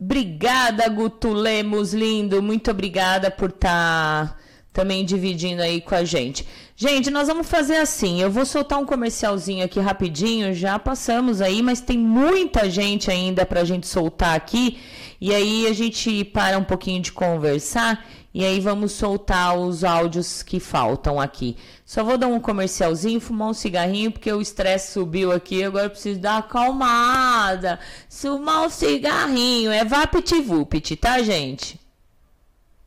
Obrigada, Guto Lemos, lindo. Muito obrigada por estar tá também dividindo aí com a gente. Gente, nós vamos fazer assim. Eu vou soltar um comercialzinho aqui rapidinho. Já passamos aí, mas tem muita gente ainda para a gente soltar aqui. E aí a gente para um pouquinho de conversar e aí vamos soltar os áudios que faltam aqui. Só vou dar um comercialzinho, fumar um cigarrinho, porque o estresse subiu aqui, agora eu preciso dar uma acalmada. Fumar um cigarrinho, é vapt-vupt, tá, gente?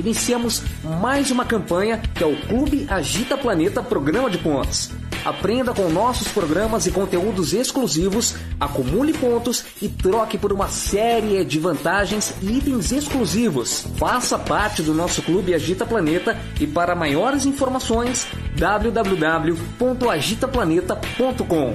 Iniciamos mais uma campanha que é o Clube Agita Planeta Programa de Pontos. Aprenda com nossos programas e conteúdos exclusivos, acumule pontos e troque por uma série de vantagens e itens exclusivos. Faça parte do nosso clube Agita Planeta e para maiores informações www.agitaplaneta.com.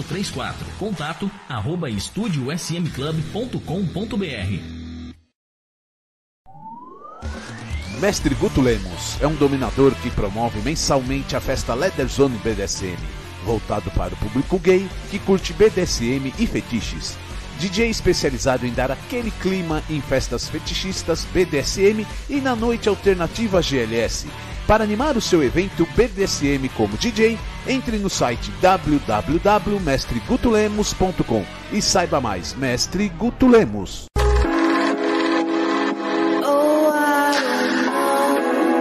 3834. Contato arroba estudiosmclub.com.br. Mestre Guto Lemos é um dominador que promove mensalmente a festa Leather Zone BDSM, voltado para o público gay que curte BDSM e fetiches. DJ especializado em dar aquele clima em festas fetichistas BDSM e na noite alternativa GLS. Para animar o seu evento BDSM como DJ, entre no site www.mestregutulemos.com e saiba mais. Mestre Guto Lemos.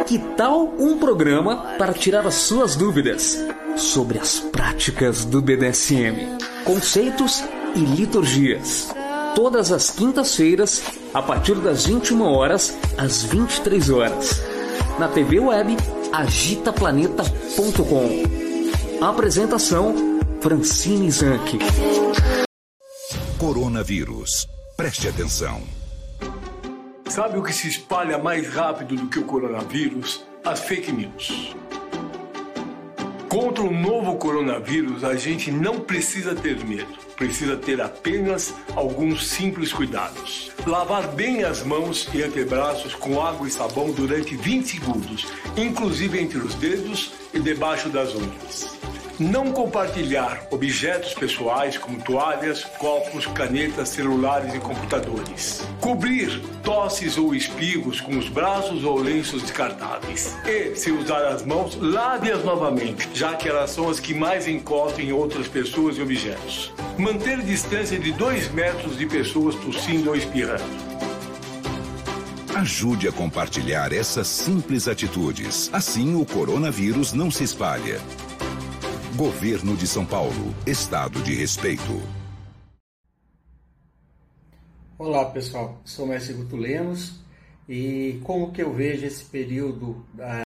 Que tal um programa para tirar as suas dúvidas sobre as práticas do BDSM, conceitos e liturgias? Todas as quintas-feiras, a partir das 21 horas às 23 horas, na TV web agitaplaneta.com. Apresentação Francine Zanck. Coronavírus. Preste atenção. Sabe o que se espalha mais rápido do que o coronavírus? As fake news. Contra o novo coronavírus, a gente não precisa ter medo. Precisa ter apenas alguns simples cuidados. Lavar bem as mãos e antebraços com água e sabão durante 20 segundos, inclusive entre os dedos e debaixo das unhas. Não compartilhar objetos pessoais como toalhas, copos, canetas, celulares e computadores. Cobrir tosses ou espigos com os braços ou lenços descartáveis. E, se usar as mãos, lave-as novamente, já que elas são as que mais encostam em outras pessoas e objetos. Manter distância de 2 metros de pessoas tossindo ou espirrando. Ajude a compartilhar essas simples atitudes. Assim o coronavírus não se espalha. Governo de São Paulo. Estado de respeito. Olá pessoal, sou o Mestre Guto Lemos e como que eu vejo esse período da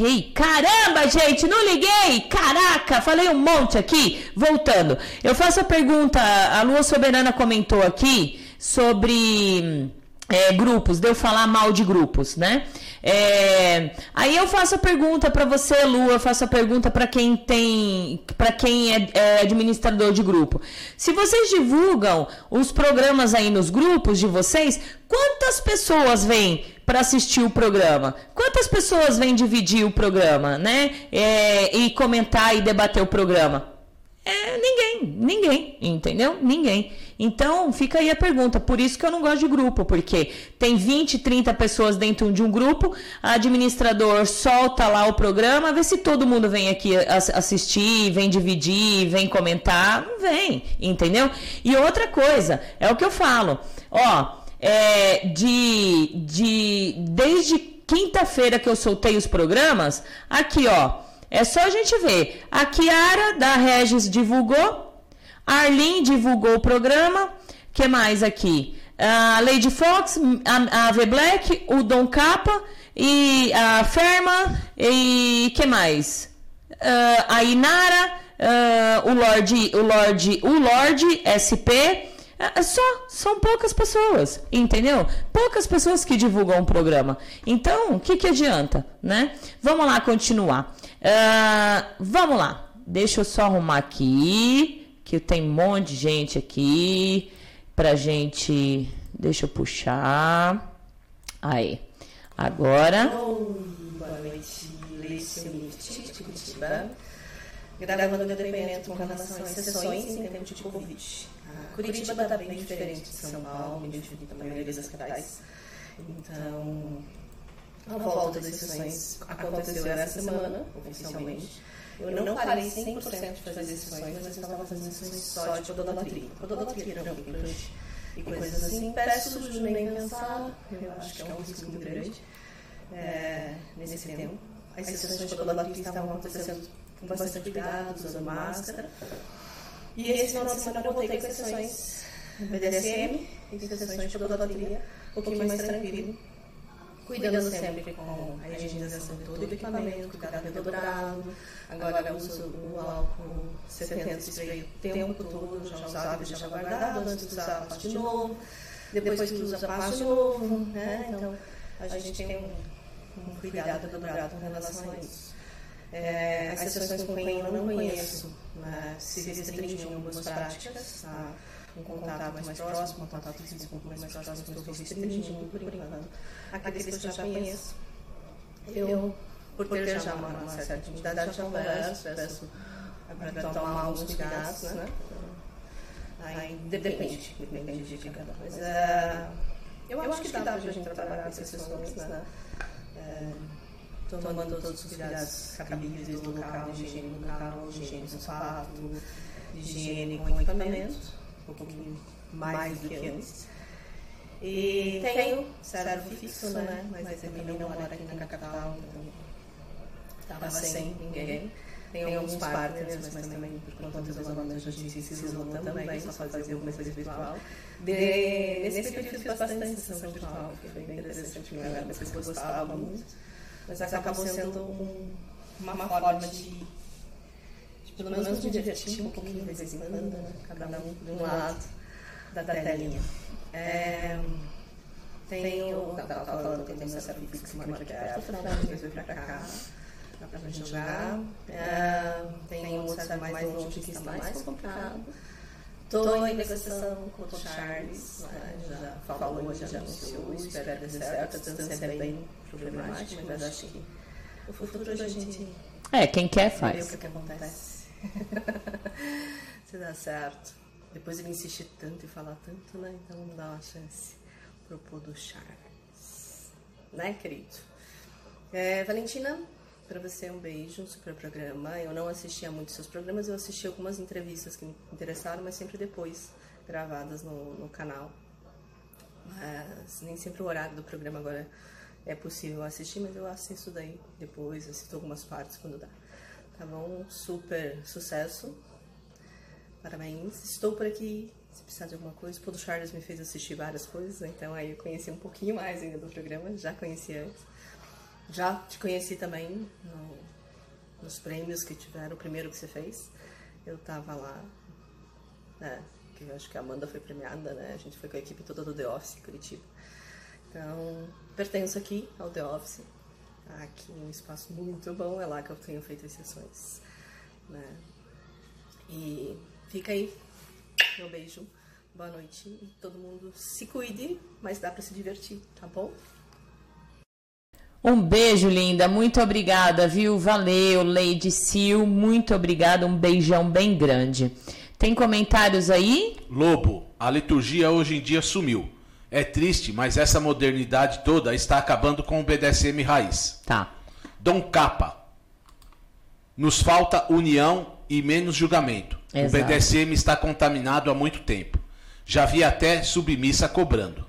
liguei. Caramba, gente, não liguei! Caraca, falei um monte aqui. Voltando. Eu faço a pergunta, a Lua Soberana comentou aqui sobre é, grupos, de eu falar mal de grupos, né? É, aí eu faço a pergunta para você, Lu, eu faço a pergunta para quem tem, para quem é, é, administrador de grupo. Se vocês divulgam os programas aí nos grupos de vocês, quantas pessoas vêm para assistir o programa? Quantas pessoas vêm dividir o programa, né? É, e comentar e debater o programa? É, ninguém, ninguém, entendeu? Ninguém. Então, fica aí a pergunta. Por isso que eu não gosto de grupo, porque tem 20, 30 pessoas dentro de um grupo, a administrador solta lá o programa, vê se todo mundo vem aqui assistir, vem dividir, vem comentar. Não vem, entendeu? E outra coisa, é o que eu falo. Ó, é, de, de desde quinta-feira que eu soltei os programas, aqui, ó. É só a gente ver. A Kiara da Regis divulgou Arlene divulgou o programa. que mais aqui? A Lady Fox, a, a V Black, o Dom Capa e a Ferma e que mais? Uh, a Inara, uh, o Lorde, o Lorde, o Lorde SP. É só, são poucas pessoas, entendeu? Poucas pessoas que divulgam o programa. Então, o que, que adianta, né? Vamos lá continuar. Vamos lá. Deixa eu só arrumar aqui que tem um monte de gente aqui pra gente. Deixa eu puxar. Aí. Agora. Boa noite, Leite de Curitiba. Gravando depoimento com relação às sessões em tempo de Covid. A Curitiba está bem diferente de São Paulo, bem diferente da maioria das capitais. Então, a volta das sessões aconteceu essa semana, oficialmente. Eu não parei 100% de fazer sessões, mas eu estava fazendo sessões só de podolatria. Podolatria não, implante e coisas assim. Peço o nem pensar, eu acho que é um risco muito grande é, nesse tempo. As sessões de podolatria estavam acontecendo com bastante cuidado, usando máscara. E esse final de semana eu voltei com sessões BDSM e sessões de podolatria um pouquinho mais tranquilo cuidando sempre com a higienização de todo o equipamento, cuidado redobrado. Agora uso o álcool 70 spray o tempo todo, já usava e deixava guardado, antes de usar passo de novo, depois que usa passo de novo, né? Então, a gente tem um, um cuidado redobrado com relação a isso. É, as sessões com quem eu não conheço né, se restringem algumas práticas, tá? Um contato mais próximo, um contato físico um mais próximo, eu estou restringindo por enquanto. Aqueles que eu já conheço, eu, por ter já uma, uma certa intimidade, já converso, peço para tomar alguns cuidados, né? Aí depende, depende de cada coisa. É, eu, acho que dá para a gente trabalhar com essas questões, né? É, tomando todos os cuidados cabíveis do local, de higiene do local, de higiene do sapato, de higiene com equipamentos um pouquinho mais do que antes. E tenho servo fixo, né? Mas também não moro aqui na capital, então estava sem ninguém. Tenho alguns partners, mas também por conta dos isolamento a gente se isolou também, só fazia alguma coisa virtual. De, nesse período fiz bastante sessão virtual, que foi bem interessante, uma coisa que eu gostava muito. Mas acabou sendo um, uma forma de pelo menos me divertir um pouquinho de vez em quando, né? cada um de um lado da, da telinha. É, tenho. Estava falando que eu tenho essa Pix que mora aqui perto, finalmente veio pra cá. Dá pra gente jogar. É, tenho outro site mais longe que está mais complicado. Estou em negociação com o Charles, né? já falou, já anunciou, espero que dê certo. A distância é bem problemática, mas acho que o futuro a gente. É, quem quer faz. Ver o que acontece. [laughs] Se dá certo. Depois ele insistir tanto e falar tanto, né? Então não dá uma chance pro pôr do Charles. Né, querido? É, Valentina, para você um beijo, um super programa. Eu não assistia muito seus programas, eu assisti algumas entrevistas que me interessaram, mas sempre depois, gravadas no, no canal. Mas nem sempre o horário do programa agora é possível assistir, mas eu assisto daí depois, assisto algumas partes quando dá tá bom? Super sucesso. Parabéns. Estou por aqui se precisar de alguma coisa. O Charles me fez assistir várias coisas, então aí eu conheci um pouquinho mais ainda do programa, já conhecia antes. Já te conheci também no, nos prêmios que tiveram, o primeiro que você fez. Eu tava lá, né? Que eu acho que a Amanda foi premiada, né? A gente foi com a equipe toda do The Office, Curitiba. Então, pertenço aqui ao The Office. Aqui um espaço muito bom, é lá que eu tenho feito as sessões. Né? E fica aí, meu beijo, boa noite e todo mundo se cuide, mas dá para se divertir, tá bom? Um beijo, linda. Muito obrigada, viu? Valeu, Lady Sil. Muito obrigada. Um beijão bem grande. Tem comentários aí? Lobo, a liturgia hoje em dia sumiu. É triste, mas essa modernidade toda está acabando com o BDSM raiz. Tá. Dom Capa. Nos falta união e menos julgamento. Exato. O BDSM está contaminado há muito tempo. Já vi até submissa cobrando.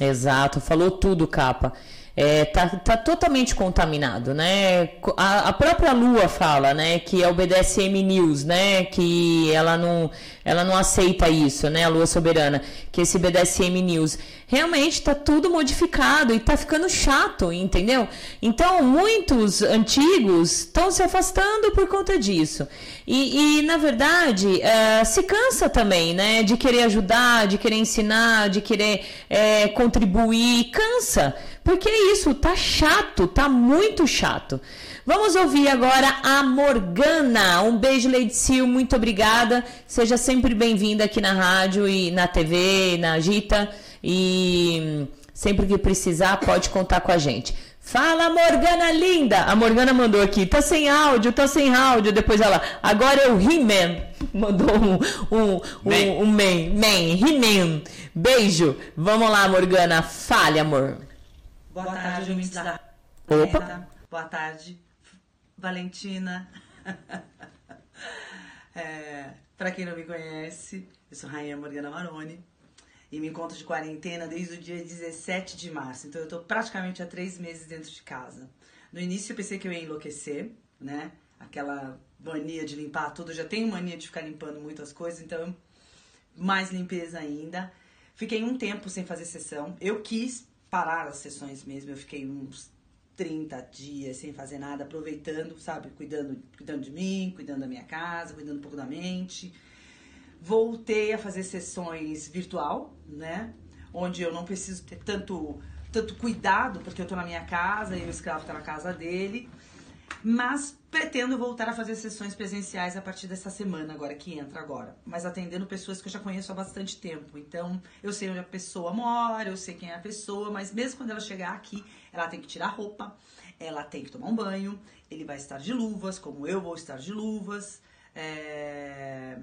Exato, falou tudo, capa. É, tá, tá totalmente contaminado, né? A, a, própria Lua fala, né, que é o BDSM News, né, que ela não, ela não aceita isso, né, a Lua Soberana, que esse BDSM News realmente tá tudo modificado e tá ficando chato, entendeu? Então, muitos antigos estão se afastando por conta disso. E, e na verdade, uh, se cansa também, né, de querer ajudar, de querer ensinar, de querer é, contribuir, cansa. Porque é isso, tá chato, tá muito chato. Vamos ouvir agora a Morgana. Um beijo, Lady Sil, muito obrigada. Seja sempre bem-vinda aqui na rádio e na TV, na Agita. E sempre que precisar, pode contar com a gente. Fala, Morgana linda! A Morgana mandou aqui, tá sem áudio, tá sem áudio. Depois ela, agora é o He-Man. [laughs] Mandou um, um, um, um man, man, He-Man. Beijo. Vamos lá, Morgana. Fale, amor. Boa tarde, ouvintes da Opa. Boa tarde, Valentina. [laughs] é, Para quem não me conhece, eu sou Rainha Morgana Maroni e me encontro de quarentena desde o dia 17 de março. Então eu tô praticamente há três meses dentro de casa. No início eu pensei que eu ia enlouquecer, né? Aquela mania de limpar tudo. Eu já tenho mania de ficar limpando muitas coisas, então mais limpeza ainda. Fiquei um tempo sem fazer sessão. Eu quis parar as sessões mesmo. Eu fiquei uns 30 dias sem fazer nada, aproveitando, sabe? Cuidando, cuidando de mim, cuidando da minha casa, cuidando um pouco da mente. Voltei a fazer sessões virtual, né? Onde eu não preciso ter tanto, tanto cuidado, porque eu tô na minha casa e o escravo tá na casa dele. Mas pretendo voltar a fazer sessões presenciais a partir dessa semana agora que entra agora, mas atendendo pessoas que eu já conheço há bastante tempo. Então, eu sei onde a pessoa mora, eu sei quem é a pessoa, mas mesmo quando ela chegar aqui, ela tem que tirar roupa, ela tem que tomar um banho, ele vai estar de luvas, como eu vou estar de luvas. É...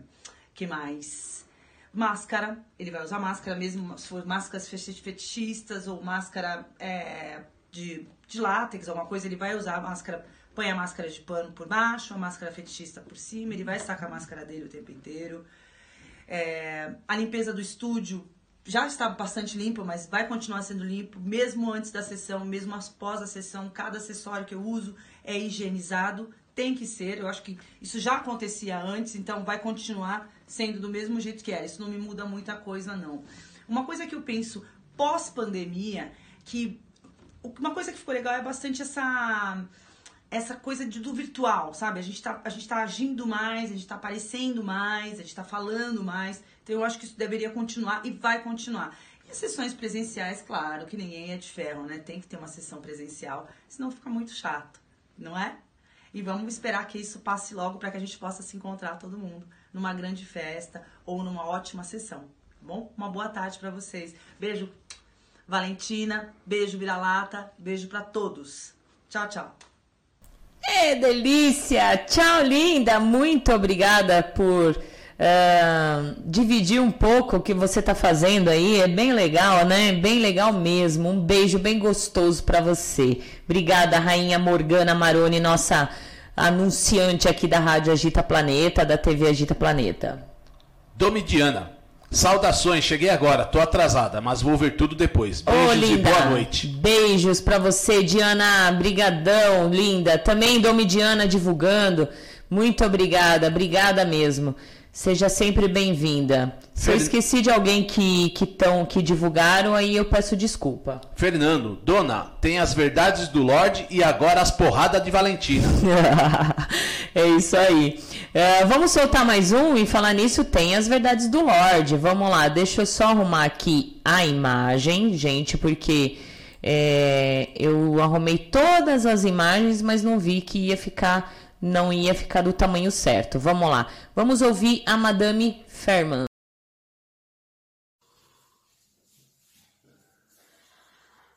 Que mais? Máscara, ele vai usar máscara mesmo, se for máscaras fetichistas ou máscara é, de, de látex, alguma coisa, ele vai usar máscara põe a máscara de pano por baixo, a máscara fetichista por cima, ele vai com a máscara dele o tempo inteiro. É, a limpeza do estúdio já está bastante limpa, mas vai continuar sendo limpo, mesmo antes da sessão, mesmo após a sessão, cada acessório que eu uso é higienizado, tem que ser, eu acho que isso já acontecia antes, então vai continuar sendo do mesmo jeito que era, isso não me muda muita coisa não. Uma coisa que eu penso pós-pandemia, que uma coisa que ficou legal é bastante essa essa coisa de, do virtual, sabe? A gente, tá, a gente tá agindo mais, a gente tá aparecendo mais, a gente tá falando mais. Então eu acho que isso deveria continuar e vai continuar. E as sessões presenciais, claro, que ninguém é de ferro, né? Tem que ter uma sessão presencial, senão fica muito chato, não é? E vamos esperar que isso passe logo para que a gente possa se encontrar todo mundo numa grande festa ou numa ótima sessão, tá bom? Uma boa tarde para vocês. Beijo, Valentina. Beijo, Vira-Lata. Beijo para todos. Tchau, tchau. É delícia! Tchau, linda! Muito obrigada por uh, dividir um pouco o que você está fazendo aí. É bem legal, né? Bem legal mesmo. Um beijo bem gostoso para você. Obrigada, Rainha Morgana Maroni, nossa anunciante aqui da Rádio Agita Planeta, da TV Agita Planeta. Domidiana. Saudações, cheguei agora, tô atrasada, mas vou ver tudo depois. Beijos Ô, linda. e boa noite. Beijos pra você, Diana. Brigadão, linda. Também Domidiana divulgando. Muito obrigada, obrigada mesmo. Seja sempre bem-vinda. Se eu esqueci de alguém que, que, tão, que divulgaram, aí eu peço desculpa. Fernando, dona, tem as verdades do Lorde e agora as porradas de Valentina. [laughs] é isso aí. É, vamos soltar mais um e falar nisso tem as verdades do Lorde. Vamos lá, deixa eu só arrumar aqui a imagem, gente, porque é, eu arrumei todas as imagens, mas não vi que ia ficar não ia ficar do tamanho certo. Vamos lá. Vamos ouvir a Madame Ferman.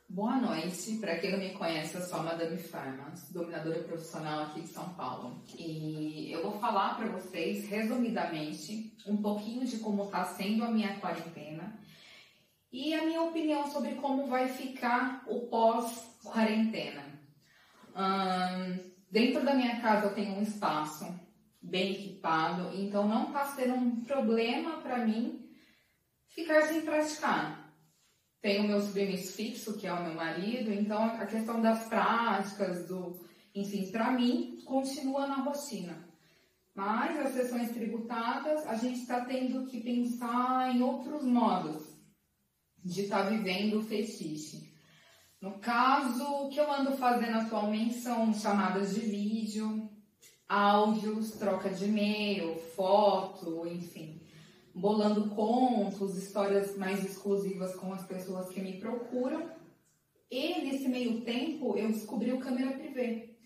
Boa noite. Para quem não me conhece, eu sou a Madame Farmas, dominadora profissional aqui de São Paulo. E eu vou falar para vocês, resumidamente, um pouquinho de como está sendo a minha quarentena e a minha opinião sobre como vai ficar o pós-quarentena. Hum, Dentro da minha casa eu tenho um espaço bem equipado, então não está sendo um problema para mim ficar sem praticar. Tenho meu submisso fixo, que é o meu marido, então a questão das práticas, do, enfim, para mim, continua na rotina. Mas as sessões tributadas, a gente está tendo que pensar em outros modos de estar tá vivendo o fetiche. No caso, o que eu ando fazendo atualmente são chamadas de vídeo, áudios, troca de e-mail, foto, enfim, bolando contos, histórias mais exclusivas com as pessoas que me procuram. E nesse meio tempo eu descobri o câmera privê.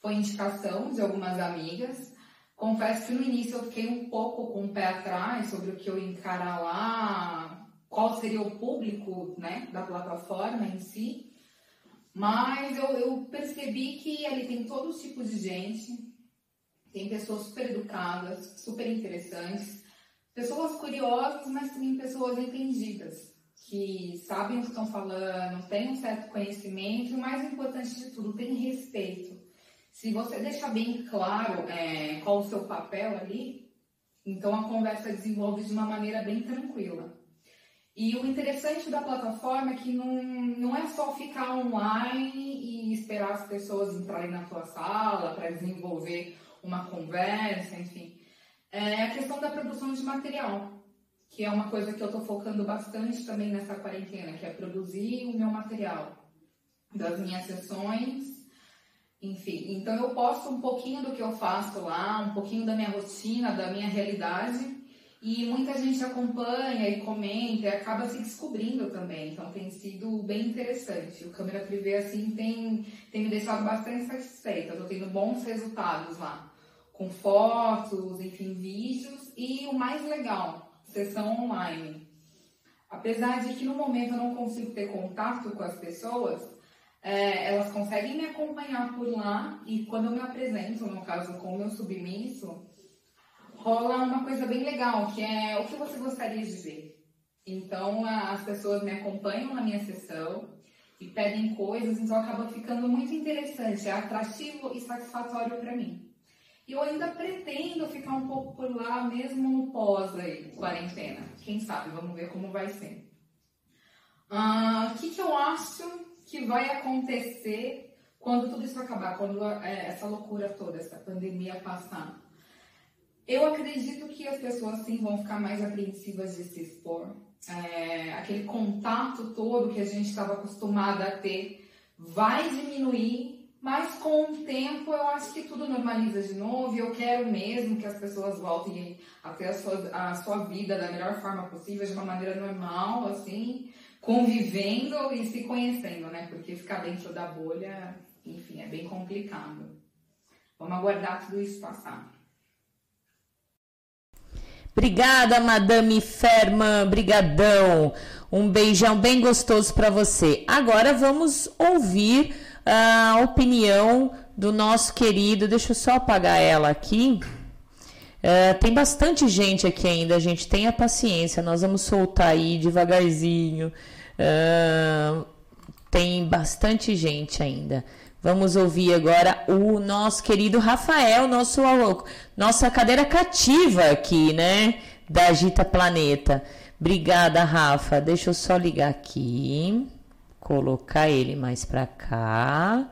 Foi indicação de algumas amigas. Confesso que no início eu fiquei um pouco com o pé atrás sobre o que eu encarar lá, qual seria o público né, da plataforma em si, mas eu, eu percebi que ali tem todo tipo de gente, tem pessoas super educadas, super interessantes, pessoas curiosas, mas também pessoas entendidas, que sabem o que estão falando, têm um certo conhecimento e o mais importante de tudo, tem respeito. Se você deixar bem claro é, qual o seu papel ali, então a conversa desenvolve de uma maneira bem tranquila. E o interessante da plataforma é que não, não é só ficar online e esperar as pessoas entrarem na tua sala para desenvolver uma conversa, enfim. É a questão da produção de material, que é uma coisa que eu estou focando bastante também nessa quarentena, que é produzir o meu material das minhas sessões, enfim. Então eu posto um pouquinho do que eu faço lá, um pouquinho da minha rotina, da minha realidade e muita gente acompanha e comenta e acaba se descobrindo também. Então tem sido bem interessante. O câmera privê assim tem, tem me deixado bastante satisfeita. Estou tendo bons resultados lá. Com fotos, enfim, vídeos e o mais legal, sessão online. Apesar de que no momento eu não consigo ter contato com as pessoas, é, elas conseguem me acompanhar por lá e quando eu me apresento, no caso com o meu submisso, rola uma coisa bem legal, que é o que você gostaria de ver. Então, as pessoas me acompanham na minha sessão e pedem coisas, então acaba ficando muito interessante, é atrativo e satisfatório para mim. E eu ainda pretendo ficar um pouco por lá, mesmo no pós aí, quarentena. Quem sabe, vamos ver como vai ser. O uh, que, que eu acho que vai acontecer quando tudo isso acabar, quando é, essa loucura toda, essa pandemia passar? Eu acredito que as pessoas sim vão ficar mais apreensivas de se expor. É, aquele contato todo que a gente estava acostumada a ter vai diminuir, mas com o tempo eu acho que tudo normaliza de novo e eu quero mesmo que as pessoas voltem a ter a sua, a sua vida da melhor forma possível, de uma maneira normal, assim, convivendo e se conhecendo, né? Porque ficar dentro da bolha, enfim, é bem complicado. Vamos aguardar tudo isso passar. Obrigada, Madame Ferman, brigadão. Um beijão bem gostoso para você. Agora vamos ouvir a opinião do nosso querido. Deixa eu só apagar ela aqui. Uh, tem bastante gente aqui ainda, gente. Tenha paciência, nós vamos soltar aí devagarzinho. Uh, tem bastante gente ainda. Vamos ouvir agora o nosso querido Rafael, nosso nossa cadeira cativa aqui, né? Da Agita Planeta. Obrigada, Rafa. Deixa eu só ligar aqui, colocar ele mais para cá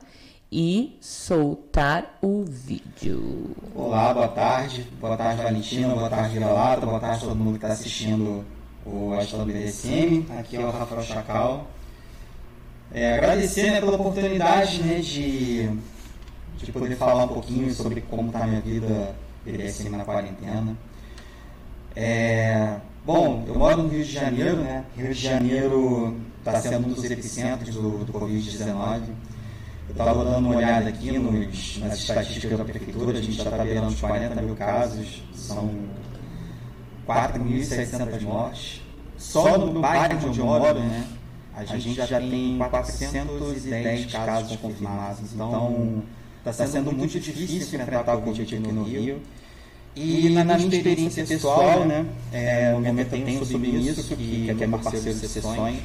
e soltar o vídeo. Olá, boa tarde. Boa tarde, Valentina. Boa tarde, Vira-Lata. Boa tarde todo mundo que está assistindo o Astro BDSM. Aqui é o Rafael Chacal. É, agradecer né, pela oportunidade né, de, de poder falar um pouquinho sobre como está a minha vida BDSM na quarentena. É, bom, eu moro no Rio de Janeiro, né? Rio de Janeiro está sendo um dos epicentros do, do Covid-19. Eu estava dando uma olhada aqui nos, nas estatísticas da prefeitura, a gente já está beirando os 40 mil casos, são 4.600 mortes. Só no bairro onde eu moro, né, a gente já tem 410 casos confirmados. Então, está sendo muito difícil enfrentar o Covid aqui no Rio. E na, na minha experiência pessoal, né, é, no momento eu tenho o Submisso, que, que é meu parceiro de sessões.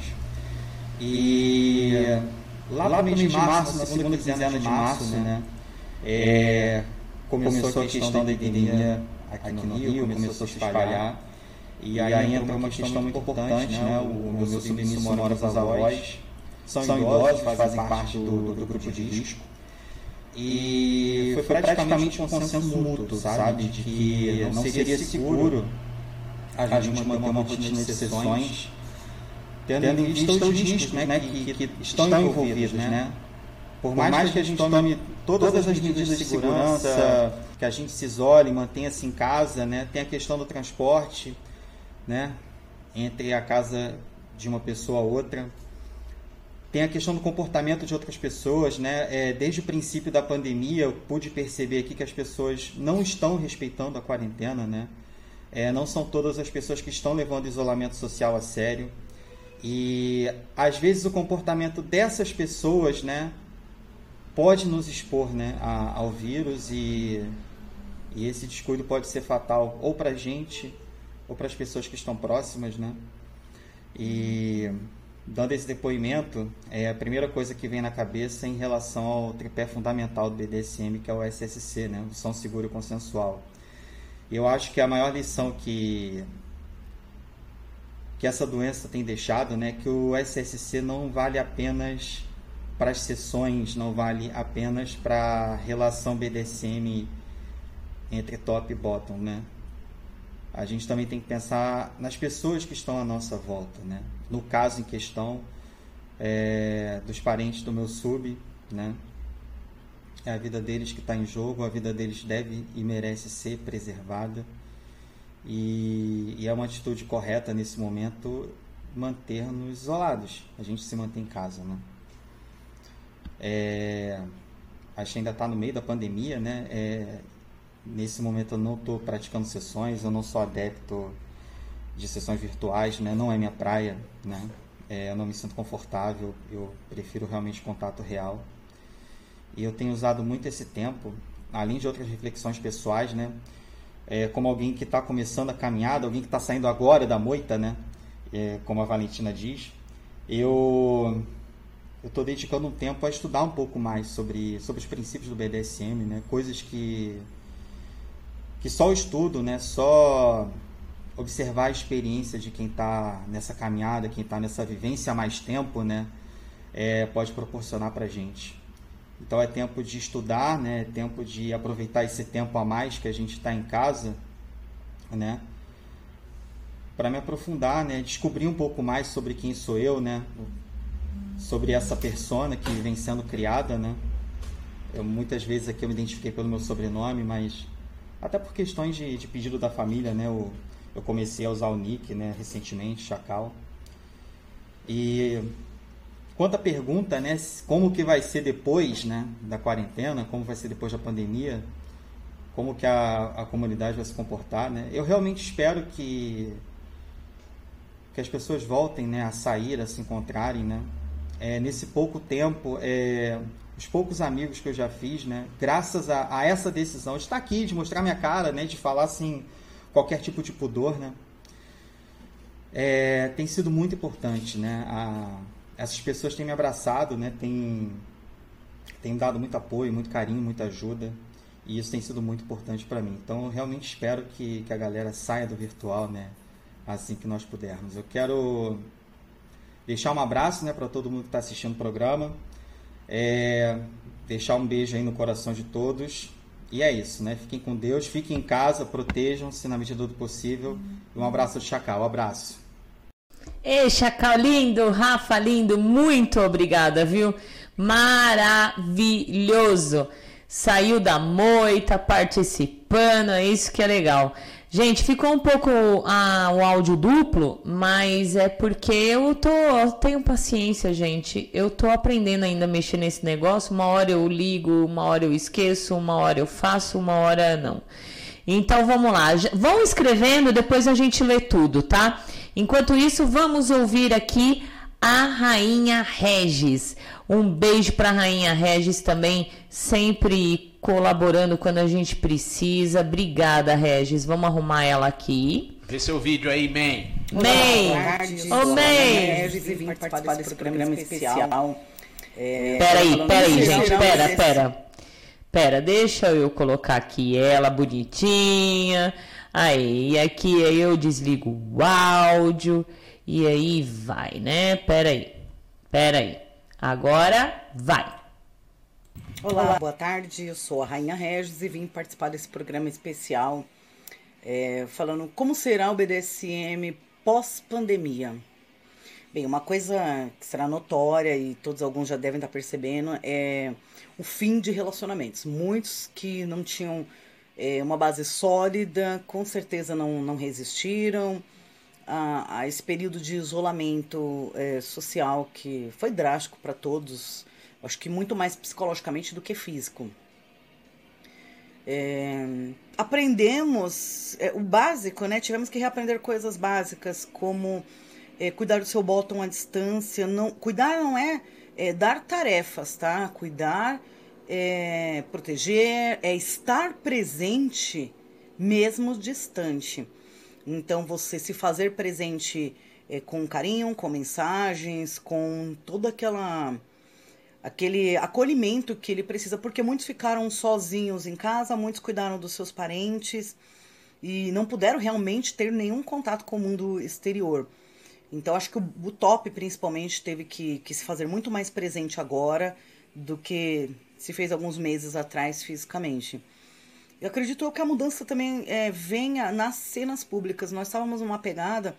E lá, lá no mês de março, na segunda quinzena de março, né, é, começou a questão da epidemia aqui no Rio, começou a se espalhar. E aí entra uma questão muito importante, né? O, meu submisso mora com avós, são idosos, fazem parte do, do grupo de risco. E foi praticamente um consenso mútuo, sabe? De que não seria seguro a gente manter uma rotina de sessões tendo em vista os riscos né, que, que estão envolvidos, né? Por mais que a gente tome todas as medidas de segurança, que a gente se isole, mantenha-se em casa, né? Tem a questão do transporte, né? Entre a casa de uma pessoa a outra. Tem a questão do comportamento de outras pessoas, né? É, desde o princípio da pandemia, eu pude perceber aqui que as pessoas não estão respeitando a quarentena, né? É, não são todas as pessoas que estão levando o isolamento social a sério. E às vezes o comportamento dessas pessoas, né, pode nos expor, né, a, ao vírus e, e esse descuido pode ser fatal ou para a gente ou para as pessoas que estão próximas, né? E dando esse depoimento, é a primeira coisa que vem na cabeça em relação ao tripé fundamental do BDSM, que é o SSC, né? O som seguro consensual. E eu acho que a maior lição que que essa doença tem deixado, né, que o SSC não vale apenas para as sessões, não vale apenas para a relação BDSM entre top e bottom, né? A gente também tem que pensar nas pessoas que estão à nossa volta, né? No caso em questão é, dos parentes do meu sub, né? É a vida deles que está em jogo, a vida deles deve e merece ser preservada. E, e é uma atitude correta nesse momento manter-nos isolados. A gente se mantém em casa, né? É, acho que ainda está no meio da pandemia, né? É, nesse momento eu não estou praticando sessões, eu não sou adepto de sessões virtuais, né? Não é minha praia, né? É, eu não me sinto confortável, eu prefiro realmente contato real. E eu tenho usado muito esse tempo, além de outras reflexões pessoais, né? é, como alguém que está começando a caminhada, alguém que está saindo agora da moita, né? É, como a Valentina diz, eu estou dedicando um tempo a estudar um pouco mais sobre, sobre os princípios do BDSM, né? Coisas que que só o estudo, né? Só observar a experiência de quem está nessa caminhada, quem está nessa vivência há mais tempo, né? É, pode proporcionar para gente. Então é tempo de estudar, né? É tempo de aproveitar esse tempo a mais que a gente está em casa, né? Para me aprofundar, né? Descobrir um pouco mais sobre quem sou eu, né? Sobre essa persona que vem sendo criada, né? Eu, muitas vezes aqui eu me identifiquei pelo meu sobrenome, mas até por questões de, de pedido da família, né? Eu, eu comecei a usar o nick, né? Recentemente, Chacal. E Quanto à pergunta, né, como que vai ser depois, né, da quarentena, como vai ser depois da pandemia, como que a, a comunidade vai se comportar, né? Eu realmente espero que que as pessoas voltem, né, a sair, a se encontrarem, né? É, nesse pouco tempo, é, os poucos amigos que eu já fiz, né, graças a, a, essa decisão de estar aqui, de mostrar minha cara, né, de falar assim qualquer tipo de pudor, né, é, tem sido muito importante, né, a, essas pessoas têm me abraçado, né? Têm, têm dado muito apoio, muito carinho, muita ajuda. E isso tem sido muito importante para mim. Então, eu realmente espero que, que a galera saia do virtual, né? Assim que nós pudermos. Eu quero deixar um abraço, né, para todo mundo que está assistindo o programa. É, deixar um beijo aí no coração de todos. E é isso, né? Fiquem com Deus, fiquem em casa, protejam-se na medida do possível. E um abraço de Chacal, um abraço. Ei, Chacal lindo, Rafa lindo, muito obrigada, viu? Maravilhoso. Saiu da moita, participando, é isso que é legal. Gente, ficou um pouco ah, o áudio duplo, mas é porque eu tô. Eu tenho paciência, gente. Eu tô aprendendo ainda a mexer nesse negócio. Uma hora eu ligo, uma hora eu esqueço, uma hora eu faço, uma hora não. Então vamos lá. Vão escrevendo, depois a gente lê tudo, tá? Enquanto isso, vamos ouvir aqui a Rainha Regis. Um beijo para a Rainha Regis também, sempre colaborando quando a gente precisa. Obrigada, Regis. Vamos arrumar ela aqui. Vê seu vídeo aí, Man. Man! Ô, Man! Regis e vim participar desse programa especial. É, peraí, peraí, gente, pera, pera. Pera, deixa eu colocar aqui ela bonitinha. Aí, e aqui eu desligo o áudio. E aí vai, né? Pera aí. Pera aí. Agora vai. Olá, boa tarde. Eu sou a Rainha Regis e vim participar desse programa especial é, falando como será o BDSM pós-pandemia. Bem, uma coisa que será notória e todos alguns já devem estar percebendo é o fim de relacionamentos. Muitos que não tinham é, uma base sólida, com certeza não, não resistiram a, a esse período de isolamento é, social que foi drástico para todos Acho que muito mais psicologicamente do que físico. É, aprendemos é, o básico, né? Tivemos que reaprender coisas básicas, como é, cuidar do seu bottom à distância. Não, cuidar não é, é dar tarefas, tá? Cuidar é proteger, é estar presente mesmo distante. Então, você se fazer presente é, com carinho, com mensagens, com toda aquela aquele acolhimento que ele precisa, porque muitos ficaram sozinhos em casa, muitos cuidaram dos seus parentes e não puderam realmente ter nenhum contato com o mundo exterior. Então acho que o, o top principalmente teve que, que se fazer muito mais presente agora do que se fez alguns meses atrás fisicamente. Eu acredito que a mudança também é, venha nas cenas públicas. Nós estávamos numa pegada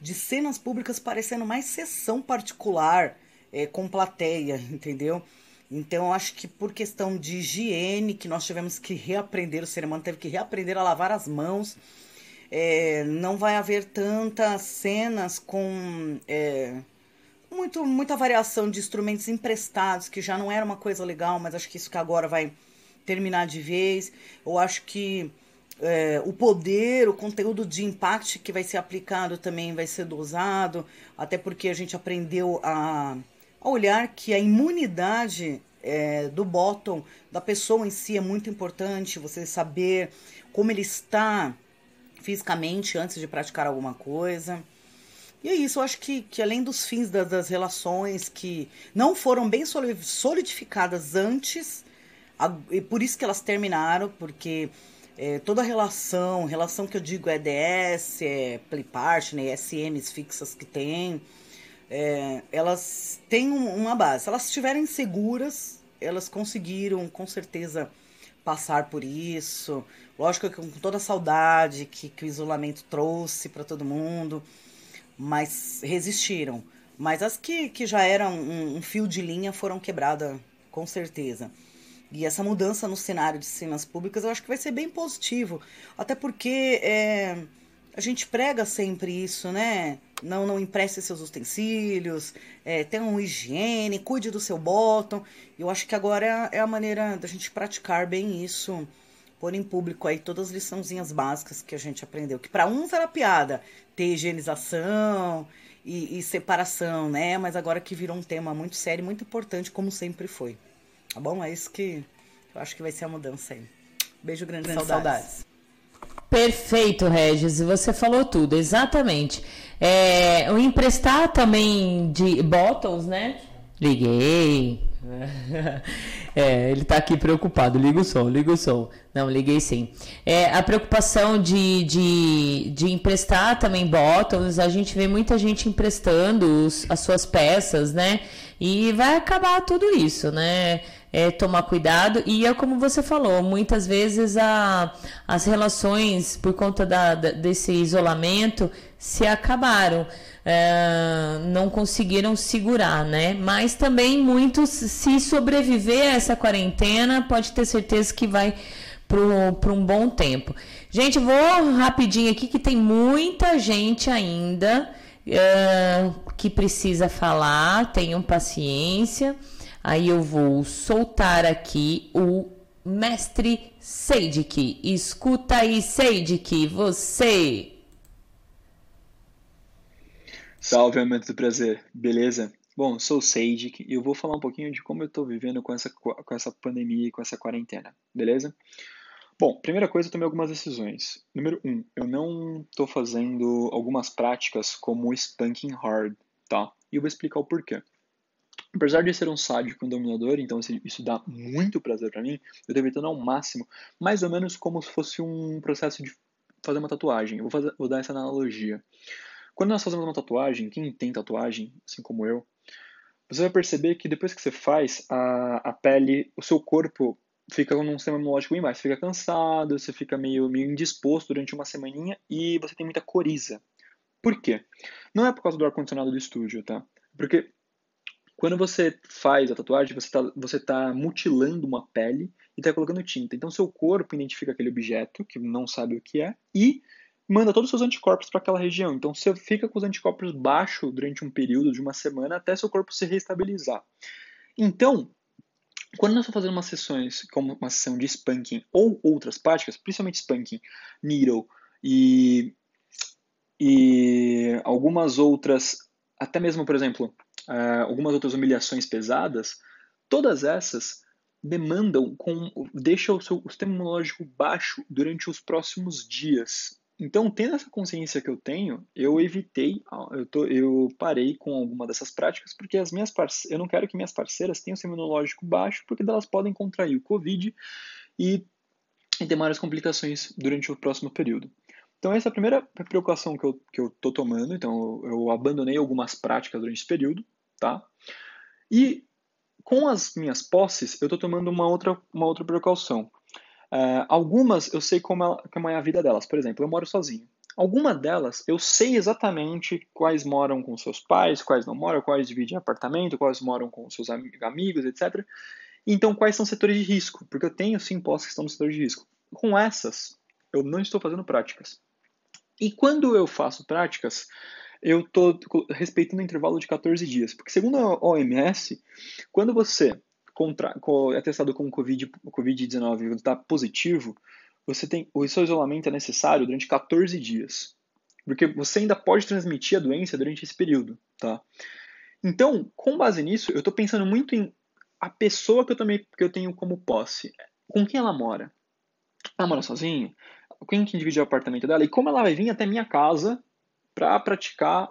de cenas públicas parecendo mais sessão particular, é, com plateia, [laughs] entendeu? Então, acho que por questão de higiene, que nós tivemos que reaprender, o ser humano teve que reaprender a lavar as mãos, é, não vai haver tantas cenas com é, muito, muita variação de instrumentos emprestados, que já não era uma coisa legal, mas acho que isso que agora vai terminar de vez. Eu acho que é, o poder, o conteúdo de impact que vai ser aplicado também vai ser dosado, até porque a gente aprendeu a a olhar que a imunidade é, do bottom, da pessoa em si, é muito importante. Você saber como ele está fisicamente antes de praticar alguma coisa. E é isso, eu acho que, que além dos fins das, das relações que não foram bem solidificadas antes, a, e por isso que elas terminaram, porque é, toda relação, relação que eu digo é DS, é play partner, SMs fixas que tem, é, elas têm uma base. Se elas estiverem seguras, elas conseguiram com certeza passar por isso. Lógico que com toda a saudade que, que o isolamento trouxe para todo mundo, mas resistiram. Mas as que, que já eram um, um fio de linha foram quebradas, com certeza. E essa mudança no cenário de cenas públicas eu acho que vai ser bem positivo. Até porque é, a gente prega sempre isso, né? Não, não empreste seus utensílios, é, tenha uma higiene, cuide do seu bottom. Eu acho que agora é a, é a maneira da gente praticar bem isso, pôr em público aí todas as liçãozinhas básicas que a gente aprendeu. Que para uns era piada, ter higienização e, e, separação, né? Mas agora que virou um tema muito sério, muito importante, como sempre foi. Tá bom? É isso que eu acho que vai ser a mudança aí. Beijo grande, grande saudades. saudades. Perfeito, Regis. Você falou tudo, exatamente. É, o emprestar também de bottles, né? Liguei. [laughs] É, ele tá aqui preocupado. Liga o som, liga o som. Não, liguei sim. É, a preocupação de, de, de emprestar também bottles, a gente vê muita gente emprestando os, as suas peças, né? E vai acabar tudo isso, né? É, tomar cuidado. E é como você falou, muitas vezes a, as relações, por conta da, da desse isolamento, se acabaram. É, não conseguiram segurar, né? Mas também muitos, se sobreviver a essa quarentena, pode ter certeza que vai para um bom tempo. Gente, vou rapidinho aqui que tem muita gente ainda é, que precisa falar. Tenham paciência. Aí eu vou soltar aqui o mestre Seidik. Escuta aí, Seidik, você. Salve, amantes do prazer, beleza? Bom, sou o Seidik e eu vou falar um pouquinho de como eu estou vivendo com essa, com essa pandemia e com essa quarentena, beleza? Bom, primeira coisa, eu tomei algumas decisões. Número um, eu não estou fazendo algumas práticas como o spanking hard, tá? E eu vou explicar o porquê. Apesar de ser um sádico, um dominador, então isso dá muito prazer para mim, eu estou evitando ao máximo, mais ou menos como se fosse um processo de fazer uma tatuagem. Eu vou, fazer, vou dar essa analogia. Quando nós fazemos uma tatuagem, quem tem tatuagem, assim como eu, você vai perceber que depois que você faz, a, a pele, o seu corpo fica num sistema imunológico bem baixo. Você fica cansado, você fica meio, meio indisposto durante uma semaninha e você tem muita coriza. Por quê? Não é por causa do ar-condicionado do estúdio, tá? Porque quando você faz a tatuagem, você está você tá mutilando uma pele e está colocando tinta. Então, seu corpo identifica aquele objeto, que não sabe o que é, e manda todos os seus anticorpos para aquela região. Então você fica com os anticorpos baixos durante um período de uma semana até seu corpo se reestabilizar. Então, quando nós estamos fazendo umas sessões, como uma sessão de spanking ou outras práticas, principalmente spanking, needle e, e algumas outras, até mesmo, por exemplo, algumas outras humilhações pesadas, todas essas demandam com deixa o seu o sistema imunológico baixo durante os próximos dias então, tendo essa consciência que eu tenho, eu evitei, eu, tô, eu parei com alguma dessas práticas, porque as minhas eu não quero que minhas parceiras tenham um imunológico baixo, porque elas podem contrair o Covid e, e ter maiores complicações durante o próximo período. Então, essa é a primeira preocupação que eu, que eu tô tomando. Então, eu abandonei algumas práticas durante esse período, tá? E com as minhas posses, eu estou tomando uma outra, uma outra precaução. Uh, algumas eu sei como, ela, como é a vida delas. Por exemplo, eu moro sozinho. Algumas delas eu sei exatamente quais moram com seus pais, quais não moram, quais dividem apartamento, quais moram com seus amigos, etc. Então, quais são setores de risco? Porque eu tenho sim postos que estão no setor de risco. Com essas, eu não estou fazendo práticas. E quando eu faço práticas, eu estou respeitando o intervalo de 14 dias. Porque, segundo a OMS, quando você contra, é testado com COVID-19 COVID está positivo, você tem o seu isolamento é necessário durante 14 dias. Porque você ainda pode transmitir a doença durante esse período, tá? Então, com base nisso, eu estou pensando muito em a pessoa que eu, também, que eu tenho como posse. Com quem ela mora? Ela mora sozinha? Quem que divide o apartamento dela? E como ela vai vir até minha casa para praticar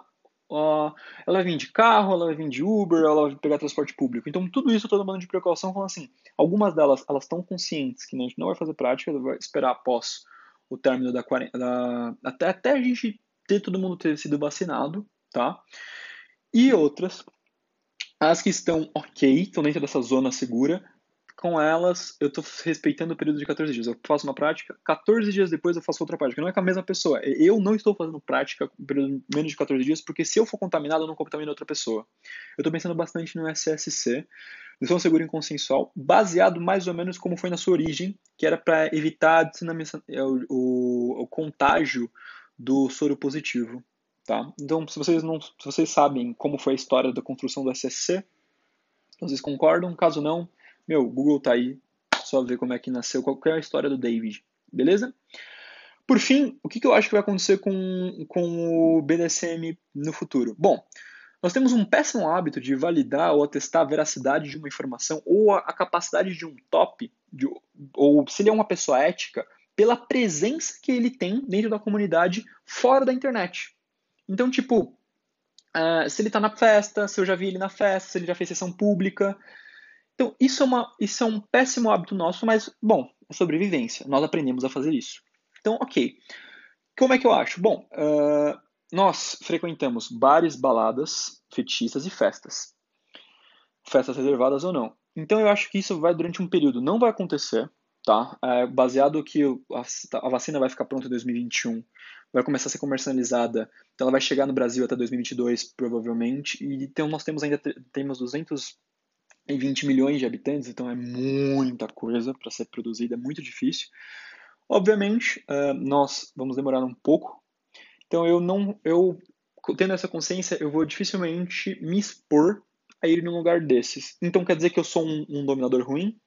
Uh, ela vem de carro, ela vem de Uber, ela vai pegar transporte público. Então, tudo isso eu estou tomando de precaução, falando assim, algumas delas, elas estão conscientes que a gente não vai fazer prática, vai esperar após o término da quarentena, até, até a gente ter todo mundo ter sido vacinado, tá? E outras, as que estão ok, estão dentro dessa zona segura, com elas, eu estou respeitando o período de 14 dias. Eu faço uma prática, 14 dias depois eu faço outra prática. Não é com a mesma pessoa. Eu não estou fazendo prática período menos de 14 dias, porque se eu for contaminado, eu não contamino outra pessoa. Eu estou pensando bastante no SSC, Lição Segura e Consensual, baseado mais ou menos como foi na sua origem, que era para evitar é, o, o, o contágio do soro positivo. Tá? Então, se vocês, não, se vocês sabem como foi a história da construção do SSC, vocês concordam? Caso não, meu, o Google tá aí, só ver como é que nasceu, qual é a história do David, beleza? Por fim, o que, que eu acho que vai acontecer com, com o BDSM no futuro? Bom, nós temos um péssimo hábito de validar ou atestar a veracidade de uma informação ou a, a capacidade de um top, de, ou se ele é uma pessoa ética, pela presença que ele tem dentro da comunidade fora da internet. Então, tipo, uh, se ele está na festa, se eu já vi ele na festa, se ele já fez sessão pública, então, isso é, uma, isso é um péssimo hábito nosso, mas, bom, é sobrevivência. Nós aprendemos a fazer isso. Então, ok. Como é que eu acho? Bom, uh, nós frequentamos bares, baladas, fetichistas e festas. Festas reservadas ou não. Então eu acho que isso vai durante um período. Não vai acontecer, tá? É, baseado que a vacina vai ficar pronta em 2021, vai começar a ser comercializada, então ela vai chegar no Brasil até 2022 provavelmente, e então nós temos ainda temos 220 milhões de habitantes, então é muita coisa para ser produzida, é muito difícil. Obviamente, uh, nós vamos demorar um pouco, então eu não, eu tendo essa consciência, eu vou dificilmente me expor a ir num lugar desses. Então quer dizer que eu sou um, um dominador ruim?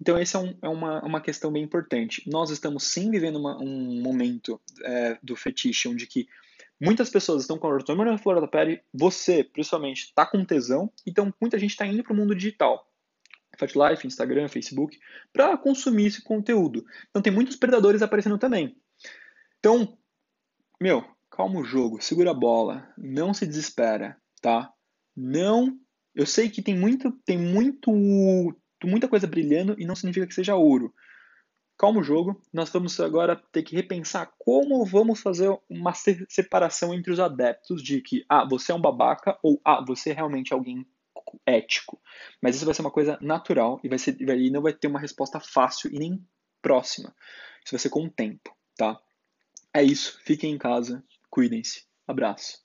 Então, essa é, um, é, uma, uma questão bem importante. Nós estamos sim vivendo uma, um momento é, do fetiche onde que muitas pessoas estão com a ortomona na flor da pele, você, principalmente, está com tesão, então muita gente está indo para o mundo digital. Fat Life, Instagram, Facebook, para consumir esse conteúdo. Então, tem muitos predadores aparecendo também. Então, meu, calma o jogo, segura a bola, não se desespera, tá? Não. Eu sei que tem muito, tem muito, muita coisa brilhando e não significa que seja ouro. Calma o jogo, nós vamos agora ter que repensar como vamos fazer uma separação entre os adeptos de que, ah, você é um babaca ou, ah, você é realmente alguém ético. Mas isso vai ser uma coisa natural e, vai ser, e não vai ter uma resposta fácil e nem próxima. Isso vai ser com o tempo, tá? É isso. Fiquem em casa. Cuidem-se. Abraço.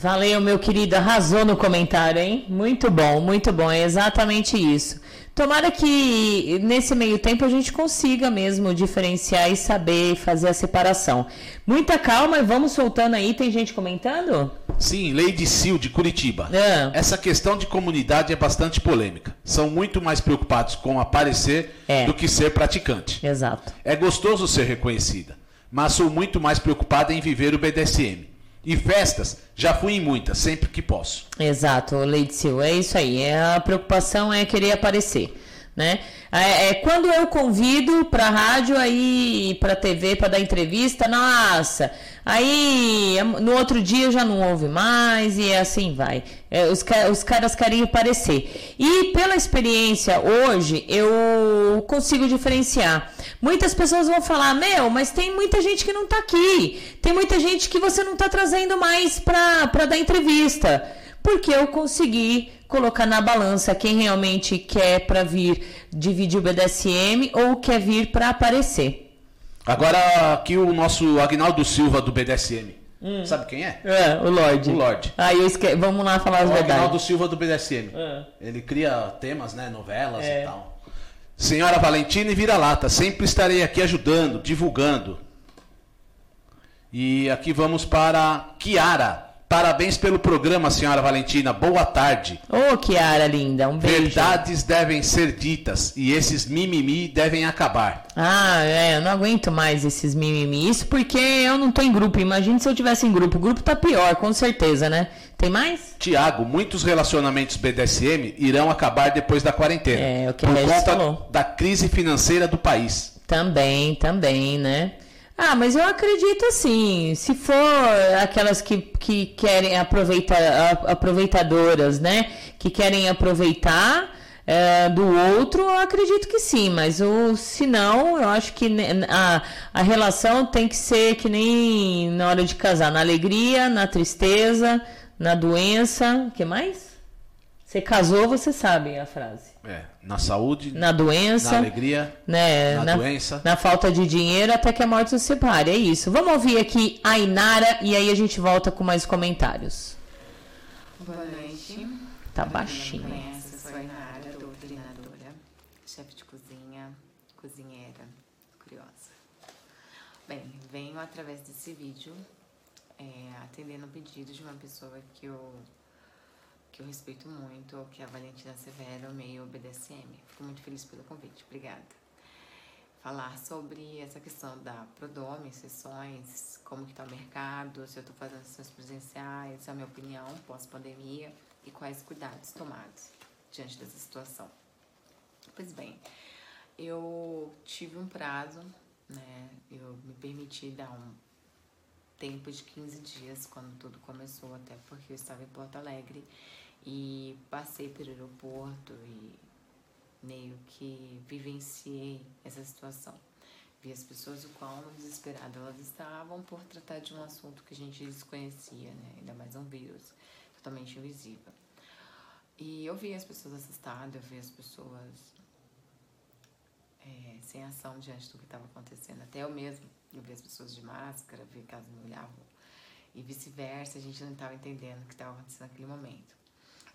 Valeu, meu querido. Arrasou no comentário, hein? Muito bom, muito bom. É exatamente isso. Tomara que nesse meio tempo a gente consiga mesmo diferenciar e saber fazer a separação. Muita calma e vamos soltando aí. Tem gente comentando? Sim, Lady Sil de Curitiba. É. Essa questão de comunidade é bastante polêmica. São muito mais preocupados com aparecer é. do que ser praticante. Exato. É gostoso ser reconhecida, mas sou muito mais preocupada em viver o BDSM. E festas, já fui em muitas, sempre que posso. Exato, Lady Sil, é isso aí. A preocupação é querer aparecer. Né? É, é quando eu convido para rádio aí para TV para dar entrevista, nossa, aí no outro dia já não ouve mais e assim vai. É, os, os caras querem aparecer. E pela experiência hoje eu consigo diferenciar. Muitas pessoas vão falar, meu, mas tem muita gente que não está aqui, tem muita gente que você não está trazendo mais para dar entrevista, porque eu consegui colocar na balança quem realmente quer para vir dividir o BDSM ou quer vir para aparecer. Agora aqui o nosso Agnaldo Silva do BDSM. Hum. Sabe quem é? É, o Lorde. O Lorde. Ah, eu esque... Vamos lá falar as o verdades. Agnaldo Silva do BDSM. É. Ele cria temas, né? Novelas é. e tal. Senhora Valentina e Vira-Lata, sempre estarei aqui ajudando, divulgando. E aqui vamos para Kiara. Parabéns pelo programa, senhora Valentina. Boa tarde. Ô, oh, Kiara linda, um beijo. Verdades devem ser ditas e esses mimimi devem acabar. Ah, é, eu não aguento mais esses mimimi. Isso porque eu não tô em grupo. Imagine se eu tivesse em grupo. O grupo tá pior, com certeza, né? Tem mais? Tiago, muitos relacionamentos BDSM irão acabar depois da quarentena. É, o que por conta falou. da crise financeira do país. Também, também, né? Ah, mas eu acredito assim, se for aquelas que, que querem aproveitar, aproveitadoras, né? Que querem aproveitar é, do outro, eu acredito que sim, mas o, se não, eu acho que a, a relação tem que ser que nem na hora de casar, na alegria, na tristeza, na doença, que mais? Você casou, você sabe a frase. É, na saúde, na doença, na alegria, né, na, na, doença, na falta de dinheiro até que a morte os separe. É isso. Vamos ouvir aqui a Inara e aí a gente volta com mais comentários. Boa noite. Tá baixinho. Conhece, sou a Inara, doutrinadora, chefe de cozinha, cozinheira, curiosa. Bem, venho através desse vídeo é, atendendo o pedido de uma pessoa que eu que eu respeito muito, que é a Valentina Severo, meio BDSM. Fico muito feliz pelo convite, obrigada. Falar sobre essa questão da Prodome, sessões, como que tá o mercado, se eu tô fazendo sessões presenciais, a minha opinião pós-pandemia e quais cuidados tomados diante dessa situação. Pois bem, eu tive um prazo, né, eu me permiti dar um tempo de 15 dias quando tudo começou, até porque eu estava em Porto Alegre e passei pelo aeroporto e meio que vivenciei essa situação. Vi as pessoas o quão desesperadas elas estavam por tratar de um assunto que a gente desconhecia, né? ainda mais um vírus totalmente invisível. E eu vi as pessoas assustadas, eu vi as pessoas é, sem ação diante do que estava acontecendo. Até eu mesmo, eu vi as pessoas de máscara, vi que elas me olhavam e vice-versa, a gente não estava entendendo o que estava acontecendo naquele momento.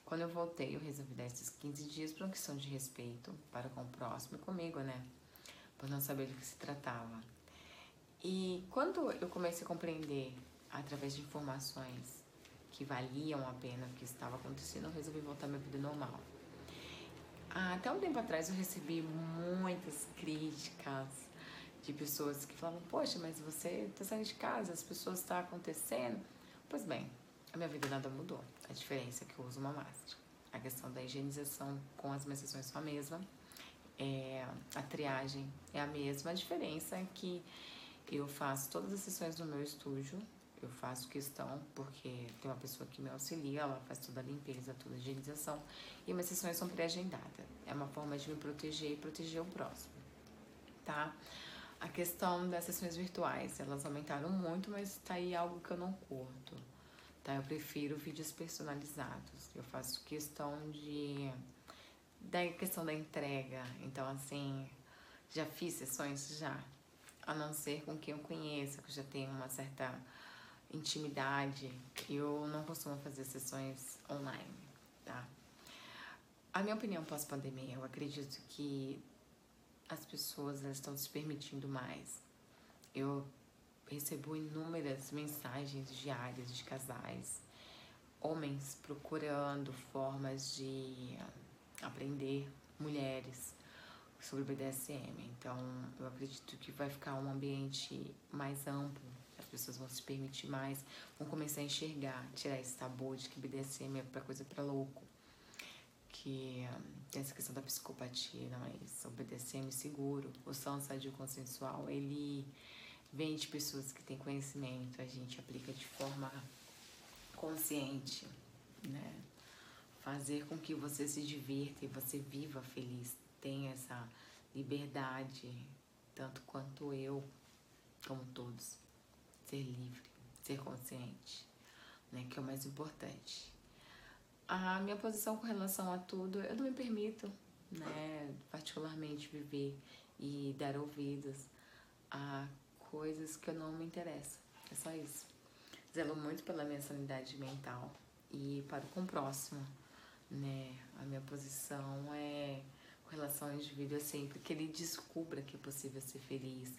Quando eu voltei, eu resolvi dar esses 15 dias por uma questão de respeito para com o próximo e comigo, né? Por não saber do que se tratava. E quando eu comecei a compreender, através de informações que valiam a pena o que estava acontecendo, eu resolvi voltar à minha vida normal. Até um tempo atrás eu recebi muitas críticas de pessoas que falavam: Poxa, mas você está saindo de casa, as pessoas estão tá acontecendo. Pois bem, a minha vida nada mudou. A diferença é que eu uso uma máscara. A questão da higienização com as minhas sessões são a mesma. É, a triagem é a mesma. A diferença é que eu faço todas as sessões no meu estúdio eu faço questão, porque tem uma pessoa que me auxilia, ela faz toda a limpeza, toda a higienização. E minhas sessões são pré-agendadas. É uma forma de me proteger e proteger o próximo, tá? A questão das sessões virtuais, elas aumentaram muito, mas tá aí algo que eu não curto, tá? Eu prefiro vídeos personalizados. Eu faço questão de... da questão da entrega. Então, assim, já fiz sessões? Já. A não ser com quem eu conheço, que já tem uma certa intimidade, eu não costumo fazer sessões online, tá? A minha opinião pós-pandemia, eu acredito que as pessoas elas estão se permitindo mais. Eu recebo inúmeras mensagens diárias de casais, homens procurando formas de aprender mulheres sobre BDSM. Então, eu acredito que vai ficar um ambiente mais amplo pessoas vão se permitir mais, vão começar a enxergar, tirar esse tabu de que BDSM é pra coisa pra louco. Que tem essa questão da psicopatia, não é isso. O BDSM seguro, o som sadio consensual, ele vem de pessoas que têm conhecimento, a gente aplica de forma consciente, né? Fazer com que você se divirta e você viva feliz, tenha essa liberdade, tanto quanto eu, como todos ser livre, ser consciente, né, que é o mais importante. A minha posição com relação a tudo, eu não me permito, né, particularmente viver e dar ouvidos a coisas que eu não me interessa. É só isso. Zelo muito pela minha sanidade mental e para com o próximo, né? A minha posição é com relação ao indivíduo é sempre que ele descubra que é possível ser feliz,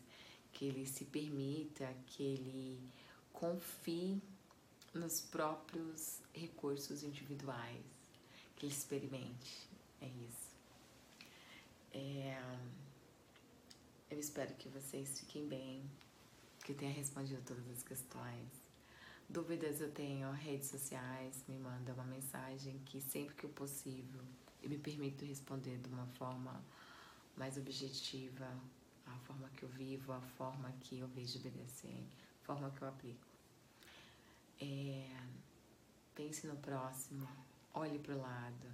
que ele se permita, que ele confie nos próprios recursos individuais, que ele experimente. É isso. É, eu espero que vocês fiquem bem, que tenha respondido todas as questões. Dúvidas eu tenho redes sociais, me manda uma mensagem que sempre que possível eu me permito responder de uma forma mais objetiva, a forma que eu vivo, a forma que eu vejo o BDSM, a forma que eu aplico. É, pense no próximo, olhe para o lado,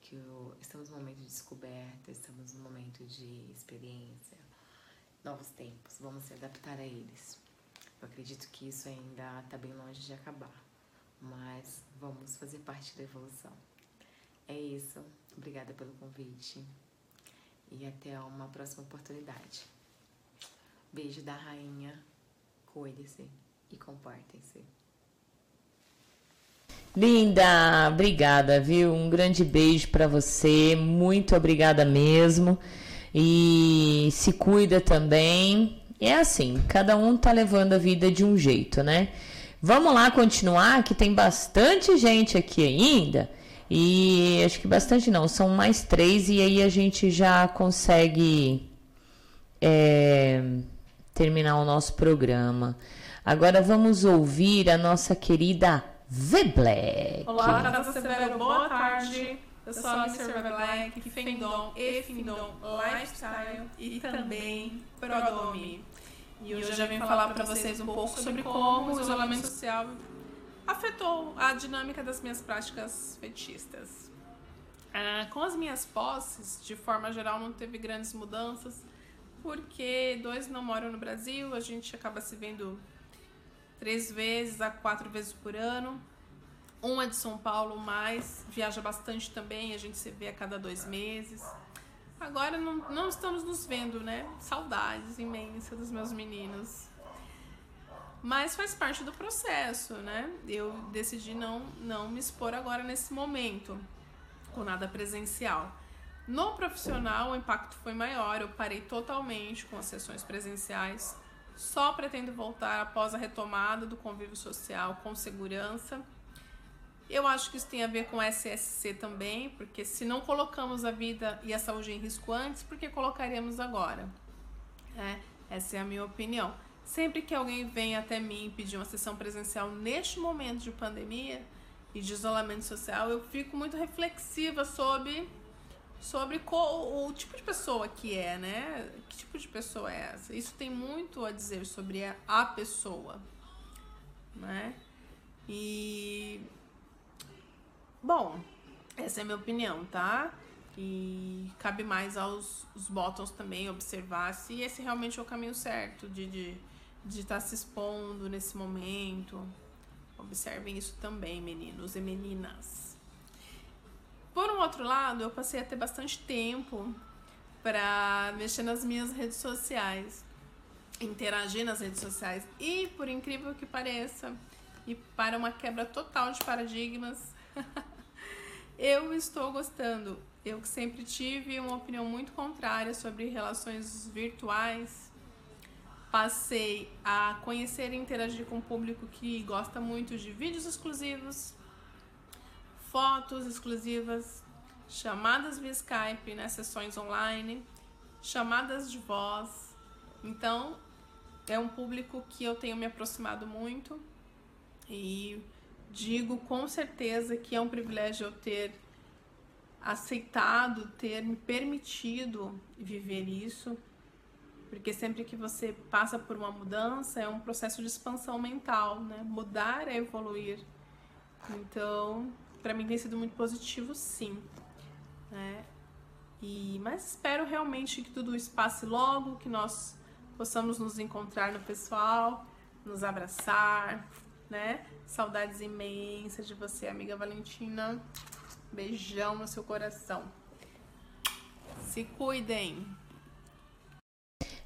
que eu, estamos num momento de descoberta, estamos num momento de experiência, novos tempos, vamos se adaptar a eles. Eu acredito que isso ainda está bem longe de acabar, mas vamos fazer parte da evolução. É isso, obrigada pelo convite e até uma próxima oportunidade. Beijo da rainha. Cuide-se e comportem-se. Linda, obrigada, viu? Um grande beijo para você. Muito obrigada mesmo. E se cuida também. É assim, cada um tá levando a vida de um jeito, né? Vamos lá continuar, que tem bastante gente aqui ainda. E acho que bastante não, são mais três, e aí a gente já consegue. É terminar o nosso programa. Agora vamos ouvir a nossa querida V Black. Olá, Casa Severo, boa tarde. Eu sou a Mr. V Black, Fendom e Findom Lifestyle e também Prodome. E hoje eu já venho falar para vocês um pouco sobre como o isolamento social afetou a dinâmica das minhas práticas fetistas. Ah, com as minhas posses, de forma geral, não teve grandes mudanças porque dois não moram no Brasil, a gente acaba se vendo três vezes a quatro vezes por ano. Um é de São Paulo, mas viaja bastante também, a gente se vê a cada dois meses. Agora não, não estamos nos vendo, né? Saudades imensas dos meus meninos. Mas faz parte do processo, né? Eu decidi não, não me expor agora nesse momento, com nada presencial. No profissional, o impacto foi maior. Eu parei totalmente com as sessões presenciais. Só pretendo voltar após a retomada do convívio social com segurança. Eu acho que isso tem a ver com SSC também, porque se não colocamos a vida e a saúde em risco antes, por que colocaríamos agora? É, essa é a minha opinião. Sempre que alguém vem até mim pedir uma sessão presencial neste momento de pandemia e de isolamento social, eu fico muito reflexiva sobre sobre o tipo de pessoa que é, né? Que tipo de pessoa é essa? Isso tem muito a dizer sobre a pessoa, né? E bom, essa é a minha opinião, tá? E cabe mais aos os bottoms também observar se esse realmente é o caminho certo de estar de, de tá se expondo nesse momento. Observem isso também, meninos e meninas. Por um outro lado, eu passei a ter bastante tempo para mexer nas minhas redes sociais, interagir nas redes sociais e, por incrível que pareça, e para uma quebra total de paradigmas, [laughs] eu estou gostando. Eu que sempre tive uma opinião muito contrária sobre relações virtuais, passei a conhecer e interagir com um público que gosta muito de vídeos exclusivos, fotos exclusivas, chamadas via Skype, né, sessões online, chamadas de voz. Então, é um público que eu tenho me aproximado muito e digo com certeza que é um privilégio eu ter aceitado, ter me permitido viver isso, porque sempre que você passa por uma mudança é um processo de expansão mental, né? Mudar é evoluir. Então, para mim tem sido muito positivo, sim. Né? E, mas espero realmente que tudo isso passe logo, que nós possamos nos encontrar no pessoal, nos abraçar, né? Saudades imensas de você, amiga Valentina. Beijão no seu coração. Se cuidem.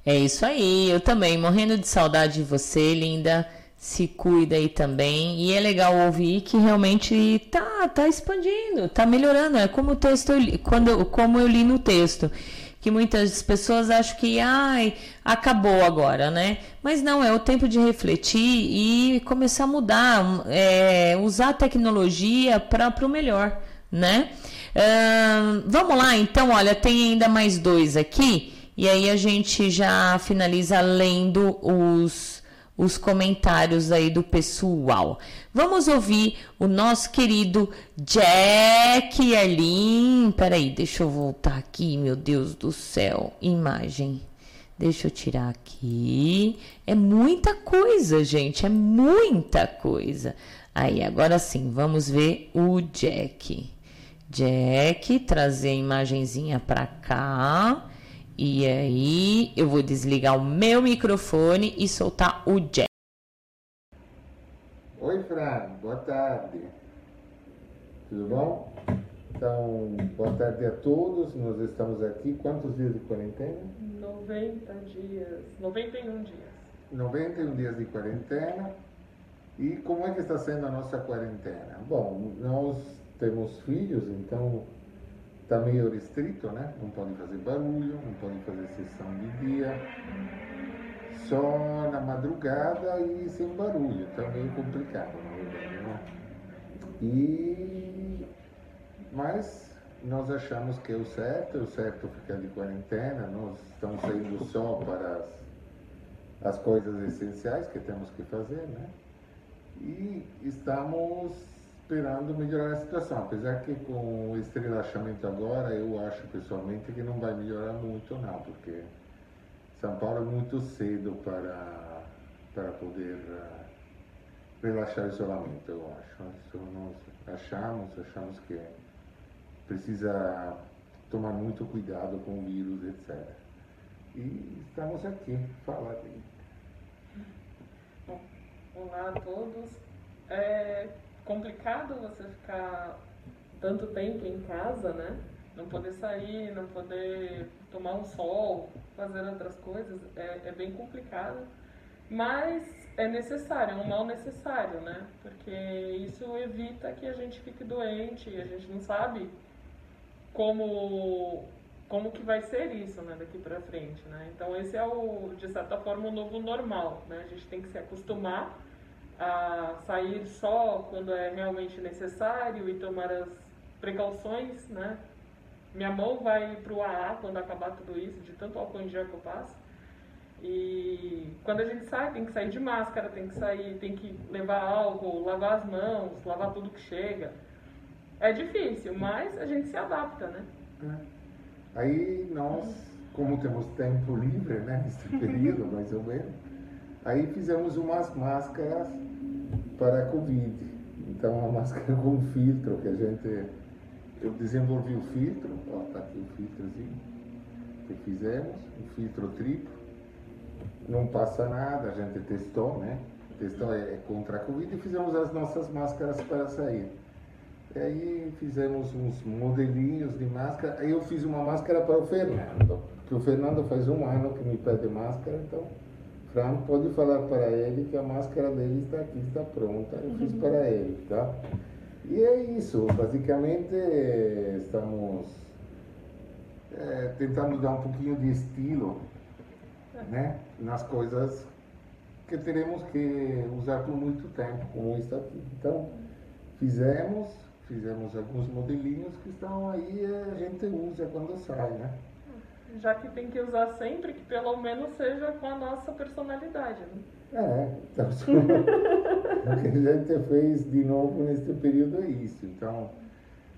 É isso aí, eu também morrendo de saudade de você, linda se cuida aí também. E é legal ouvir que realmente tá, tá expandindo, tá melhorando. É como o texto, quando, como eu li no texto. Que muitas pessoas acham que ai, acabou agora, né? Mas não, é o tempo de refletir e começar a mudar, é, usar a tecnologia para o melhor, né? Uh, vamos lá, então, olha, tem ainda mais dois aqui, e aí a gente já finaliza lendo os os comentários aí do pessoal. Vamos ouvir o nosso querido Jack Arlin. Peraí, deixa eu voltar aqui, meu Deus do céu. Imagem. Deixa eu tirar aqui. É muita coisa, gente. É muita coisa. Aí, agora sim, vamos ver o Jack. Jack, trazer a imagenzinha para cá. E aí eu vou desligar o meu microfone e soltar o Jack. Oi, Fran, boa tarde. Tudo bom? Então, boa tarde a todos. Nós estamos aqui. Quantos dias de quarentena? 90 dias. 91 dias. 91 dias de quarentena. E como é que está sendo a nossa quarentena? Bom, nós temos filhos, então está meio restrito, né? Não podem fazer barulho, não podem fazer sessão de dia, só na madrugada e sem barulho, está meio complicado, na verdade, né? E... Mas nós achamos que é o certo, é o certo ficar de quarentena, nós estamos saindo só para as, as coisas essenciais que temos que fazer, né? E estamos esperando melhorar a situação, apesar que com esse relaxamento agora, eu acho pessoalmente que não vai melhorar muito não, porque São Paulo é muito cedo para, para poder uh, relaxar o isolamento, eu acho. Isso nós achamos, achamos que precisa tomar muito cuidado com o vírus, etc. E estamos aqui, falar. Olá a todos. É, complicado você ficar tanto tempo em casa, né? Não poder sair, não poder tomar um sol, fazer outras coisas, é, é bem complicado. Mas é necessário, é um mal necessário, né? Porque isso evita que a gente fique doente, a gente não sabe como como que vai ser isso, né, daqui para frente, né? Então esse é o de certa forma o novo normal, né? A gente tem que se acostumar a sair só quando é realmente necessário e tomar as precauções, né? Minha mão vai para o AA quando acabar tudo isso, de tanto álcool em gel que eu passo. E quando a gente sai, tem que sair de máscara, tem que sair, tem que levar álcool, lavar as mãos, lavar tudo que chega. É difícil, mas a gente se adapta, né? É. Aí nós, como temos tempo livre, né, nesse [laughs] período mais ou menos, aí fizemos umas máscaras para a Covid. Então, uma máscara com filtro que a gente. Eu desenvolvi o filtro, ó, tá aqui o filtrozinho que fizemos, um filtro triplo. Não passa nada, a gente testou, né? Testou é contra a Covid e fizemos as nossas máscaras para sair. E aí fizemos uns modelinhos de máscara. Aí eu fiz uma máscara para o Fernando, que o Fernando faz um ano que me pede máscara, então Fran pode falar para ele que a máscara dele está aqui, está pronta. Eu fiz para ele, tá? E é isso, basicamente estamos é, tentando dar um pouquinho de estilo né, nas coisas que teremos que usar por muito tempo, como está aqui. Então, fizemos, fizemos alguns modelinhos que estão aí a gente usa quando sai, né? Já que tem que usar sempre, que pelo menos seja com a nossa personalidade, né? É, então, [laughs] o que a gente fez de novo neste período é isso. Então,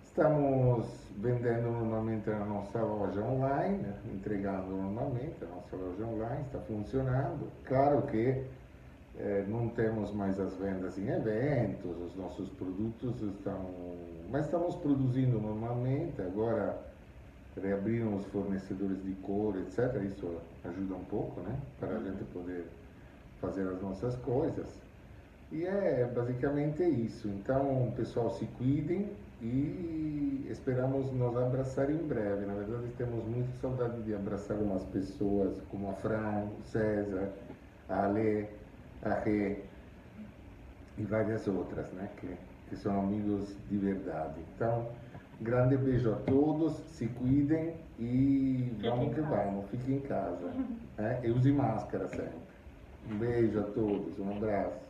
estamos vendendo normalmente na nossa loja online, né? entregando normalmente, a nossa loja online está funcionando. Claro que eh, não temos mais as vendas em eventos, os nossos produtos estão. Mas estamos produzindo normalmente, agora reabriram os fornecedores de cor, etc. Isso ajuda um pouco, né? Para a gente poder fazer as nossas coisas. E é basicamente isso. Então, pessoal, se cuidem e esperamos nos abraçar em breve. Na verdade, temos muita saudade de abraçar umas pessoas como a Fran, o César, a Ale, a Rê e várias outras, né? Que, que são amigos de verdade. Então, grande beijo a todos, se cuidem e vamos que vamos, fiquem em casa. Né? E use máscara sempre. Um beijo a todos, um abraço.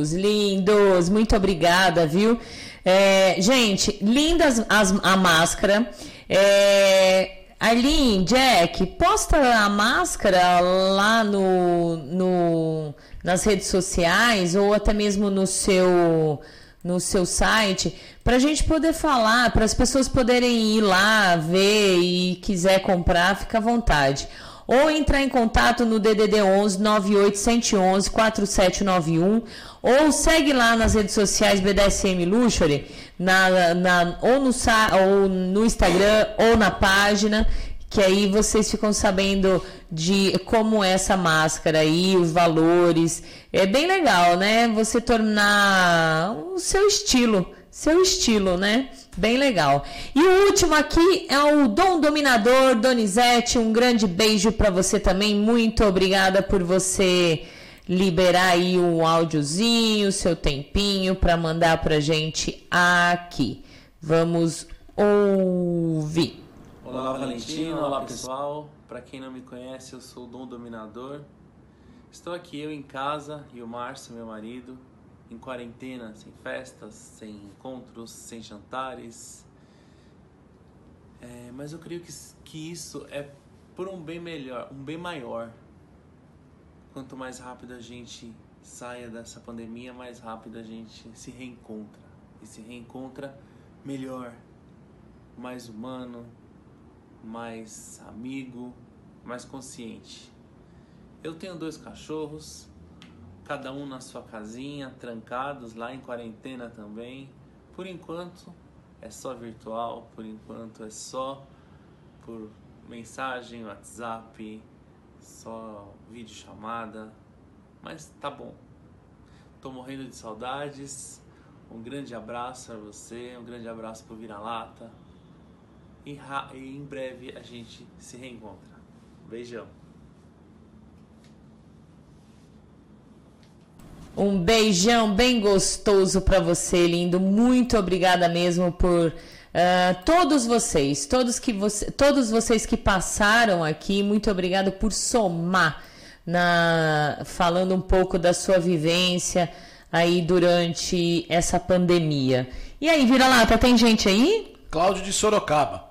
Os lindos, muito obrigada, viu? É, gente, lindas as, a máscara. É, Arlene, Jack, posta a máscara lá no, no, nas redes sociais ou até mesmo no seu, no seu site para a gente poder falar, para as pessoas poderem ir lá ver e quiser comprar, fica à vontade ou entrar em contato no DDD 11 9811 4791 ou segue lá nas redes sociais BDSM Luxury na, na, ou, no, ou no Instagram ou na página que aí vocês ficam sabendo de como é essa máscara aí, os valores. É bem legal, né? Você tornar o seu estilo, seu estilo, né? Bem legal. E o último aqui é o Dom Dominador, Donizete. Um grande beijo para você também. Muito obrigada por você liberar aí um áudiozinho, seu tempinho para mandar pra gente aqui. Vamos ouvir. Olá, Valentino. Olá, pessoal. Para quem não me conhece, eu sou o Dom Dominador. Estou aqui eu em casa e o Márcio, meu marido, em quarentena, sem festas, sem encontros, sem jantares. É, mas eu creio que, que isso é por um bem melhor, um bem maior. Quanto mais rápido a gente saia dessa pandemia, mais rápido a gente se reencontra. E se reencontra melhor, mais humano, mais amigo, mais consciente. Eu tenho dois cachorros, cada um na sua casinha, trancados lá em quarentena também. Por enquanto é só virtual, por enquanto é só por mensagem, WhatsApp, só vídeo chamada, mas tá bom. Tô morrendo de saudades, Um grande abraço a você, um grande abraço pro Vira-Lata. E, e em breve a gente se reencontra. Beijão. Um beijão bem gostoso para você, lindo. Muito obrigada mesmo por ah, todos vocês, todos que você, todos vocês que passaram aqui. Muito obrigada por somar na falando um pouco da sua vivência aí durante essa pandemia. E aí, vira lá, tá tem gente aí? Cláudio de Sorocaba.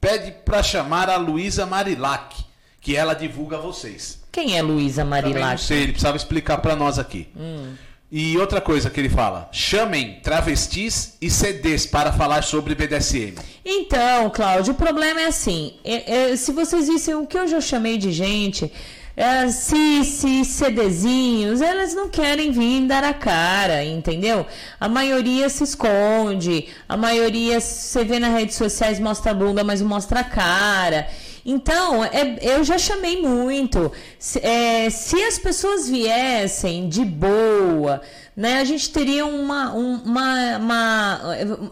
Pede pra chamar a Luísa Marilac, que ela divulga vocês. Quem é Luísa Também não Marilac? sei, ele precisava explicar pra nós aqui. Hum. E outra coisa que ele fala: chamem travestis e CDs para falar sobre BDSM. Então, Cláudio, o problema é assim: é- é, se vocês vissem o que eu já chamei de gente, é, Cici, CDzinhos, elas não querem vir dar a cara, entendeu? A maioria se esconde, a maioria você vê nas redes sociais mostra a bunda, mas não mostra a cara. Então, é- eu já chamei muito. Se, é, se as pessoas viessem de boa, né, a gente teria uma, um- uma, uma,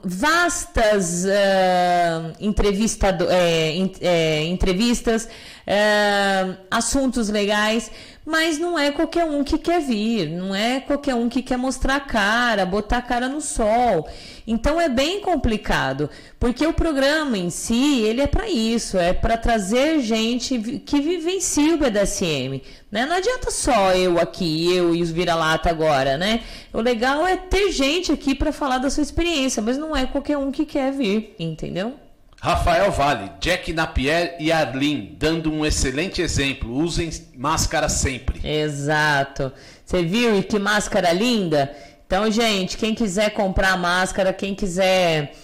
vastas en- é, entrevistas, é, assuntos legais, mas não é qualquer um que quer vir, não é qualquer um que quer mostrar a cara, botar a cara no sol. Então é bem complicado, porque o programa em si, ele é para isso, é para trazer gente que vivencia o BDSM, né? Não adianta só eu aqui, eu e os vira-lata agora, né? O legal é ter gente aqui para falar da sua experiência, mas não é qualquer um que quer vir, entendeu? Rafael Vale, Jack Napier e Arlene, dando um excelente exemplo. Usem máscara sempre. Exato. Você viu e que máscara linda? Então, gente, quem quiser comprar máscara, quem quiser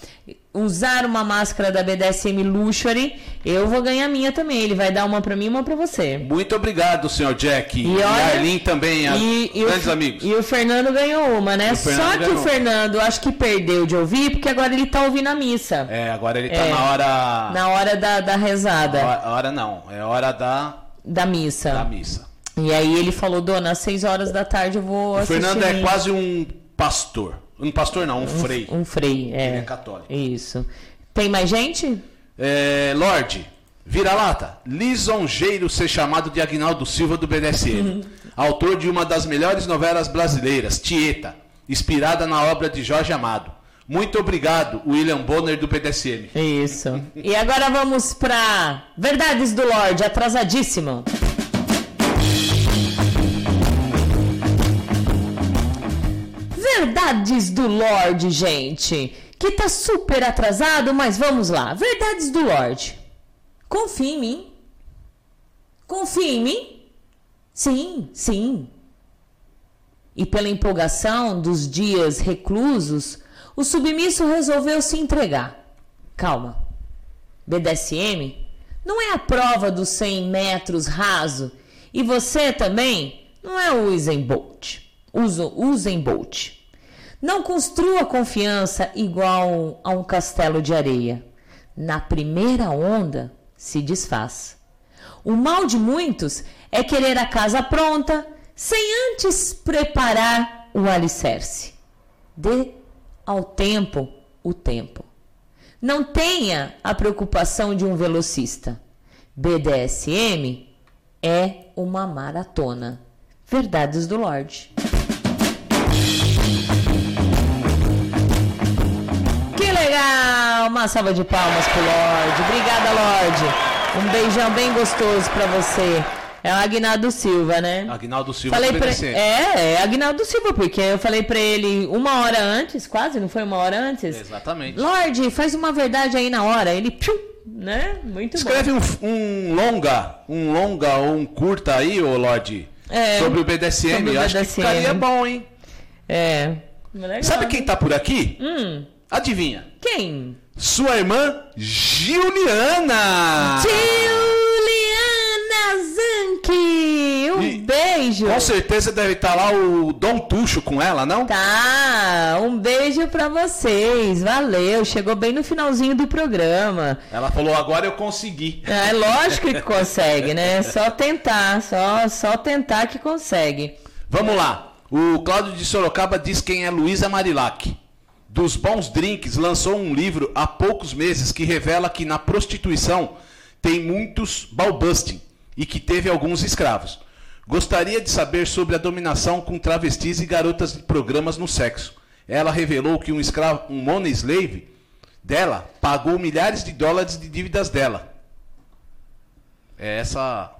usar uma máscara da BDSM Luxury, eu vou ganhar a minha também. Ele vai dar uma pra mim e uma pra você. Muito obrigado, senhor Jack. E, olha- a Arlene também, a- E, e o, grandes amigos. e o Fernando ganhou uma, né? O Só que ganhou. o Fernando, acho que perdeu de ouvir, porque agora ele tá ouvindo a missa. É, agora ele tá É, na hora. Na hora da, da rezada. A hora, não, é hora da. Da missa. Da missa. E aí ele falou, dona, às 6 horas da tarde eu vou O assistir. Fernando é quase um pastor. Um pastor não, um frei. Um frei, é. Ele é católico. Isso. Tem mais gente? É, Lorde, vira-lata. Lisonjeiro ser chamado de Agnaldo Silva do BDSM. Autor de uma das melhores novelas brasileiras, Tieta, inspirada na obra de Jorge Amado. Muito obrigado, William Bonner do BDSM. Isso. E agora vamos pra Verdades do Lorde, atrasadíssimo. Verdades do Lorde, gente. Que tá super atrasado, mas vamos lá. Verdades do Lorde. Confia em mim. Confia em mim? Sim, sim. E pela empolgação dos dias reclusos, o submisso resolveu se entregar. Calma. BDSM não é a prova dos 100 metros raso. E você também não é o Usain Bolt. Uso- Usain Bolt. Não construa confiança igual a um castelo de areia. Na primeira onda, se desfaz. O mal de muitos é querer a casa pronta sem antes preparar o alicerce. Dê ao tempo o tempo. Não tenha a preocupação de um velocista. BDSM é uma maratona. Verdades do Lorde. Que legal! Uma salva de palmas pro Lorde. Obrigada, Lorde. Um beijão bem gostoso pra você. É o Agnaldo Silva, né? Agnaldo Silva Falei pra... BDSM. É, é Agnaldo Silva, porque eu falei pra ele uma hora antes, quase, não foi uma hora antes? Exatamente. Lorde, faz uma verdade aí na hora. Ele, piu, né? Muito Escreve bom. um, um longa, um longa ou um curta aí, ô Lorde, É, sobre o BDSM. sobre o Acho que BDSM. ficaria bom, hein? É. Legal. Sabe quem tá por aqui? Hum, Adivinha? quem? Sua irmã Juliana! Juliana Zanke! Um beijo! Com certeza deve estar lá o Dom Tuxo com ela, não? Tá, um beijo pra vocês. Valeu, chegou bem no finalzinho do programa. Ela falou, agora eu consegui. É lógico que consegue, né? [laughs] Só tentar, só, só tentar que consegue. Vamos lá. O Cláudio de Sorocaba diz quem é Luísa Marilac. Dos bons drinks lançou um livro há poucos meses que revela que na prostituição tem muitos balbusting e que teve alguns escravos. Gostaria de saber sobre a dominação com travestis e garotas de programas no sexo. Ela revelou que um escravo, um money slave dela, pagou milhares de dólares de dívidas dela. É essa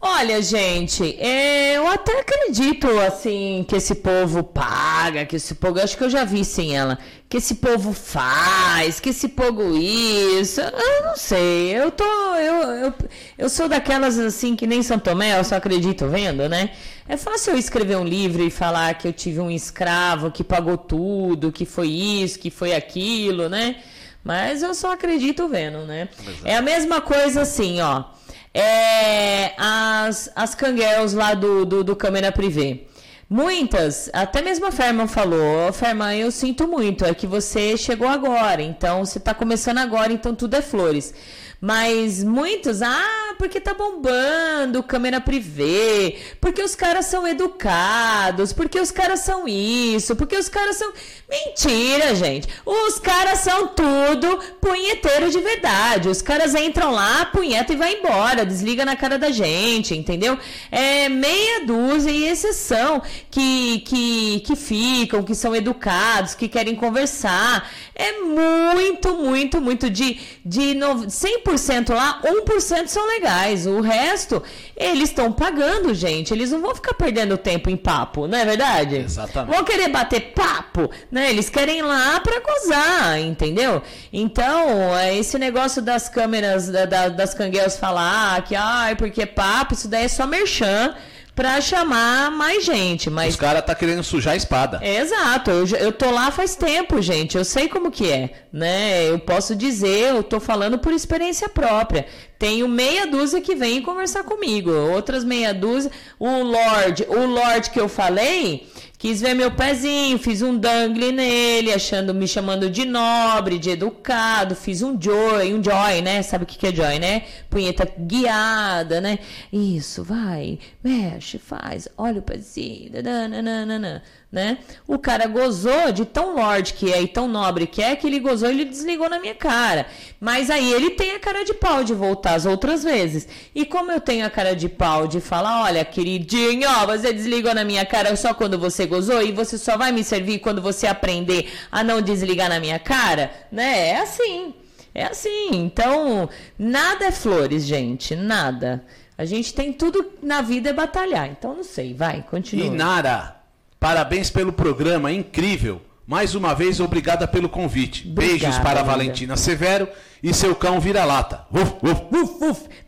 Olha, gente, é, eu até acredito, assim, que esse povo paga, que esse povo. Acho que eu já vi sim ela. Que esse povo faz, que esse povo isso. Eu não sei. Eu tô. Eu, eu, eu sou daquelas, assim, que nem São Tomé, eu só acredito vendo, né? É fácil eu escrever um livro e falar que eu tive um escravo que pagou tudo, que foi isso, que foi aquilo, né? Mas eu só acredito vendo, né? É a mesma coisa assim, ó. É, as, as canguels lá do, do, do câmera privê. Muitas, até mesmo a Ferman falou, Ferman, eu sinto muito, é que você chegou agora, então você está começando agora, então tudo é flores. Mas muitos, ah, porque tá bombando câmera privê, porque os caras são educados, porque os caras são isso, porque os caras são. Mentira, gente. Os caras são tudo punheteiro de verdade. Os caras entram lá, punheta e vai embora, desliga na cara da gente, entendeu? É meia dúzia e exceção que, que, que ficam, que são educados, que querem conversar. É muito, muito, muito de, de 100% lá, 1% são legais. O resto, eles estão pagando, gente. Eles não vão ficar perdendo tempo em papo, não é verdade? Exatamente. Vão querer bater papo, né? Eles querem ir lá pra gozar, entendeu? Então, é esse negócio das câmeras, da, da, das cangueiras falar que, ai, porque papo, isso daí é só merchan pra chamar mais gente. Mas... Os caras tá querendo sujar a espada. Exato, eu, eu tô lá faz tempo, gente. Eu sei como que é, né? Eu posso dizer, eu tô falando por experiência própria. Tenho meia dúzia que vem conversar comigo, outras meia dúzia. O Lorde, o Lorde que eu falei, quis ver meu pezinho, fiz um dangle nele, achando, me chamando de nobre, de educado, fiz um joy, um joy, né? Sabe o que é joy, né? Punheta guiada, né? Isso, vai, mexe, faz, olha o pezinho, nananana, né? O cara gozou de tão lorde que é e tão nobre que é, que ele gozou e ele desligou na minha cara. Mas aí ele tem a cara de pau de voltar as outras vezes. E como eu tenho a cara de pau de falar, olha, queridinho, ó, você desligou na minha cara só quando você gozou e você só vai me servir quando você aprender a não desligar na minha cara, né? É assim. É assim. Então, nada é flores, gente, nada. A gente tem tudo na vida é batalhar. Então, não sei, vai, continua. Inara, parabéns pelo programa, incrível. Mais uma vez, obrigada pelo convite. Obrigada, Beijos para a linda. Valentina Severo e seu cão vira-lata.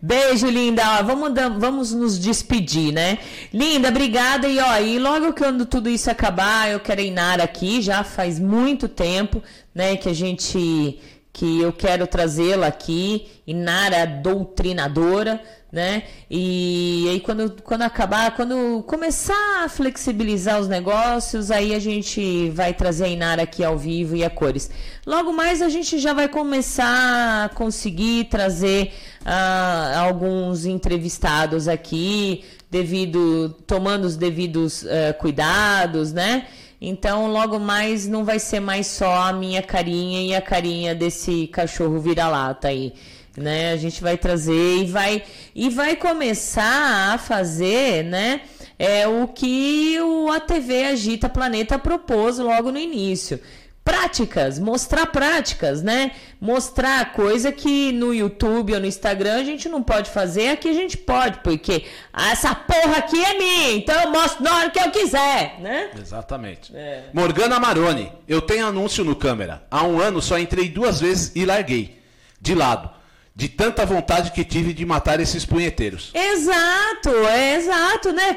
Beijo, linda. Ó, vamos, vamos nos despedir, né? Linda, obrigada. E, ó, e logo que quando tudo isso acabar, eu quero a Inara aqui. Já faz muito tempo, né, que a gente. que eu quero trazê-la aqui. Inara doutrinadora, né? E aí, quando, quando acabar, quando começar a flexibilizar os negócios, aí a gente vai trazer a Inara aqui ao vivo e a cores. Logo mais, a gente já vai começar a conseguir trazer ah, alguns entrevistados aqui, devido tomando os devidos eh, cuidados, né? Então, logo mais não vai ser mais só a minha carinha e a carinha desse cachorro vira-lata aí, né? A gente vai trazer e vai e vai começar a fazer, né? É o que o a TV Agita Planeta propôs logo no início. Práticas, mostrar práticas, né? Mostrar coisa que no YouTube ou no Instagram a gente não pode fazer, aqui a gente pode, porque essa porra aqui é minha, então eu mostro na hora que eu quiser, né? Exatamente. É. Morgana Maroni, eu tenho anúncio no câmera. Há um ano só entrei duas vezes e larguei. De lado. De tanta vontade que tive de matar esses punheteiros. Exato, é exato, né,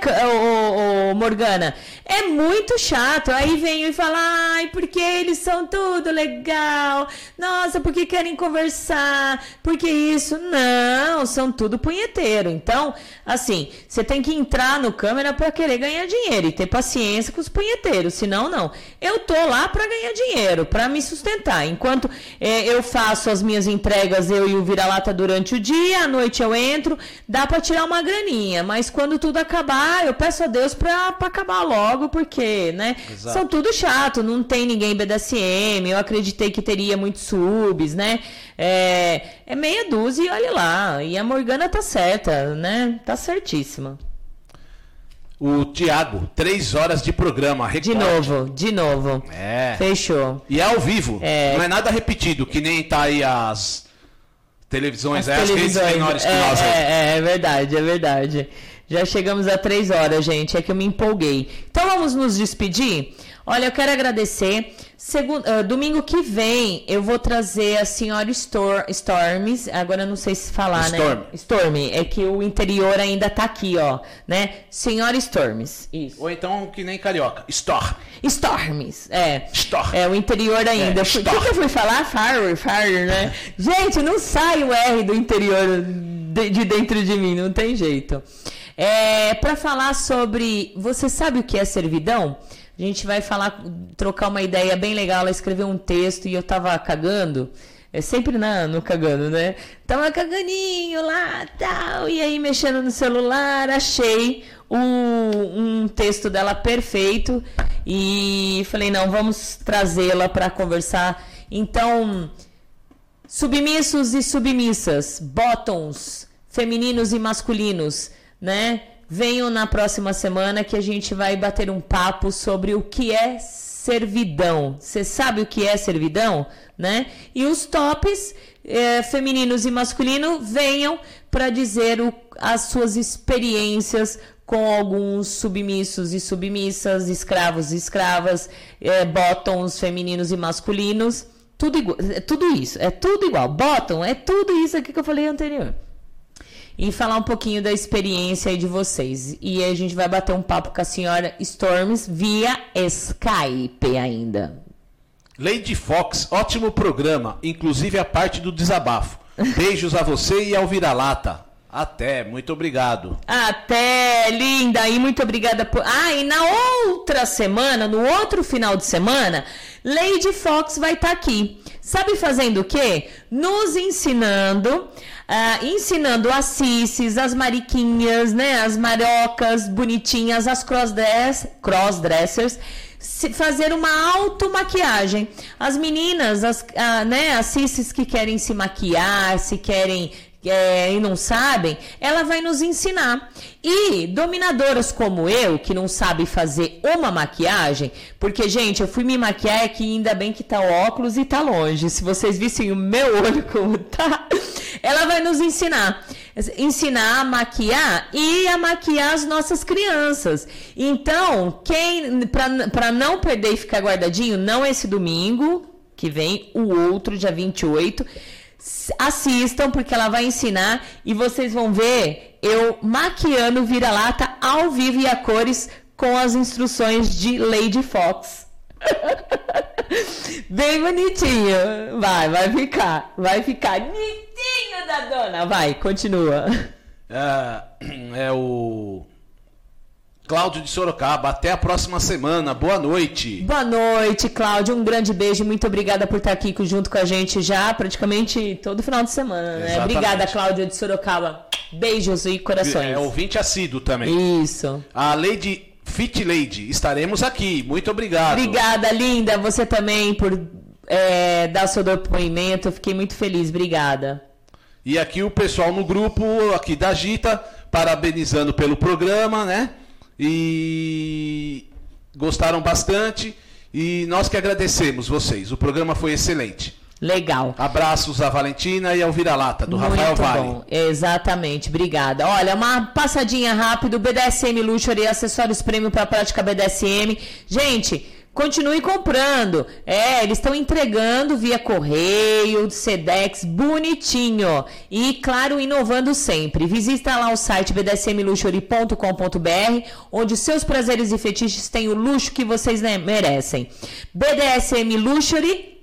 Morgana? É muito chato. Aí vem e fala, ai, porque eles são tudo legal. Nossa, porque querem conversar. Porque isso. Não, são tudo punheteiro. Então, assim, você tem que entrar no câmera pra querer ganhar dinheiro e ter paciência com os punheteiros. Senão, não. Eu tô lá pra ganhar dinheiro, pra me sustentar. Enquanto eh, eu faço as minhas entregas, eu e o vira vira-lata durante o dia, à noite eu entro, dá para tirar uma graninha, mas quando tudo acabar, eu peço a Deus pra, pra acabar logo, porque, né? Exato. São tudo chato, não tem ninguém BDSM, eu acreditei que teria muitos subs, né? É, é meia dúzia e olha lá, e a Morgana tá certa, né? Tá certíssima. O Tiago, três horas de programa. De recorte. novo, de novo. É. Fechou. E é ao vivo. É. Não é nada repetido, que nem tá aí as televisões, As é, as redes televisões. menores que é, nós é, é, é verdade, é verdade. Já chegamos a três horas, gente. É que eu me empolguei. Então vamos nos despedir? Olha, eu quero agradecer. Segun- ah, domingo que vem eu vou trazer a senhora Stor Storms. Agora eu não sei se falar, Storm. né? Storm. É que o interior ainda tá aqui, ó. Né? Senhora Storms. Isso. Ou então, que nem carioca. Store. Storms, é. Store. É, o interior ainda. É, O que, Storm. que eu fui falar? Fire, fire, né? Gente, não sai o R do interior de, de dentro de mim, não tem jeito. É, para falar sobre. Você sabe o que é servidão? A gente vai falar, trocar uma ideia bem legal. Ela escreveu um texto e eu tava cagando. É sempre na, no cagando, né? Tava caganinho lá, tal. E aí, mexendo no celular, achei o- um texto dela perfeito. E falei, não, vamos trazê-la para conversar. Então, submissos e submissas, bottoms, femininos e masculinos, né? Venham na próxima semana que a gente vai bater um papo sobre o que é servidão. Você sabe o que é servidão, né? E os tops eh, femininos e masculino venham para dizer o- as suas experiências com alguns submissos e submissas, escravos e escravas, eh, bottoms femininos e masculinos. Tudo igual, é tudo isso, é tudo igual. Bottom é tudo isso aqui que eu falei anterior. E falar um pouquinho da experiência aí de vocês. E a gente vai bater um papo com a senhora Storms via Skype ainda. Lady Fox, ótimo programa, inclusive a parte do desabafo. Beijos a você e ao Vira-Lata. Até, muito obrigado. Até, linda! E muito obrigada por. Ah, e na outra semana, no outro final de semana, Lady Fox vai estar aqui. Sabe fazendo o quê? Nos ensinando, ah, ensinando as cisses, as mariquinhas, né? As marocas bonitinhas, as crossdress, crossdressers, se- fazer uma automaquiagem. As meninas, as, ah, né? As cisses que querem se maquiar, se querem é, e não sabem, ela vai nos ensinar. E dominadoras como eu, que não sabe fazer uma maquiagem, porque, gente, eu fui me maquiar aqui, ainda bem que tá o óculos e tá longe. Se vocês vissem o meu [laughs] olho como tá, ela vai nos ensinar. Ensinar a maquiar e a maquiar as nossas crianças. Então, quem para não perder e ficar guardadinho, não esse domingo, que vem, o outro, dia 28 assistam porque ela vai ensinar e vocês vão ver eu maquiando vira-lata ao vivo e a cores com as instruções de Lady Fox. [laughs] Bem bonitinho. Vai, vai ficar. Vai ficar bonitinho da dona. Vai, continua. É, é o Cláudio de Sorocaba. Até a próxima semana. Boa noite. Boa noite, Cláudio. Um grande beijo. Muito obrigada por estar aqui junto com a gente já praticamente todo final de semana. Né? Obrigada, Cláudia de Sorocaba. Beijos e corações. É ouvinte assíduo também. Isso. A Lady Fit Lady. Estaremos aqui. Muito obrigado. Obrigada, linda. Você também por é, dar seu depoimento. Eu Fiquei muito feliz. Obrigada. E aqui o pessoal no grupo aqui da Gita, parabenizando pelo programa, né? E gostaram bastante. E nós que agradecemos vocês. O programa foi excelente. Legal. Abraços à Valentina e ao Vira-Lata, do Rafael Muito Vale. bom. Exatamente, obrigada. Olha, uma passadinha rápido, BDSM Luxury, acessórios prêmio para prática BDSM. Gente, continue comprando. É, eles estão entregando via correio, Sedex, bonitinho. E, claro, inovando sempre. Visita lá o site bdsmluxury.com.br, onde seus prazeres e fetiches têm o luxo que vocês né, merecem. BDSM Luxury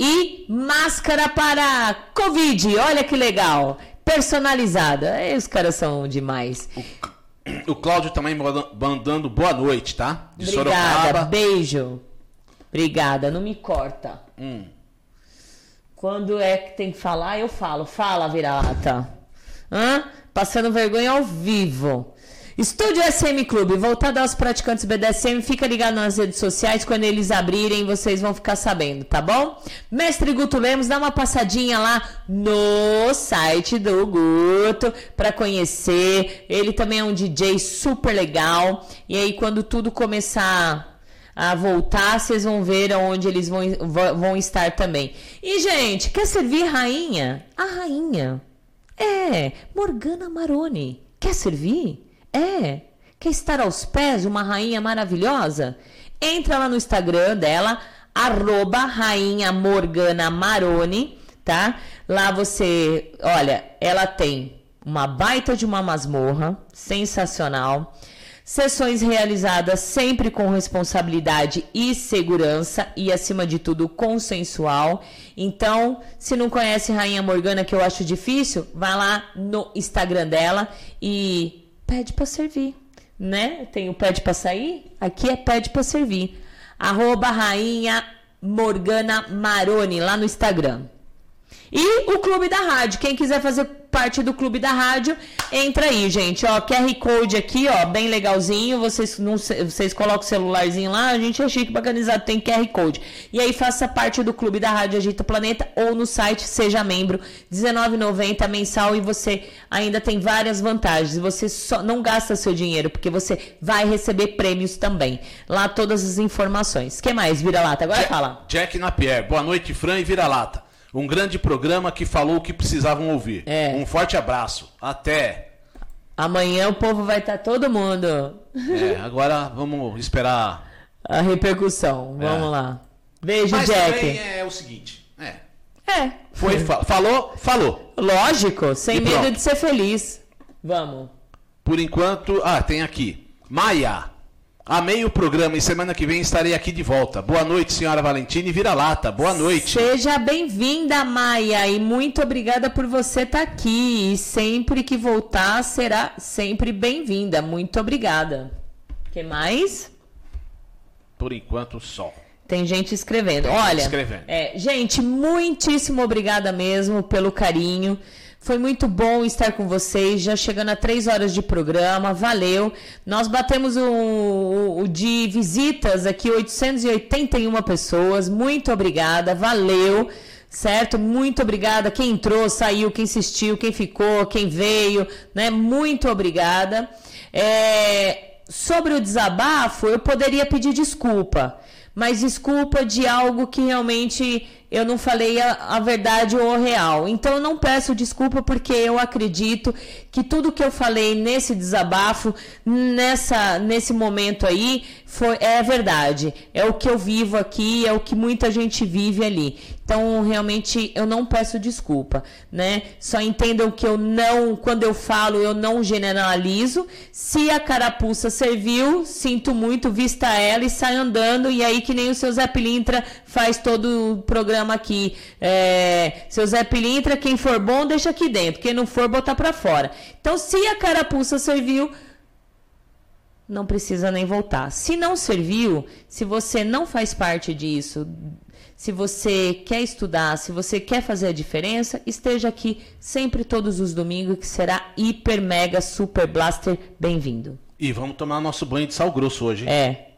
e máscara para Covid. Olha que legal. Personalizada. Aí os caras são demais. O Cláudio também manda- mandando boa noite, tá? De Obrigada. Sorocaba. Beijo. Obrigada. Não me corta. Hum. Quando é que tem que falar, eu falo. Fala, vira-lata. Hã? Passando vergonha ao vivo. Estúdio SM Clube, voltado aos praticantes BDSM, fica ligado nas redes sociais, quando eles abrirem vocês vão ficar sabendo, tá bom? Mestre Guto Lemos, dá uma passadinha lá no site do Guto para conhecer. Ele também é um DJ super legal. E aí quando tudo começar a voltar, vocês vão ver onde eles vão, vão estar também. E gente, quer servir rainha? A rainha. É, Morgana Maroni. Quer servir? É. Quer estar aos pés de uma rainha maravilhosa? Entra lá no Instagram dela, arroba rainha Morgana Maroni, tá? Lá você, olha, ela tem uma baita de uma masmorra, sensacional. Sessões realizadas sempre com responsabilidade e segurança e, acima de tudo, consensual. Então, se não conhece Rainha Morgana, que eu acho difícil, vai lá no Instagram dela e pede para servir, né? Tem o pede para sair, aqui é pede para servir. Arroba Rainha Morgana Maroni, lá no Instagram. E o Clube da Rádio. Quem quiser fazer parte do Clube da Rádio, entra aí, gente. Ó, QR Code aqui, ó, bem legalzinho. Vocês, não, vocês colocam o celularzinho lá, a gente é chique, bacanizado, tem QR Code. E aí faça parte do Clube da Rádio Agita Planeta ou no site Seja Membro, R$19,90 mensal e você ainda tem várias vantagens. Você só não gasta seu dinheiro, porque você vai receber prêmios também. Lá todas as informações. que mais, Vira-Lata? Agora Jack, fala. Jack Napier, boa noite, Fran e Vira-Lata. Um grande programa que falou o que precisavam ouvir. É. Um forte abraço. Até. Amanhã o povo vai estar todo mundo. É, agora vamos esperar. A repercussão. Vamos É. lá. Beijo, Mas Jack. também é o seguinte. É. É. Foi, fa- falou, falou. Lógico, sem E medo pronto. de ser feliz. Vamos. Por enquanto. Ah, tem aqui. Maia. Amei o programa e semana que vem estarei aqui de volta. Boa noite, senhora Valentina e vira-lata. Boa noite. Seja bem-vinda, Maia, e muito obrigada por você estar aqui. E sempre que voltar, será sempre bem-vinda. Muito obrigada. que mais? Por enquanto, só. Tem gente escrevendo. Tem gente Olha, escrevendo. é, gente, muitíssimo obrigada mesmo pelo carinho. Foi muito bom estar com vocês, já chegando a três horas de programa, valeu. Nós batemos o, o- o de visitas aqui, 881 pessoas, muito obrigada, valeu, certo? Muito obrigada, quem entrou, saiu, quem assistiu, quem ficou, quem veio, né? Muito obrigada. É, sobre o desabafo, eu poderia pedir desculpa, mas desculpa de algo que realmente eu não falei a, a verdade ou o real. Então eu não peço desculpa porque eu acredito que tudo que eu falei nesse desabafo, nessa nesse momento aí, foi é verdade. É o que eu vivo aqui, é o que muita gente vive ali. Então, realmente, eu não peço desculpa, né? Só entendam que eu não, quando eu falo, eu não generalizo. Se a carapuça serviu, sinto muito, vista ela e sai andando. E aí, que nem o seu Zé Pilintra faz todo o programa aqui. É, seu Zé Pilintra, quem for bom, deixa aqui dentro. Quem não for, botar pra fora. Então, se a carapuça serviu, não precisa nem voltar. Se não serviu, se você não faz parte disso, se você quer estudar, se você quer fazer a diferença, esteja aqui sempre todos os domingos, que será hiper, mega, super blaster bem-vindo. E vamos tomar nosso banho de sal grosso hoje. hein? É.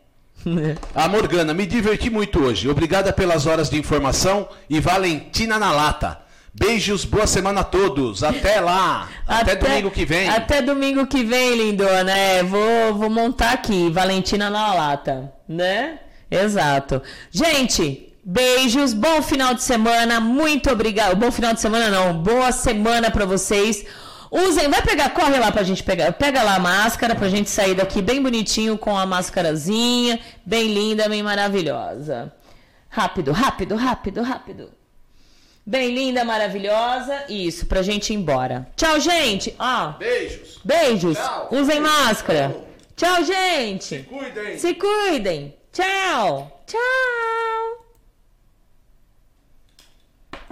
A [laughs] Morgana, me diverti muito hoje. Obrigada pelas horas de informação e Valentina na lata. Beijos, boa semana a todos. Até lá. Até, domingo que vem. Até domingo que vem, lindona. É, vou, vou montar aqui, Valentina na lata, né? Exato. Gente, beijos, bom final de semana, muito obrigado. Bom final de semana não, boa semana pra vocês. Usem, vai pegar, corre lá pra gente pegar. Pega lá a máscara pra gente sair daqui bem bonitinho com a máscarazinha, bem linda, bem maravilhosa. Rápido, rápido, rápido, rápido. Bem linda, maravilhosa. Isso, pra gente ir embora. Tchau, gente. Ó. Beijos. Beijos. Tchau. Usem máscara. Tchau, gente. Se cuidem. Se cuidem. Tchau. Tchau.